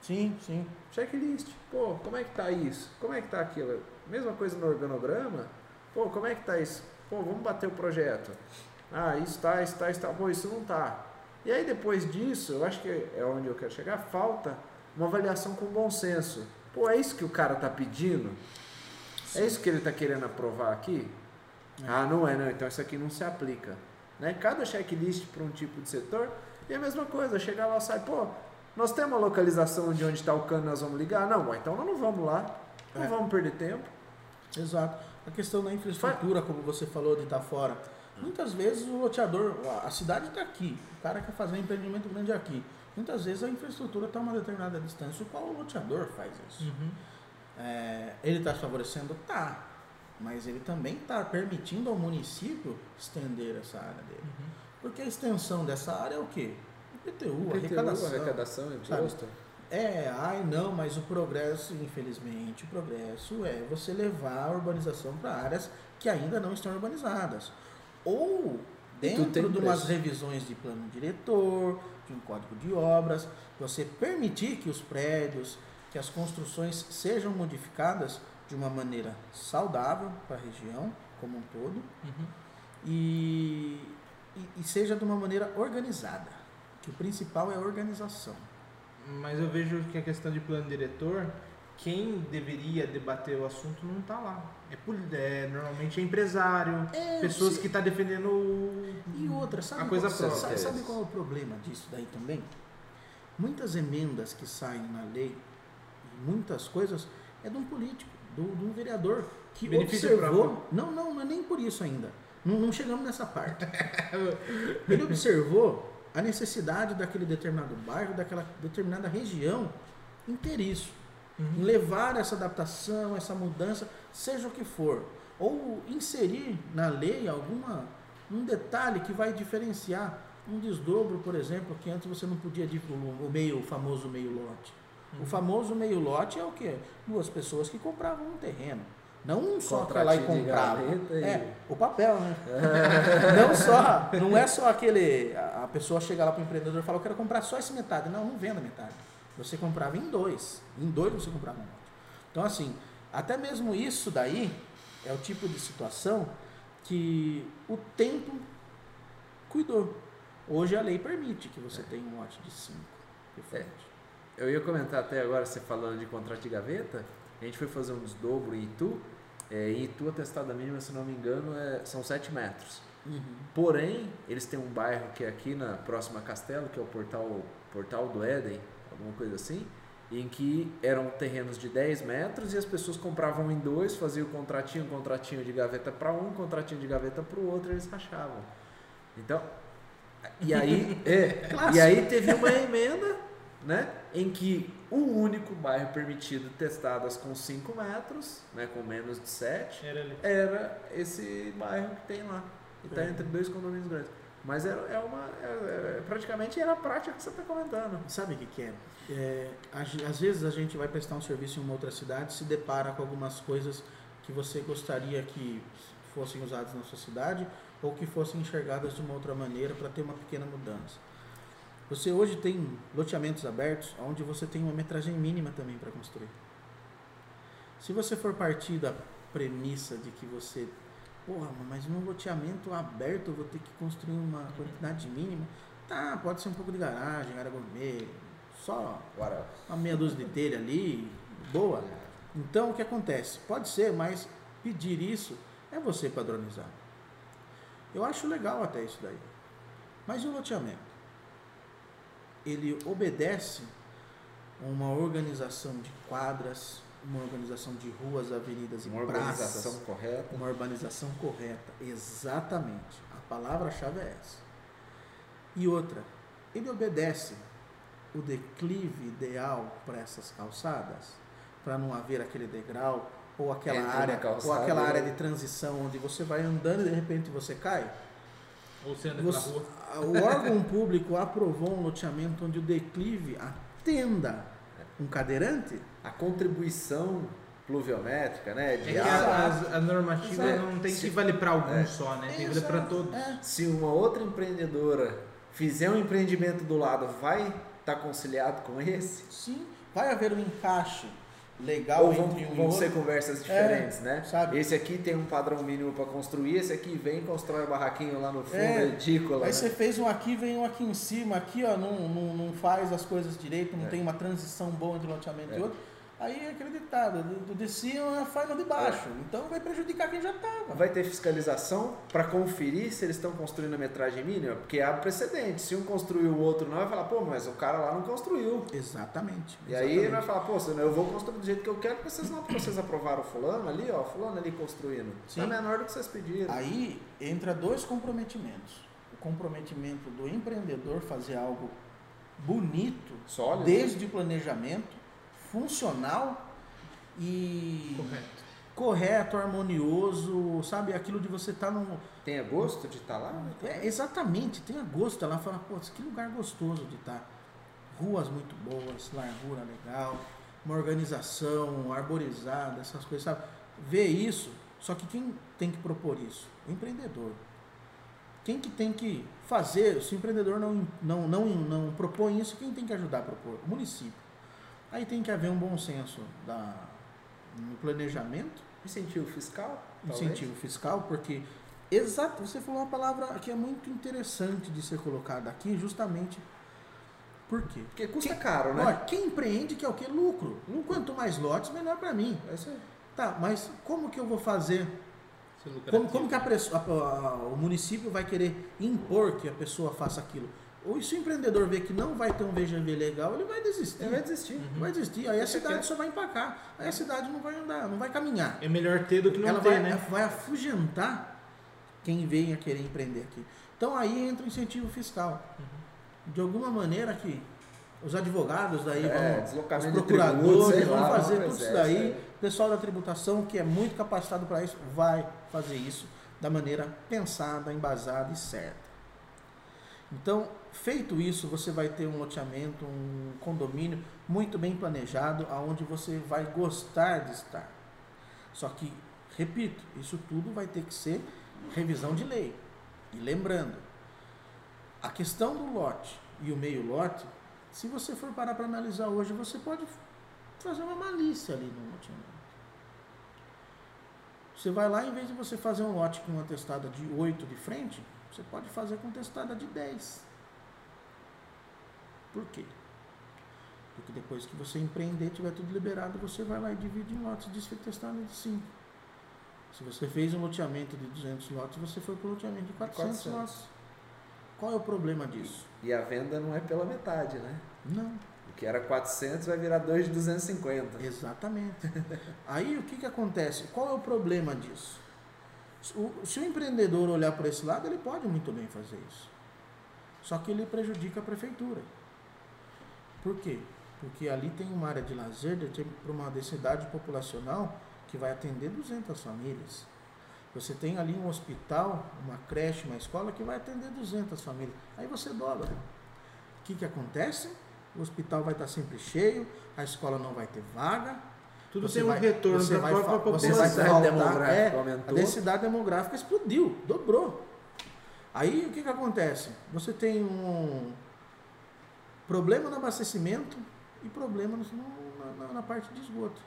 Sim, sim. Checklist. Pô, como é que tá isso? Como é que tá aquilo? Mesma coisa no organograma. Pô, como é que tá isso? Pô, vamos bater o projeto. Ah, isso tá, isso tá, isso tá. Pô, isso não tá. E aí depois disso, eu acho que é onde eu quero chegar, falta uma avaliação com bom senso. Pô, é isso que o cara tá pedindo? É isso que ele tá querendo aprovar aqui? É. Ah, não é, não. Então isso aqui não se aplica. Né? Cada checklist para um tipo de setor e a mesma coisa. Chegar lá e sai, pô, nós temos a localização de onde está o cano, nós vamos ligar? Não, então nós não vamos lá. Não É. vamos perder tempo. Exato. A questão da infraestrutura, como você falou de estar fora. Muitas vezes o loteador, a cidade está aqui, o cara quer fazer um empreendimento grande aqui. Muitas vezes a infraestrutura está a uma determinada distância, o qual o loteador faz isso. Uhum. É, ele está favorecendo? Tá. Mas ele também está permitindo ao município estender essa área dele. Uhum. Porque a extensão dessa área é o quê? IPTU, PTU, arrecadação. arrecadação, imposto. É, ai não, mas o progresso, infelizmente, o progresso é você levar a urbanização para áreas que ainda não estão urbanizadas. Ou dentro de umas revisões de plano diretor, de um código de obras, você permitir que os prédios, que as construções sejam modificadas de uma maneira saudável para a região como um todo Uhum. e, e, e seja de uma maneira organizada. Que o principal é a organização. Mas eu vejo que a questão de plano diretor, quem deveria debater o assunto não está lá. É, é, normalmente é empresário, É, pessoas se- que estão defendendo o- E outra, sabe, a coisa qual, própria. sabe, sabe qual é o problema disso daí também? Muitas emendas que saem na lei, muitas coisas, é de um político, do- de um vereador que Benefício observou. próprio. Não, não, não é nem por isso ainda. Não, não chegamos nessa parte. Ele observou a necessidade daquele determinado bairro, daquela determinada região inteiriço. Em levar essa adaptação, essa mudança, seja o que for, ou inserir na lei alguma um detalhe que vai diferenciar um desdobro, por exemplo, que antes você não podia o meio, o famoso meio lote. O famoso meio lote é o quê? Duas pessoas que compravam um terreno. Não um só que ia lá e comprava. e- É, o papel, né? não só, não é só aquele. A pessoa chega lá para o empreendedor e fala, eu quero comprar só esse metade. Não, não venda metade. Você comprava em dois. Em dois você comprava um lote. Então, assim, até mesmo isso daí é o tipo de situação que o tempo cuidou. Hoje a lei permite que você tenha um lote de cinco. frente. Eu ia comentar até agora, você falando de contrato de gaveta, a gente foi fazer um desdobro em Itu. É, em Itu, a testada mínima, se não me engano, é, são 7 metros. Uhum. Porém, eles têm um bairro que é aqui na próxima Castelo, que é o Portal, Portal do Éden, alguma coisa assim, em que eram terrenos de 10 metros e as pessoas compravam em dois, faziam o contratinho, contratinho de gaveta para um, contratinho de gaveta para o outro, e eles rachavam. Então, e aí, é, e aí teve uma emenda, né, em que o único bairro permitido testadas com 5 metros, né, com menos de 7, Era era esse bairro que tem lá. E está É. entre dois condomínios grandes. Mas era, é uma. é- é- praticamente era a prática que você está comentando. Sabe o que, que é? É, às, vezes a gente vai prestar um serviço em uma outra cidade, se depara com algumas coisas que você gostaria que fossem usadas na sua cidade, ou que fossem enxergadas de uma outra maneira para ter uma pequena mudança. Você hoje tem loteamentos abertos onde você tem uma metragem mínima também para construir. Se você for partir da premissa de que você, porra, mas num loteamento aberto eu vou ter que construir uma quantidade mínima, tá, pode ser um pouco de garagem, área gourmet, só uma meia dúzia de telha ali, boa. Então o que acontece? Pode ser, mas pedir isso é você padronizar. Eu acho legal até isso daí. Mas e o loteamento? Ele obedece uma organização de quadras, uma organização de ruas, avenidas e uma praças. organização correta. Uma urbanização correta, exatamente. A palavra-chave é essa. E outra, ele obedece o declive ideal para essas calçadas, para não haver aquele degrau ou aquela Entra área ou aquela né? área de transição onde você vai andando e de repente você cai. Ou você anda pela Você- rua. o órgão público aprovou um loteamento onde o declive atenda um cadeirante? A contribuição pluviométrica, né? É De que água. a, a, a normativa Exato. não tem que Se- valer para algum É. só, né? Tem que valer para todos. É. Se uma outra empreendedora fizer um empreendimento do lado, vai estar conciliado com esse? Sim, vai haver um encaixe legal Ou vão, entre um vão outro. ser conversas diferentes, né? sabe? Esse aqui tem um padrão mínimo para construir, esse aqui vem e constrói o barraquinho lá no fundo, É. ridícula. Aí né? você fez um aqui, vem um aqui em cima, aqui ó, não, não, não faz as coisas direito, não É. tem uma transição boa entre um loteamento É. e outro. Aí é aquele ditado, do, de cima faz no de baixo. Então vai prejudicar quem já estava. Vai ter fiscalização para conferir se eles estão construindo a metragem mínima, porque há precedente. Se um construiu o outro não, vai falar, pô, mas o cara lá não construiu. Exatamente. E aí ele vai exatamente. falar, pô, eu vou construir do jeito que eu quero, porque vocês não, porque vocês aprovaram o fulano ali, ó, fulano ali construindo. Sim. Tá menor do que vocês pediram. Aí entra dois comprometimentos. O comprometimento do empreendedor fazer algo bonito, Sólido. desde o planejamento, funcional e Correto. correto, harmonioso, sabe? Aquilo de você estar num. Tenha gosto de estar lá? né? É, exatamente, tenha gosto lá, fala, pô, que lugar gostoso de estar. Ruas muito boas, largura legal, uma organização arborizada, essas coisas, sabe? Ver isso, só que quem tem que propor isso? O empreendedor. Quem que tem que fazer, se o empreendedor não, não, não, não propõe isso, quem tem que ajudar a propor? O município. Aí tem que haver um bom senso da, no planejamento, Incentivo fiscal? talvez? incentivo fiscal, porque exato, você falou uma palavra que é muito interessante de ser colocada aqui, justamente por quê? Porque custa Quem- caro, né? Olha, quem empreende quer o quê? Lucro. Quanto mais lotes, melhor para mim. É isso aí. Tá, mas como que eu vou fazer? Como, como que a a- a- o município vai querer impor que a pessoa faça aquilo? Ou se o empreendedor vê que não vai ter um VGV legal, ele vai desistir. Ele vai desistir. Uhum. Vai desistir. Aí a Deixa cidade quieto. só vai empacar. Aí a cidade não vai andar, não vai caminhar. É melhor ter do que não ela ter, vai, né? vai afugentar quem venha querer empreender aqui. Então aí entra o incentivo fiscal. Uhum. De alguma maneira que os advogados daí É, vão, os procuradores tributos, vão lá, fazer tudo isso daí. dessa, O pessoal da tributação, que é muito capacitado para isso, vai fazer isso da maneira pensada, embasada e certa. Então, feito isso, você vai ter um loteamento, um condomínio muito bem planejado, aonde você vai gostar de estar. Só que, repito, isso tudo vai ter que ser revisão de lei. E lembrando, a questão do lote e o meio lote, se você for parar para analisar hoje, você pode fazer uma malícia ali no loteamento. Você vai lá, em vez de você fazer um lote com uma testada de 8 de frente, você pode fazer com testada de 10. Por quê? Porque depois que você empreender, tiver tudo liberado, você vai lá e divide em lotes de testada de 5. Se você fez um loteamento de 200 lotes, você foi para o loteamento de 400, 400. lotes. Qual é o problema disso? E a venda não é pela metade, né? Não. O que era 400 vai virar 2 de 250. Exatamente. Aí o que, que acontece? Qual é o problema disso? O- se o empreendedor olhar por esse lado, ele pode muito bem fazer isso. Só que ele prejudica a prefeitura. Por quê? Porque ali tem uma área de lazer para uma densidade populacional que vai atender 200 famílias. Você tem ali um hospital, uma creche, uma escola que vai atender 200 famílias. Aí você dobra. O que, que acontece? O hospital vai estar sempre cheio, a escola não vai ter vaga. Tudo Você tem um vai- retorno você para a vai própria fa- você população. vai demográfica é, aumentou. A densidade demográfica explodiu, dobrou. Aí o que, que acontece? Você tem um problema no abastecimento e problema no, na, na, na parte de esgoto.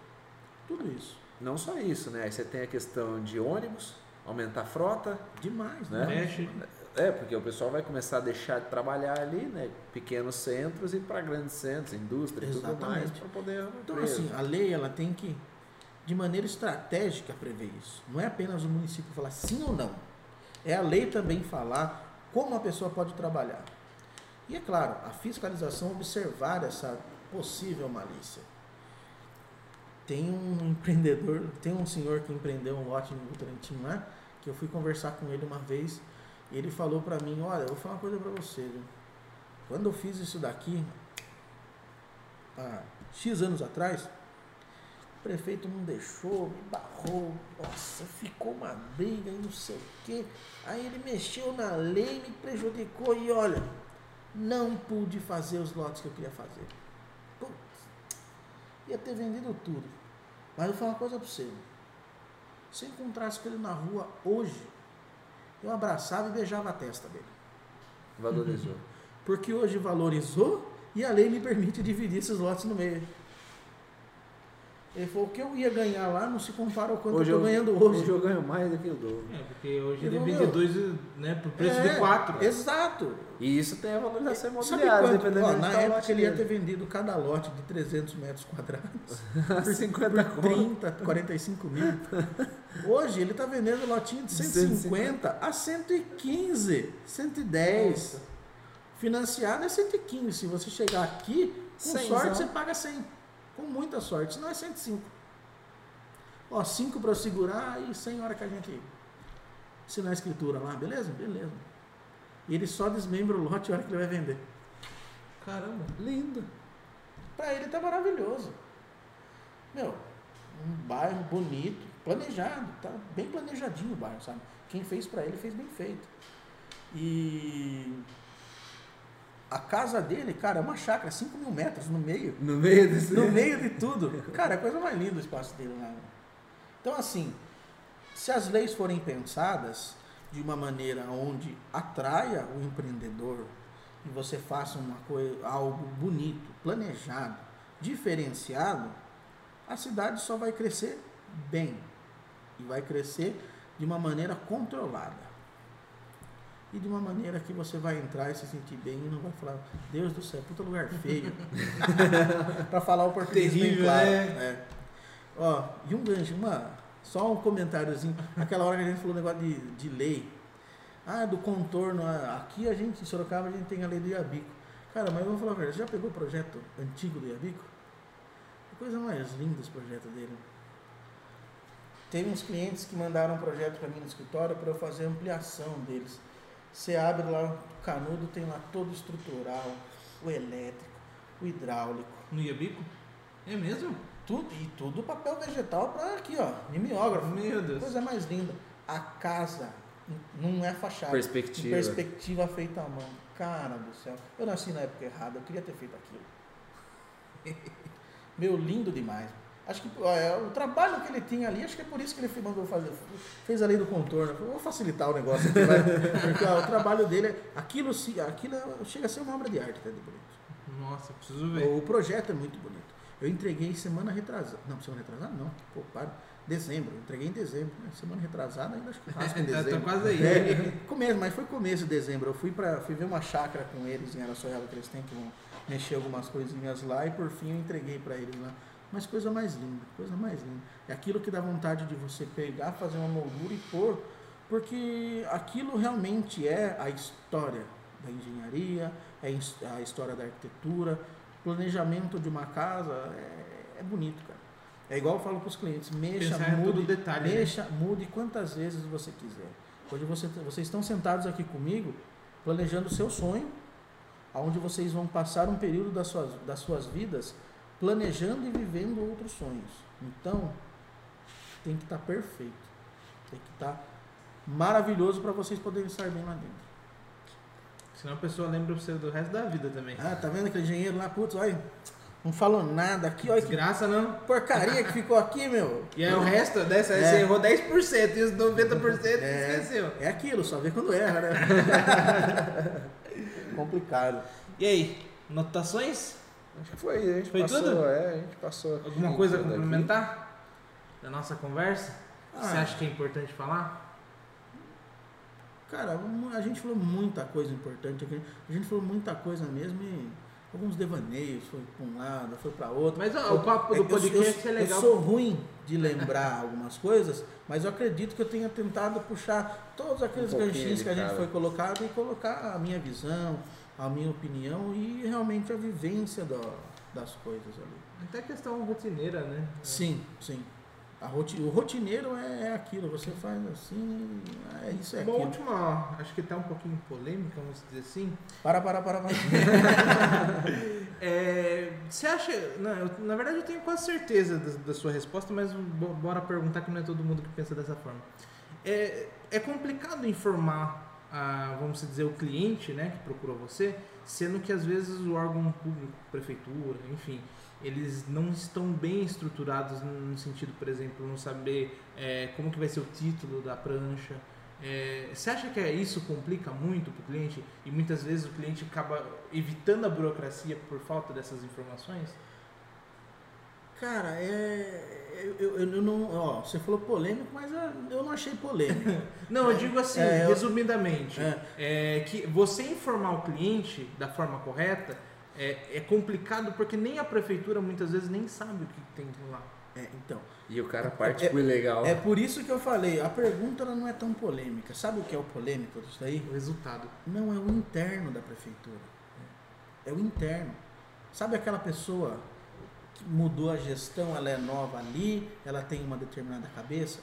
Tudo isso. Não só isso, né? Aí você tem a questão de ônibus, aumentar a frota, Demais, né? né? Mexe. É, porque o pessoal vai começar a deixar de trabalhar ali, né? Pequenos centros e para grandes centros, indústria e tudo mais, para poder. Então, preso. assim, a lei ela tem que, de maneira estratégica, prever isso. Não é apenas o município falar sim ou não. É a lei também falar como a pessoa pode trabalhar. E é claro, a fiscalização observar essa possível malícia. Tem um empreendedor, tem um senhor que empreendeu um lote no Votorantim lá, que eu fui conversar com ele uma vez, ele falou pra mim, olha, eu vou falar uma coisa pra você, viu? Quando eu fiz isso daqui, há X anos atrás, o prefeito não deixou, me barrou, nossa, ficou uma briga e não sei o quê. Aí ele mexeu na lei, me prejudicou e olha, não pude fazer os lotes que eu queria fazer. Putz, ia ter vendido tudo. Mas eu vou falar uma coisa pra você. Se eu encontrasse com ele na rua hoje, eu abraçava e beijava a testa dele. Valorizou. Porque hoje valorizou e a lei me permite dividir esses lotes no meio. Ele falou, o que eu ia ganhar lá não se compara ao quanto Hoje eu eu, tô ganhando hoje. hoje eu ganho mais do que o dobro. É, porque hoje ele vende dois, né, por preço É, de quatro. Exato. E isso tem a valorização Sabe imobiliária, quanto? dependendo Ó, na época lote ele ia ter vendido cada lote de 300 metros quadrados por 50 por conto. 30, 45 mil. Hoje ele está vendendo lotinho de 150 a 115, 110. Financiado é 115. Se você chegar aqui, com Cenzão. sorte você paga 100. Com muita sorte, senão é 105. Ó, 5 para eu segurar e 100 hora que a gente assinar a escritura lá, beleza? Beleza. E ele só desmembra o lote a hora que ele vai vender. Caramba. Lindo. Pra ele tá maravilhoso. Meu, um bairro bonito, planejado, tá bem planejadinho o bairro, sabe? Quem fez pra ele fez bem feito. E a casa dele, cara, é uma chácara, 5 mil metros no meio. No meio desse. No meio de tudo. Cara, é a coisa mais linda o espaço dele lá. Então, assim, se as leis forem pensadas de uma maneira onde atraia o empreendedor e você faça uma coisa, algo bonito, planejado, diferenciado, a cidade só vai crescer bem e vai crescer de uma maneira controlada. E de uma maneira que você vai entrar e se sentir bem e não vai falar, Deus do céu, puta lugar feio. para falar o português bem Terrível, claro. né? É. Ó, e um gancho, uma, só um comentáriozinho. Aquela hora que a gente falou negócio de, de lei. Ah, do contorno. ah, Aqui a gente, em Sorocaba, a gente tem a lei do Iabico. Cara, mas vamos falar a verdade, já pegou o projeto antigo do Iabico? Que coisa mais linda esse projeto dele. Teve uns clientes que mandaram um projeto para mim no escritório para eu fazer a ampliação deles. Você abre lá o canudo, tem lá todo o estrutural, o elétrico, o hidráulico, No Iabico? É mesmo? tudo, e tudo papel vegetal para aqui, ó, mimeógrafo. Meu Deus. Coisa mais linda. A casa não é fachada. Perspectiva. Em perspectiva feita à mão. Cara do céu. Eu nasci na época errada, eu queria ter feito aquilo. Meu, lindo demais. Acho que é, o trabalho que ele tinha ali, acho que é por isso que ele mandou fazer. Fez a lei do contorno. Vou facilitar o negócio aqui, vai. Porque ó, o trabalho dele, é- aquilo, aquilo chega a ser uma obra de arte, até de bonito. Nossa, preciso ver. O projeto é muito bonito. Eu entreguei semana retrasada. Não, semana retrasada não. Pô, para. Dezembro. Eu entreguei em dezembro. né? Semana retrasada ainda acho que raspa em Tá- tá dezembro. quase aí. É, começo, mas foi começo de dezembro. Eu fui para fui ver uma chácara com eles em Araçoiaba que eles têm que vão mexer algumas coisinhas lá e por fim eu entreguei para eles lá. Mas coisa mais linda, coisa mais linda. É aquilo que dá vontade de você pegar, fazer uma moldura e pôr, porque aquilo realmente é a história da engenharia, é a história da arquitetura, planejamento de uma casa é, é bonito, cara. É igual eu falo para os clientes, mexa, Pensar mude, todo detalhe, né? mexa, mude quantas vezes você quiser. Hoje você, vocês estão sentados aqui comigo, planejando o seu sonho, aonde vocês vão passar um período das suas, das suas vidas planejando e vivendo outros sonhos. Então, tem que estar perfeito. Tem que estar maravilhoso para vocês poderem estar bem lá dentro. Senão a pessoa lembra você do resto da vida também. Ah, tá vendo aquele engenheiro lá? Putz, olha, Não falou nada aqui, olha Desgraça não. porcaria que ficou aqui, meu. E aí o resto dessa, É. você errou 10% e os 90% É. esqueceu. É aquilo, só vê quando erra, né? Complicado. E aí, notações? Acho que foi, a gente Foi passou, tudo? é, a gente passou. Alguma aqui coisa a complementar da nossa conversa? Você Ah. acha que é importante falar? Cara, a gente falou muita coisa importante aqui. A gente falou muita coisa mesmo e alguns devaneios, foi pra um lado, foi pra outro. Mas ó, o papo do Eu- podcast eu, é legal. Eu sou ruim de lembrar algumas coisas, mas eu acredito que eu tenha tentado puxar todos aqueles Um ganchinhos que a gente foi colocado e colocar a minha visão, a minha opinião e realmente a vivência do- das coisas ali. Até questão rotineira, né? Sim, sim. A roti- o rotineiro é, é aquilo, você faz assim, é isso, é Uma aquilo. última, acho que tá um pouquinho polêmica, vamos dizer assim. Para, para, para, para. É, você acha. Não, eu- na verdade, eu tenho quase certeza da, da sua resposta, mas bo- bora perguntar que não é todo mundo que pensa dessa forma. É, é complicado informar, a, vamos dizer, o cliente né, que procurou você, sendo que às vezes o órgão público, prefeitura, enfim, eles não estão bem estruturados no sentido, por exemplo, não saber é, como que vai ser o título da prancha. É, você acha que é isso complica muito para o cliente e muitas vezes o cliente acaba evitando a burocracia por falta dessas informações? Cara, é. Eu, eu- eu não. Ó, você falou polêmico, mas eu não achei polêmico. Não, eu digo assim, É, resumidamente, É. é, que você informar o cliente da forma correta é, é complicado porque nem a prefeitura muitas vezes nem sabe o que tem lá. É, então. E o cara parte É- pro ilegal. É por isso que eu falei, a pergunta ela não é tão polêmica. Sabe o que é o polêmico disso daí? O resultado. Não é o interno da prefeitura. É o interno. Sabe aquela pessoa mudou a gestão, ela é nova ali, ela tem uma determinada cabeça?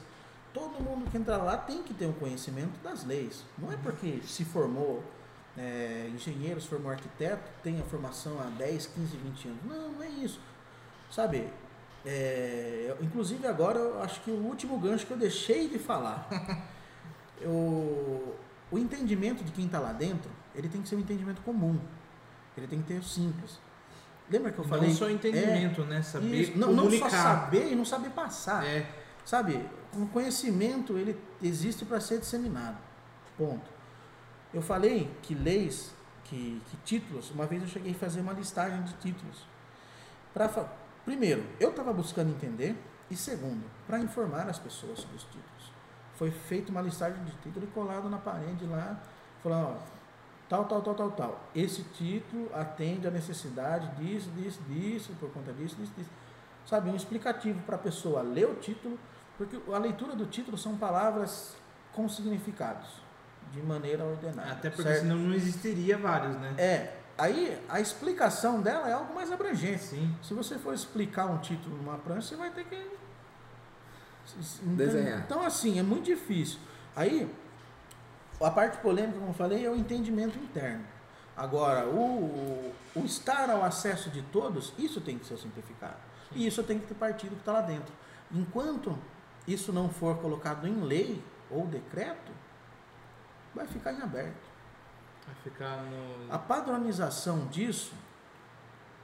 Todo mundo que entra lá tem que ter um conhecimento das leis. Não é porque se formou é, engenheiro, se formou arquiteto, tem a formação há 10, 15, 20 anos. Não, não é isso. Sabe? é, inclusive agora eu acho que o último gancho que eu deixei de falar. eu, o entendimento de quem está lá dentro, ele tem que ser um entendimento comum. Ele tem que ter simples. Lembra que eu falei? não só entendimento, né? É, Saber isso, não, não comunicar. só saber e não saber passar. É, Sabe, o conhecimento ele existe para ser disseminado. Ponto. Eu falei que leis, que, que títulos, uma vez eu cheguei a fazer uma listagem de títulos. Pra, primeiro, eu estava buscando entender, e segundo, para informar as pessoas sobre os títulos. Foi feita uma listagem de títulos e colado na parede lá, falando, ó, tal, tal, tal, tal, tal. Esse título atende à necessidade disso, disso, disso, por conta disso, disso, disso. Sabe, um explicativo para a pessoa ler o título, porque a leitura do título são palavras com significados, de maneira ordenada. até porque certo? senão não existiria vários, né? É, aí a explicação dela é algo mais abrangente. Sim. Se você for explicar um título numa prancha, você vai ter que Desenhar. Então, assim, é muito difícil. Aí, a parte polêmica, como eu falei, é o entendimento interno. Agora, o, o estar ao acesso de todos, isso tem que ser simplificado. E isso tem que ter partido que está lá dentro. Enquanto isso não for colocado em lei ou decreto, vai ficar em aberto. Vai ficar no. A padronização disso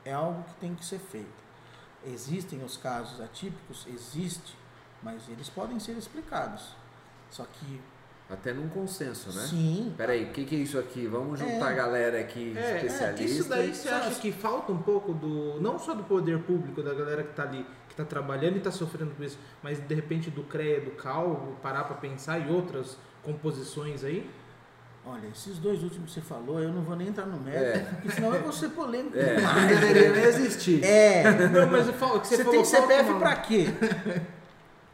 é algo que tem que ser feito. Existem os casos atípicos? Existe, mas eles podem ser explicados. Só que, Até num consenso, né? sim, Peraí, o que, que é isso aqui? Vamos juntar É. a galera aqui É, é, especialista. isso daí você acha que falta um pouco do. Não só do poder público, da galera que tá ali, que tá trabalhando e tá sofrendo com isso, mas de repente do CREA, do CAL, parar pra pensar e outras composições aí? olha, esses dois últimos que você falou, eu não vou nem entrar no mérito, É. porque senão eu vou ser polêmico É, não deveria nem existir. É, Não, mas eu falo que você, você falou tem CPF pra quê?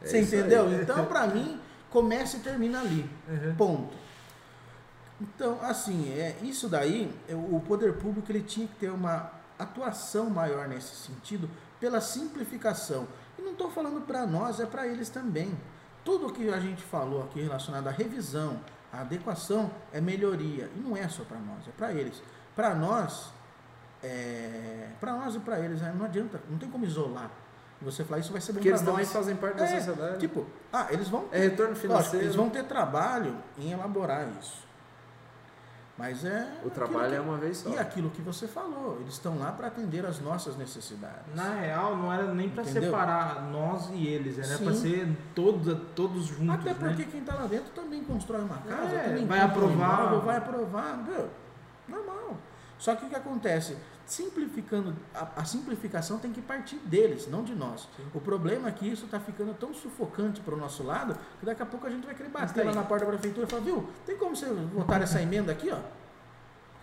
É Você isso aí. entendeu? Então, pra mim, começa e termina ali. Uhum. Ponto. Então, assim, é, isso daí, é, o poder público ele tinha que ter uma atuação maior nesse sentido pela simplificação. E não estou falando para nós, é para eles também. Tudo que a gente falou aqui relacionado à revisão, à adequação, é melhoria. E não é só para nós, é para eles. Para nós, é, para nós e para eles, né, não adianta, não tem como isolar. Você falar isso vai ser bom Porque para eles também fazem parte da É, sociedade. Tipo, ah, eles vão é retorno Lógico, financeiro. eles vão ter trabalho em elaborar isso. Mas é. O trabalho aquilo é uma vez só. que, E aquilo que você falou, eles estão lá para atender as nossas necessidades. Na real, não era nem Entendeu? separar nós e eles, era Sim. ser todos, todos juntos. Até porque né? quem está lá dentro também constrói uma casa, É, também vai compra um aprovar. imóvel, vai aprovar, meu, normal. Só que o que acontece? Simplificando, a, a simplificação tem que partir deles, não de nós. O problema é que isso está ficando tão sufocante para o nosso lado que daqui a pouco a gente vai querer bater lá na porta da prefeitura e falar, viu, tem como você votar essa emenda aqui, ó?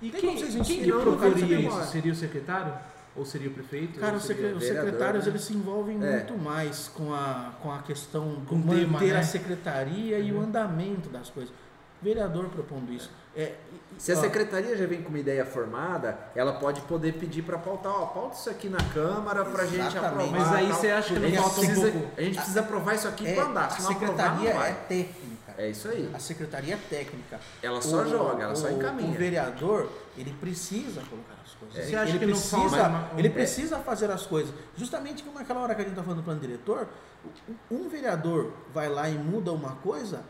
E Tem quem, como vocês quem que isso? demora? Seria o secretário? Ou seria o prefeito? Cara, os secretários né? eles se envolvem É. muito mais com a, com a questão do Com manter tema, né? a secretaria e o Uhum. andamento das coisas. Vereador propondo isso. É, Se a secretaria já vem com uma ideia formada, ela pode poder pedir para pautar, ó, pauta isso aqui na Câmara pra gente Exatamente. aprovar. Mas aí tal. você acha que a não gente falta um precisa? A gente precisa aprovar isso aqui é, pra andar, a se não aprovar secretaria não é técnica. É isso aí. A secretaria é técnica. Ela só O- joga, ela só o- encaminha. O vereador, ele precisa colocar as coisas. Você Ele- acha ele que não precisa, uma- um- ele é. precisa fazer as coisas. Justamente como aquela hora que a gente está falando do plano diretor, um vereador vai lá e muda uma coisa,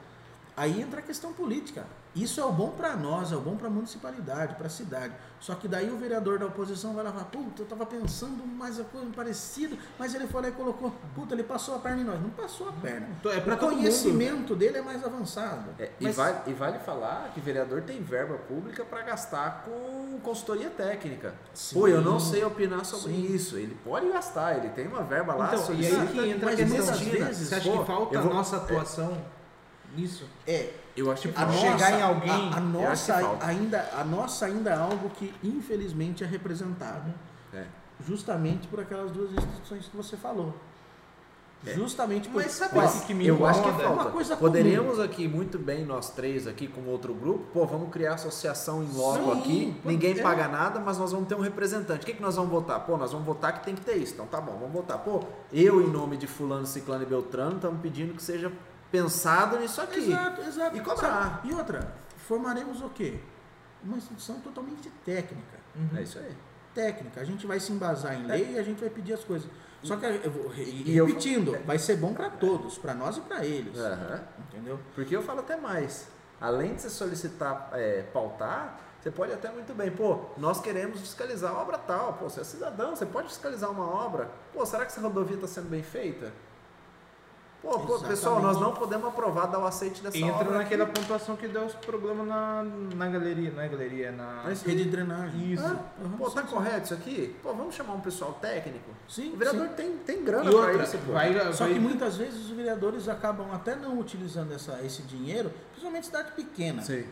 aí entra a questão política. Isso é o bom para nós, é o bom para a municipalidade, para a cidade. Só que daí o vereador da oposição vai lá e fala, puta, eu estava pensando mais a coisa parecida, mas ele foi lá e colocou, puta, ele passou a perna em nós. Não passou a perna. É pra o mundo. conhecimento dele é mais avançado. É, e, Mas- vale, e vale falar que vereador tem verba pública para gastar com consultoria técnica. Sim. Pô, eu não sei opinar sobre Sim. isso. Ele pode gastar, ele tem uma verba lá, Então, e aí que entra a mas questão. vezes, Você acha pô, que falta a vou- nossa atuação nisso? É, Eu acho que a falta. chegar nossa, em alguém, a, a nossa ainda, a nossa ainda é algo que infelizmente é representado, É. justamente por aquelas duas instituições que você falou. É. Justamente por Mas sabe Mas que me eu acho que incomoda? falta. uma coisa comum. Poderíamos aqui muito bem, nós três aqui com outro grupo, pô, vamos criar associação em logo Sim, aqui, pode- ninguém é. paga nada, mas nós vamos ter um representante. O que, que nós vamos votar? Pô, nós vamos votar que tem que ter isso. Então tá bom, vamos votar. Pô, eu em nome de fulano, ciclano e beltrano, estamos pedindo que seja pensado nisso aqui. Exato, exato. E cobrar. E outra, formaremos o quê? Uma instituição totalmente técnica. Uhum. É isso aí. Técnica. A gente vai se embasar em lei e a gente vai pedir as coisas. Só que, eu vou, re- E eu- repetindo, vai ser bom para todos, para nós e para eles. Aham. Entendeu? Porque eu falo até mais. Além de você solicitar é, pautar, você pode até muito bem, pô, nós queremos fiscalizar a obra tal. Pô, você é cidadão, você pode fiscalizar uma obra. Pô, será que essa rodovia está sendo bem feita? Pô, pô, pessoal, nós não podemos aprovar dar o aceite dessa Entra obra. naquela aqui. pontuação que deu os problemas na, na galeria, não é galeria, é na... Mas- Rede de drenagem. Isso. Ah, aham, Pô, tá sim, sim. correto isso aqui? Pô, vamos chamar um pessoal técnico? Sim, O vereador sim. tem, tem grana E pra outra, isso, pô. vai, Só vai- que muitas vezes os vereadores acabam até não utilizando essa, esse dinheiro, principalmente em cidade pequena, Sim.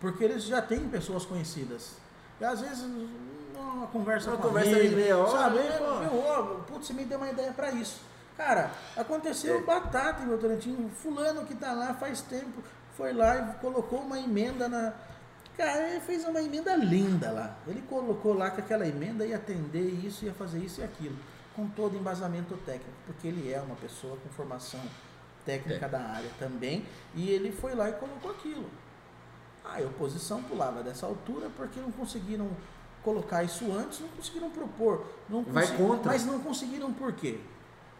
porque eles já têm pessoas conhecidas. E às vezes uma conversa Uma com conversa amigo, de meia hora, sabe? pô? Meu, ó, putz, você me deu uma ideia pra isso. Cara, aconteceu É. batata em Votorantim, fulano que tá lá faz tempo, foi lá e colocou uma emenda na... Cara, ele fez uma emenda linda lá. Ele colocou lá que aquela emenda ia atender isso, ia fazer isso e aquilo. Com todo embasamento técnico, porque ele é uma pessoa com formação técnica É. da área também, e ele foi lá e colocou aquilo. A oposição pulava dessa altura porque não conseguiram colocar isso antes, não conseguiram propor. Não Vai consi- contra. Mas não conseguiram por quê?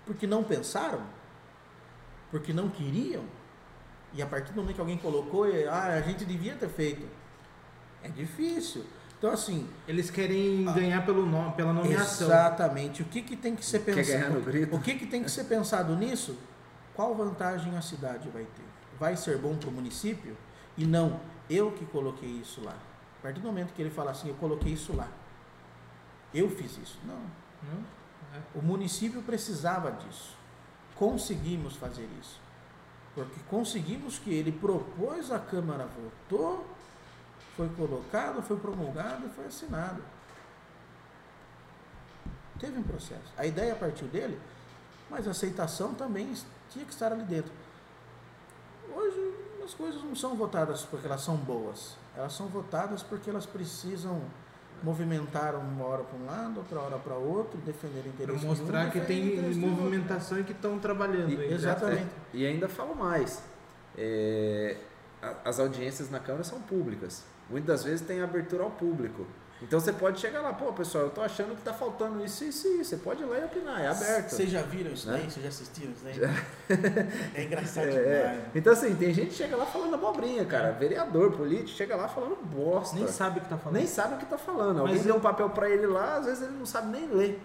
Porque não pensaram? Porque não queriam? E a partir do momento que alguém colocou, ah, a gente devia ter feito. É difícil. Então, assim, Eles querem ganhar pelo nome, pela nomeação. exatamente. O que, que tem que ser Quer pensado? ganhar no grito? O que, que tem que ser pensado nisso? Qual vantagem a cidade vai ter? Vai ser bom para o município? E não, eu que coloquei isso lá. A partir do momento que ele fala assim, eu coloquei isso lá. Eu fiz isso. Não. Não? É. O município precisava disso. Conseguimos fazer isso. Porque conseguimos que ele propôs, a Câmara votou, foi colocado, foi promulgado e foi assinado. Teve um processo. A ideia partiu dele, mas a aceitação também tinha que estar ali dentro. Hoje as coisas não são votadas porque elas são boas. Elas são votadas porque elas precisam movimentar uma hora para um lado, outra hora para outro, defender Para interesse de um, mostrar que tem movimentação e que estão trabalhando. E- ainda. Exatamente. E ainda falo mais. é, as audiências na Câmara são públicas. Muitas vezes tem abertura ao público. Então você pode chegar lá, pô, pessoal, eu tô achando que tá faltando isso, isso e isso. Você pode ir lá e opinar, é aberto. Vocês já viram isso Né? daí? Vocês já assistiram isso daí? é engraçado É, demais. é. Então assim, tem gente que chega lá falando abobrinha, cara. Vereador, político, chega lá falando bosta. Nem sabe o que tá falando. Nem sabe o que tá falando. Alguém Mas deu eu- um papel pra ele lá, às vezes ele não sabe nem ler.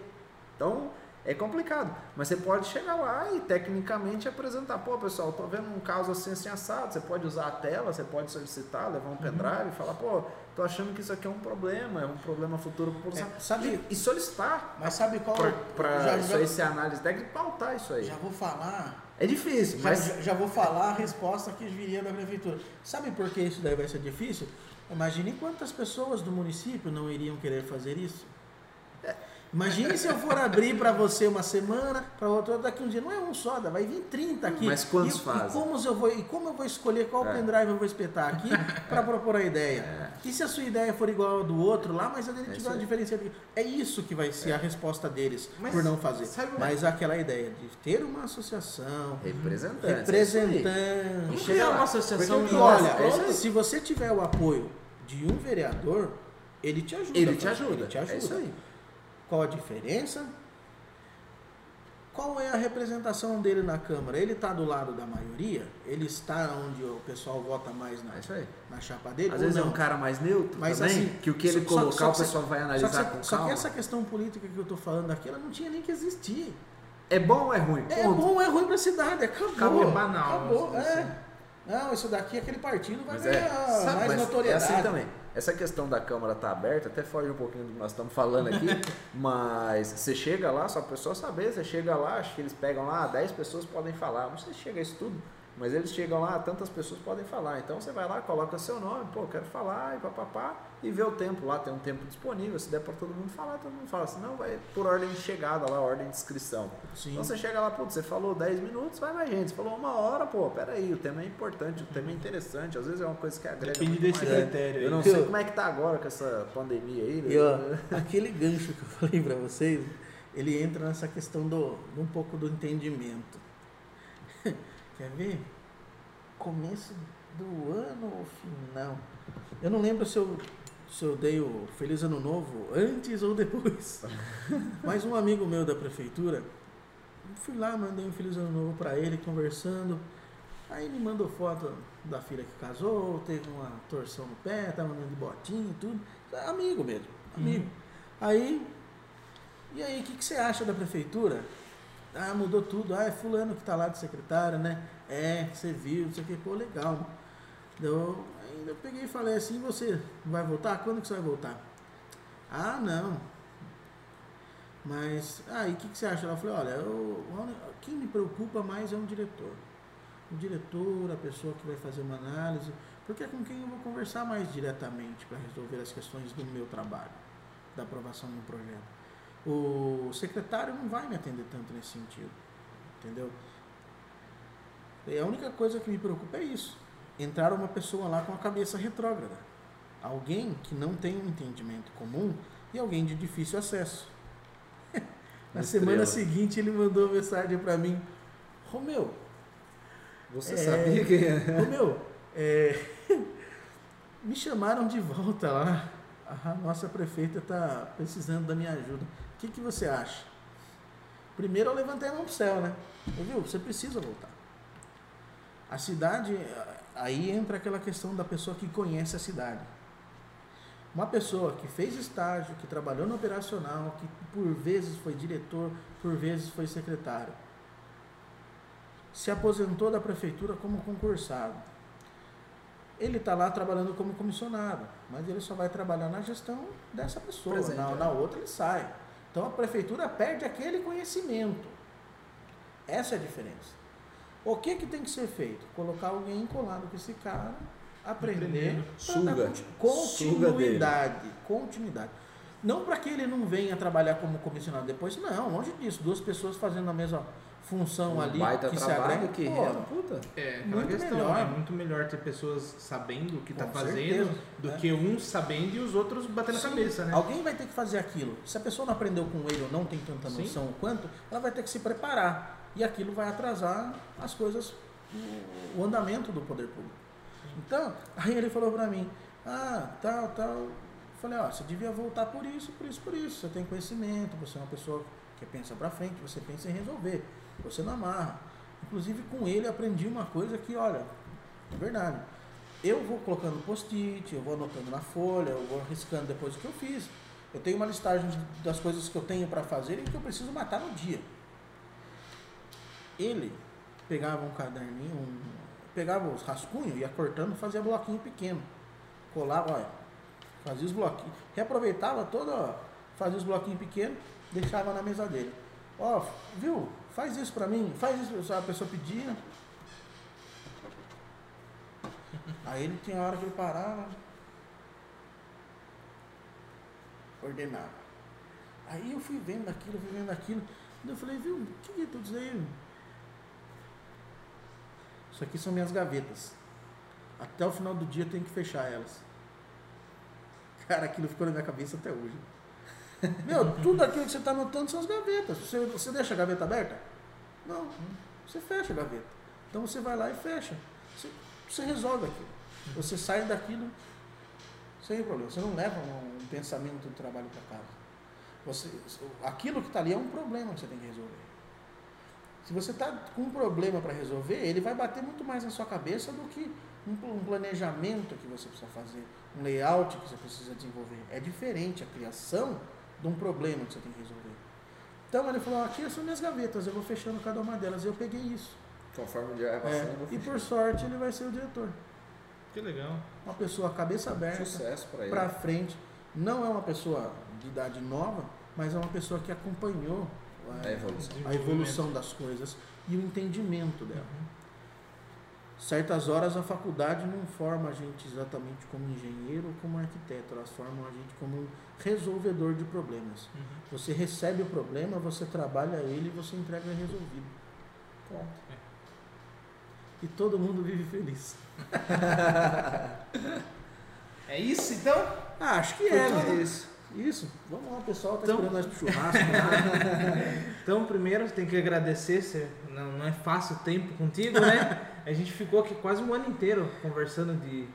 Então, é complicado. Mas você pode chegar lá e tecnicamente apresentar. Pô, pessoal, tô vendo um caso assim, assim, assado. Você pode usar a tela, você pode solicitar, levar um pendrive e falar, pô, tô achando que isso aqui é um problema, é um problema futuro população. É, sabe- E, solicitar Mas sabe qual. pra já, isso aí ser análise técnica e pautar isso aí. já vou falar. É difícil, Já, mas... já- já vou falar a resposta que viria da prefeitura. Sabe por que isso daí vai ser difícil? Imagine quantas pessoas do município não iriam querer fazer isso. Imagine se eu for abrir para você uma semana, para outra daqui um dia. Não é um só, vai vir 30 aqui. Mas quantos e, fazem? E como, eu vou, e como eu vou escolher qual É. pendrive eu vou espetar aqui para propor a ideia? É. E se a sua ideia for igual ao do outro lá, mas a dele É tiver uma diferença? É isso que vai ser a resposta deles Mas por não fazer. sabe- Mas aquela ideia de ter uma associação, Representante. é representante. Vamos Chega criar lá. uma associação Porque E olha, É se você tiver o apoio de um vereador, ele te ajuda. Ele te ajuda. Ele te ajuda. É isso aí. Qual a diferença? Qual é a representação dele na Câmara? Ele está do lado da maioria? Ele está onde o pessoal vota mais na, É isso aí. na chapa dele? Às vezes é não? um cara mais neutro Mas também, assim, que o que ele só- só- colocar só o pessoal vai Só que, analisar essa- com só que calma. essa questão política que eu estou falando aqui, ela não tinha nem que existir. É bom ou é ruim? É Ponto. bom ou é ruim para a cidade? Acabou. Acabou, é banal, Acabou, assim. é. Não, isso daqui, aquele partido vai Mas é, ganhar sabe, mais notoriedade. É assim também. Essa questão da Câmara estar aberta, até foge um pouquinho do que nós estamos falando aqui, mas você chega lá, só a pessoa saber, você chega lá, acho que eles pegam lá, 10 pessoas podem falar, não sei se chega a isso tudo, mas eles chegam lá, tantas pessoas podem falar. Então você vai lá, coloca seu nome, pô, quero falar, e papapá, e vê o tempo lá, tem um tempo disponível, se der para todo mundo falar, todo mundo fala, senão vai por ordem de chegada lá, ordem de inscrição. Sim. Então você chega lá, putz, você falou 10 minutos, vai mais gente. Você falou uma hora, pô, peraí, o tema é importante, o tema é interessante, às vezes é uma coisa que agrega. Depende muito desse mais. critério Eu não sei como é que tá agora com essa pandemia aí. né? E ó, aquele gancho que eu falei pra vocês, ele entra nessa questão do, de um pouco do entendimento. Quer ver? Começo do ano ou final? Eu não lembro se eu, se eu dei o Feliz Ano Novo antes ou depois. Mas um amigo meu da prefeitura, fui lá, mandei um Feliz Ano Novo pra ele, conversando. Aí me mandou foto da filha que casou, teve uma torção no pé, tava andando de botinha e tudo. Amigo mesmo, amigo. Aí, e aí, o que, que você acha da prefeitura? Ah, mudou tudo. Ah, é fulano que tá lá de secretário, né? É, você viu, não sei o que, pô, legal. Eu, eu peguei e falei assim, você vai voltar? Quando que você vai voltar? Ah, não. Mas, aí, o que, que você acha? Ela falou, olha, eu, quem me preocupa mais é um diretor. O diretor, a pessoa que vai fazer uma análise, porque é com quem eu vou conversar mais diretamente para resolver as questões do meu trabalho, da aprovação um projeto. O secretário não vai me atender tanto nesse sentido, entendeu? E a única coisa que me preocupa é isso. Entrar uma pessoa lá com a cabeça retrógrada. Alguém que não tem um entendimento comum e alguém de difícil acesso. Na semana Estrela. seguinte ele mandou uma mensagem para mim, Romeu, Você É. sabia que. Ô meu, é, me chamaram de volta lá. A nossa prefeita está precisando da minha ajuda. O que, que você acha? Primeiro eu levantei a mão pro céu, né? Eu, viu, você precisa voltar. A cidade, aí entra aquela questão da pessoa que conhece a cidade. Uma pessoa que fez estágio, que trabalhou no operacional, que por vezes foi diretor, por vezes foi secretário se aposentou da prefeitura como concursado. Ele está lá trabalhando como comissionado, mas ele só vai trabalhar na gestão dessa pessoa. Presente, na, é. na outra ele sai. Então a prefeitura perde aquele conhecimento. Essa é a diferença. O que, que tem que ser feito? Colocar alguém colado com esse cara, aprender, Suga. conti- Suga continuidade. Continuidade. Não para que ele não venha trabalhar como comissionado depois, não, longe disso. Duas pessoas fazendo a mesma função Um ali baita que se agrega. que pô, renda, puta. É, aquela Muito questão, melhor. é muito melhor ter pessoas sabendo o que está fazendo certeza, do né? que um sabendo e os outros batendo a Sim, cabeça, né? Alguém vai ter que fazer aquilo. Se a pessoa não aprendeu com ele ou não tem tanta Sim. noção o quanto, ela vai ter que se preparar. E aquilo vai atrasar as coisas, o, o andamento do poder público. Então, aí ele falou pra mim, ah, tal, tal, Falei, ó, você devia voltar por isso, por isso, por isso. Você tem conhecimento, você é uma pessoa que pensa pra frente, você pensa em resolver. Você não amarra. Inclusive com ele aprendi uma coisa que, olha, é verdade. Eu vou colocando post-it, eu vou anotando na folha, eu vou riscando depois o que eu fiz. Eu tenho uma listagem das coisas que eu tenho para fazer e que eu preciso matar no dia. Ele pegava um caderninho, um- pegava os rascunhos, ia cortando, fazia bloquinho pequeno. Colava, olha, fazia os bloquinhos. Reaproveitava toda, fazia os bloquinhos pequenos, deixava na mesa dele. Ó, viu? Faz isso pra mim, faz isso, a pessoa pedia. Aí ele tinha hora que ele parava, ordenava. Aí eu fui vendo aquilo, fui vendo aquilo. Eu falei, viu, o que é tudo isso aí? Isso aqui são minhas gavetas. Até o final do dia eu tenho que fechar elas. Cara, aquilo ficou na minha cabeça até hoje. Meu, tudo aquilo que você está anotando são as gavetas. Você, você deixa a gaveta aberta? Não. Você fecha a gaveta. Então você vai lá e fecha. Você, você resolve aquilo. Você sai daquilo sem problema. Você não leva um, pensamento do trabalho para casa. Você, aquilo que está ali é um problema que você tem que resolver. Se você está com um problema para resolver, ele vai bater muito mais na sua cabeça do que um, pl- um planejamento que você precisa fazer, um layout que você precisa desenvolver. É diferente a criação de um problema que você tem que resolver. Então ele falou: aqui são minhas gavetas, eu vou fechando cada uma delas. Eu peguei isso. Conforme o dia vai É, passando, eu vou e por sorte ele vai ser o diretor. Que legal. Uma pessoa cabeça aberta, Sucesso pra ele. para frente. Não é uma pessoa de idade nova, mas é uma pessoa que acompanhou A é, evolução. a evolução das coisas e o entendimento dela. Uhum. Certas horas a faculdade não forma a gente exatamente como engenheiro ou como arquiteto, elas formam a gente como um resolvedor de problemas. Uhum. Você recebe o problema, você trabalha ele e você entrega resolvido. Pronto. E todo mundo vive feliz. É isso então? Ah, acho que Foi é, tudo né? Isso. Isso. Vamos lá, pessoal. Tá Então- esperando nós pro churrasco. né? Então, primeiro, tem que agradecer. Você, não, não é fácil o tempo contigo, né? A gente ficou aqui quase um ano inteiro conversando de.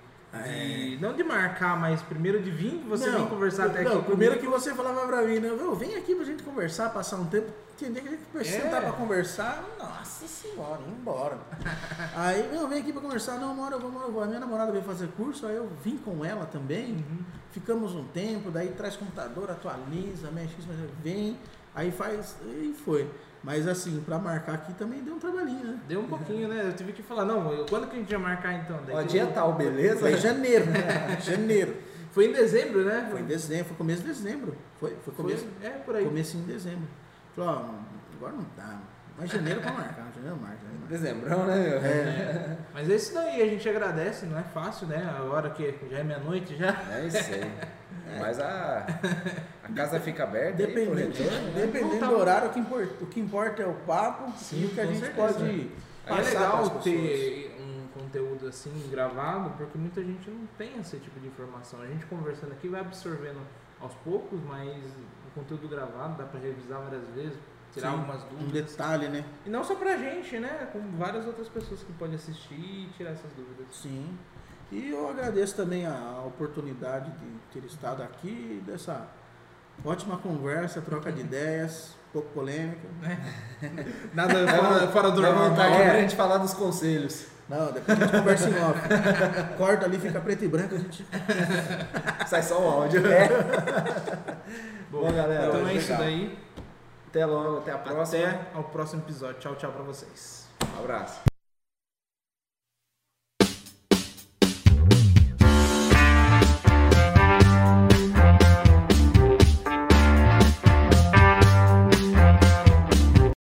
De- Não de marcar, mas primeiro de vir, você Não, vem conversar até não, aqui. primeiro que você falava pra mim, né? "Viu, Vem aqui pra gente conversar, passar um tempo. Entender que a gente É. sentar pra conversar. Nossa senhora, embora. aí, meu, vem aqui pra conversar. Não, mora, eu vou, eu vou. A minha namorada veio fazer curso, aí eu vim com ela também. Uhum. Ficamos um tempo, daí traz computador, atualiza, mexe, mas vem, aí faz, e foi. Mas assim, pra marcar aqui também deu um trabalhinho, né? Deu um pouquinho, né? Eu tive que falar, não, eu- quando que a gente ia marcar então? Daí Ó, que dia eu- tal, beleza? Foi em janeiro, né? janeiro. Foi em dezembro, né? Foi em dezembro, foi começo de dezembro. Foi, foi começo, Foi- É, por aí. começo em dezembro. Falou, ó, agora não dá. Mas janeiro pra marcar, janeiro marca. janeiro marca. Dezembrão, né? meu? É, Mas é isso daí, a gente agradece, não é fácil, né? Agora que já é meia-noite já. É isso aí. Mas a, a casa fica aberta aí pro dependendo, retorno, né? dependendo Voltar. do horário, o que, importa, o que importa é o papo Sim, e o que a gente certeza. pode Aí é legal ter um conteúdo assim gravado, porque muita gente não tem esse tipo de informação. A gente conversando aqui vai absorvendo aos poucos, mas o conteúdo gravado dá pra revisar várias vezes, tirar Sim, algumas Um dúvidas. detalhe, né? E não só pra gente, né? Com várias outras pessoas que podem assistir e tirar essas dúvidas. Sim. E eu agradeço também a oportunidade de ter estado aqui, dessa ótima conversa, troca de ideias, um pouco polêmica. Nada fora, fora do normal. vontade É. pra gente falar dos conselhos. Não, depois a gente conversa em off. Corta ali, fica preto e branco, a gente. Sai só o áudio. Bom, galera, Então é legal. isso daí. Até logo, até a próxima. Até ao próximo episódio. Tchau, tchau pra vocês. Um abraço.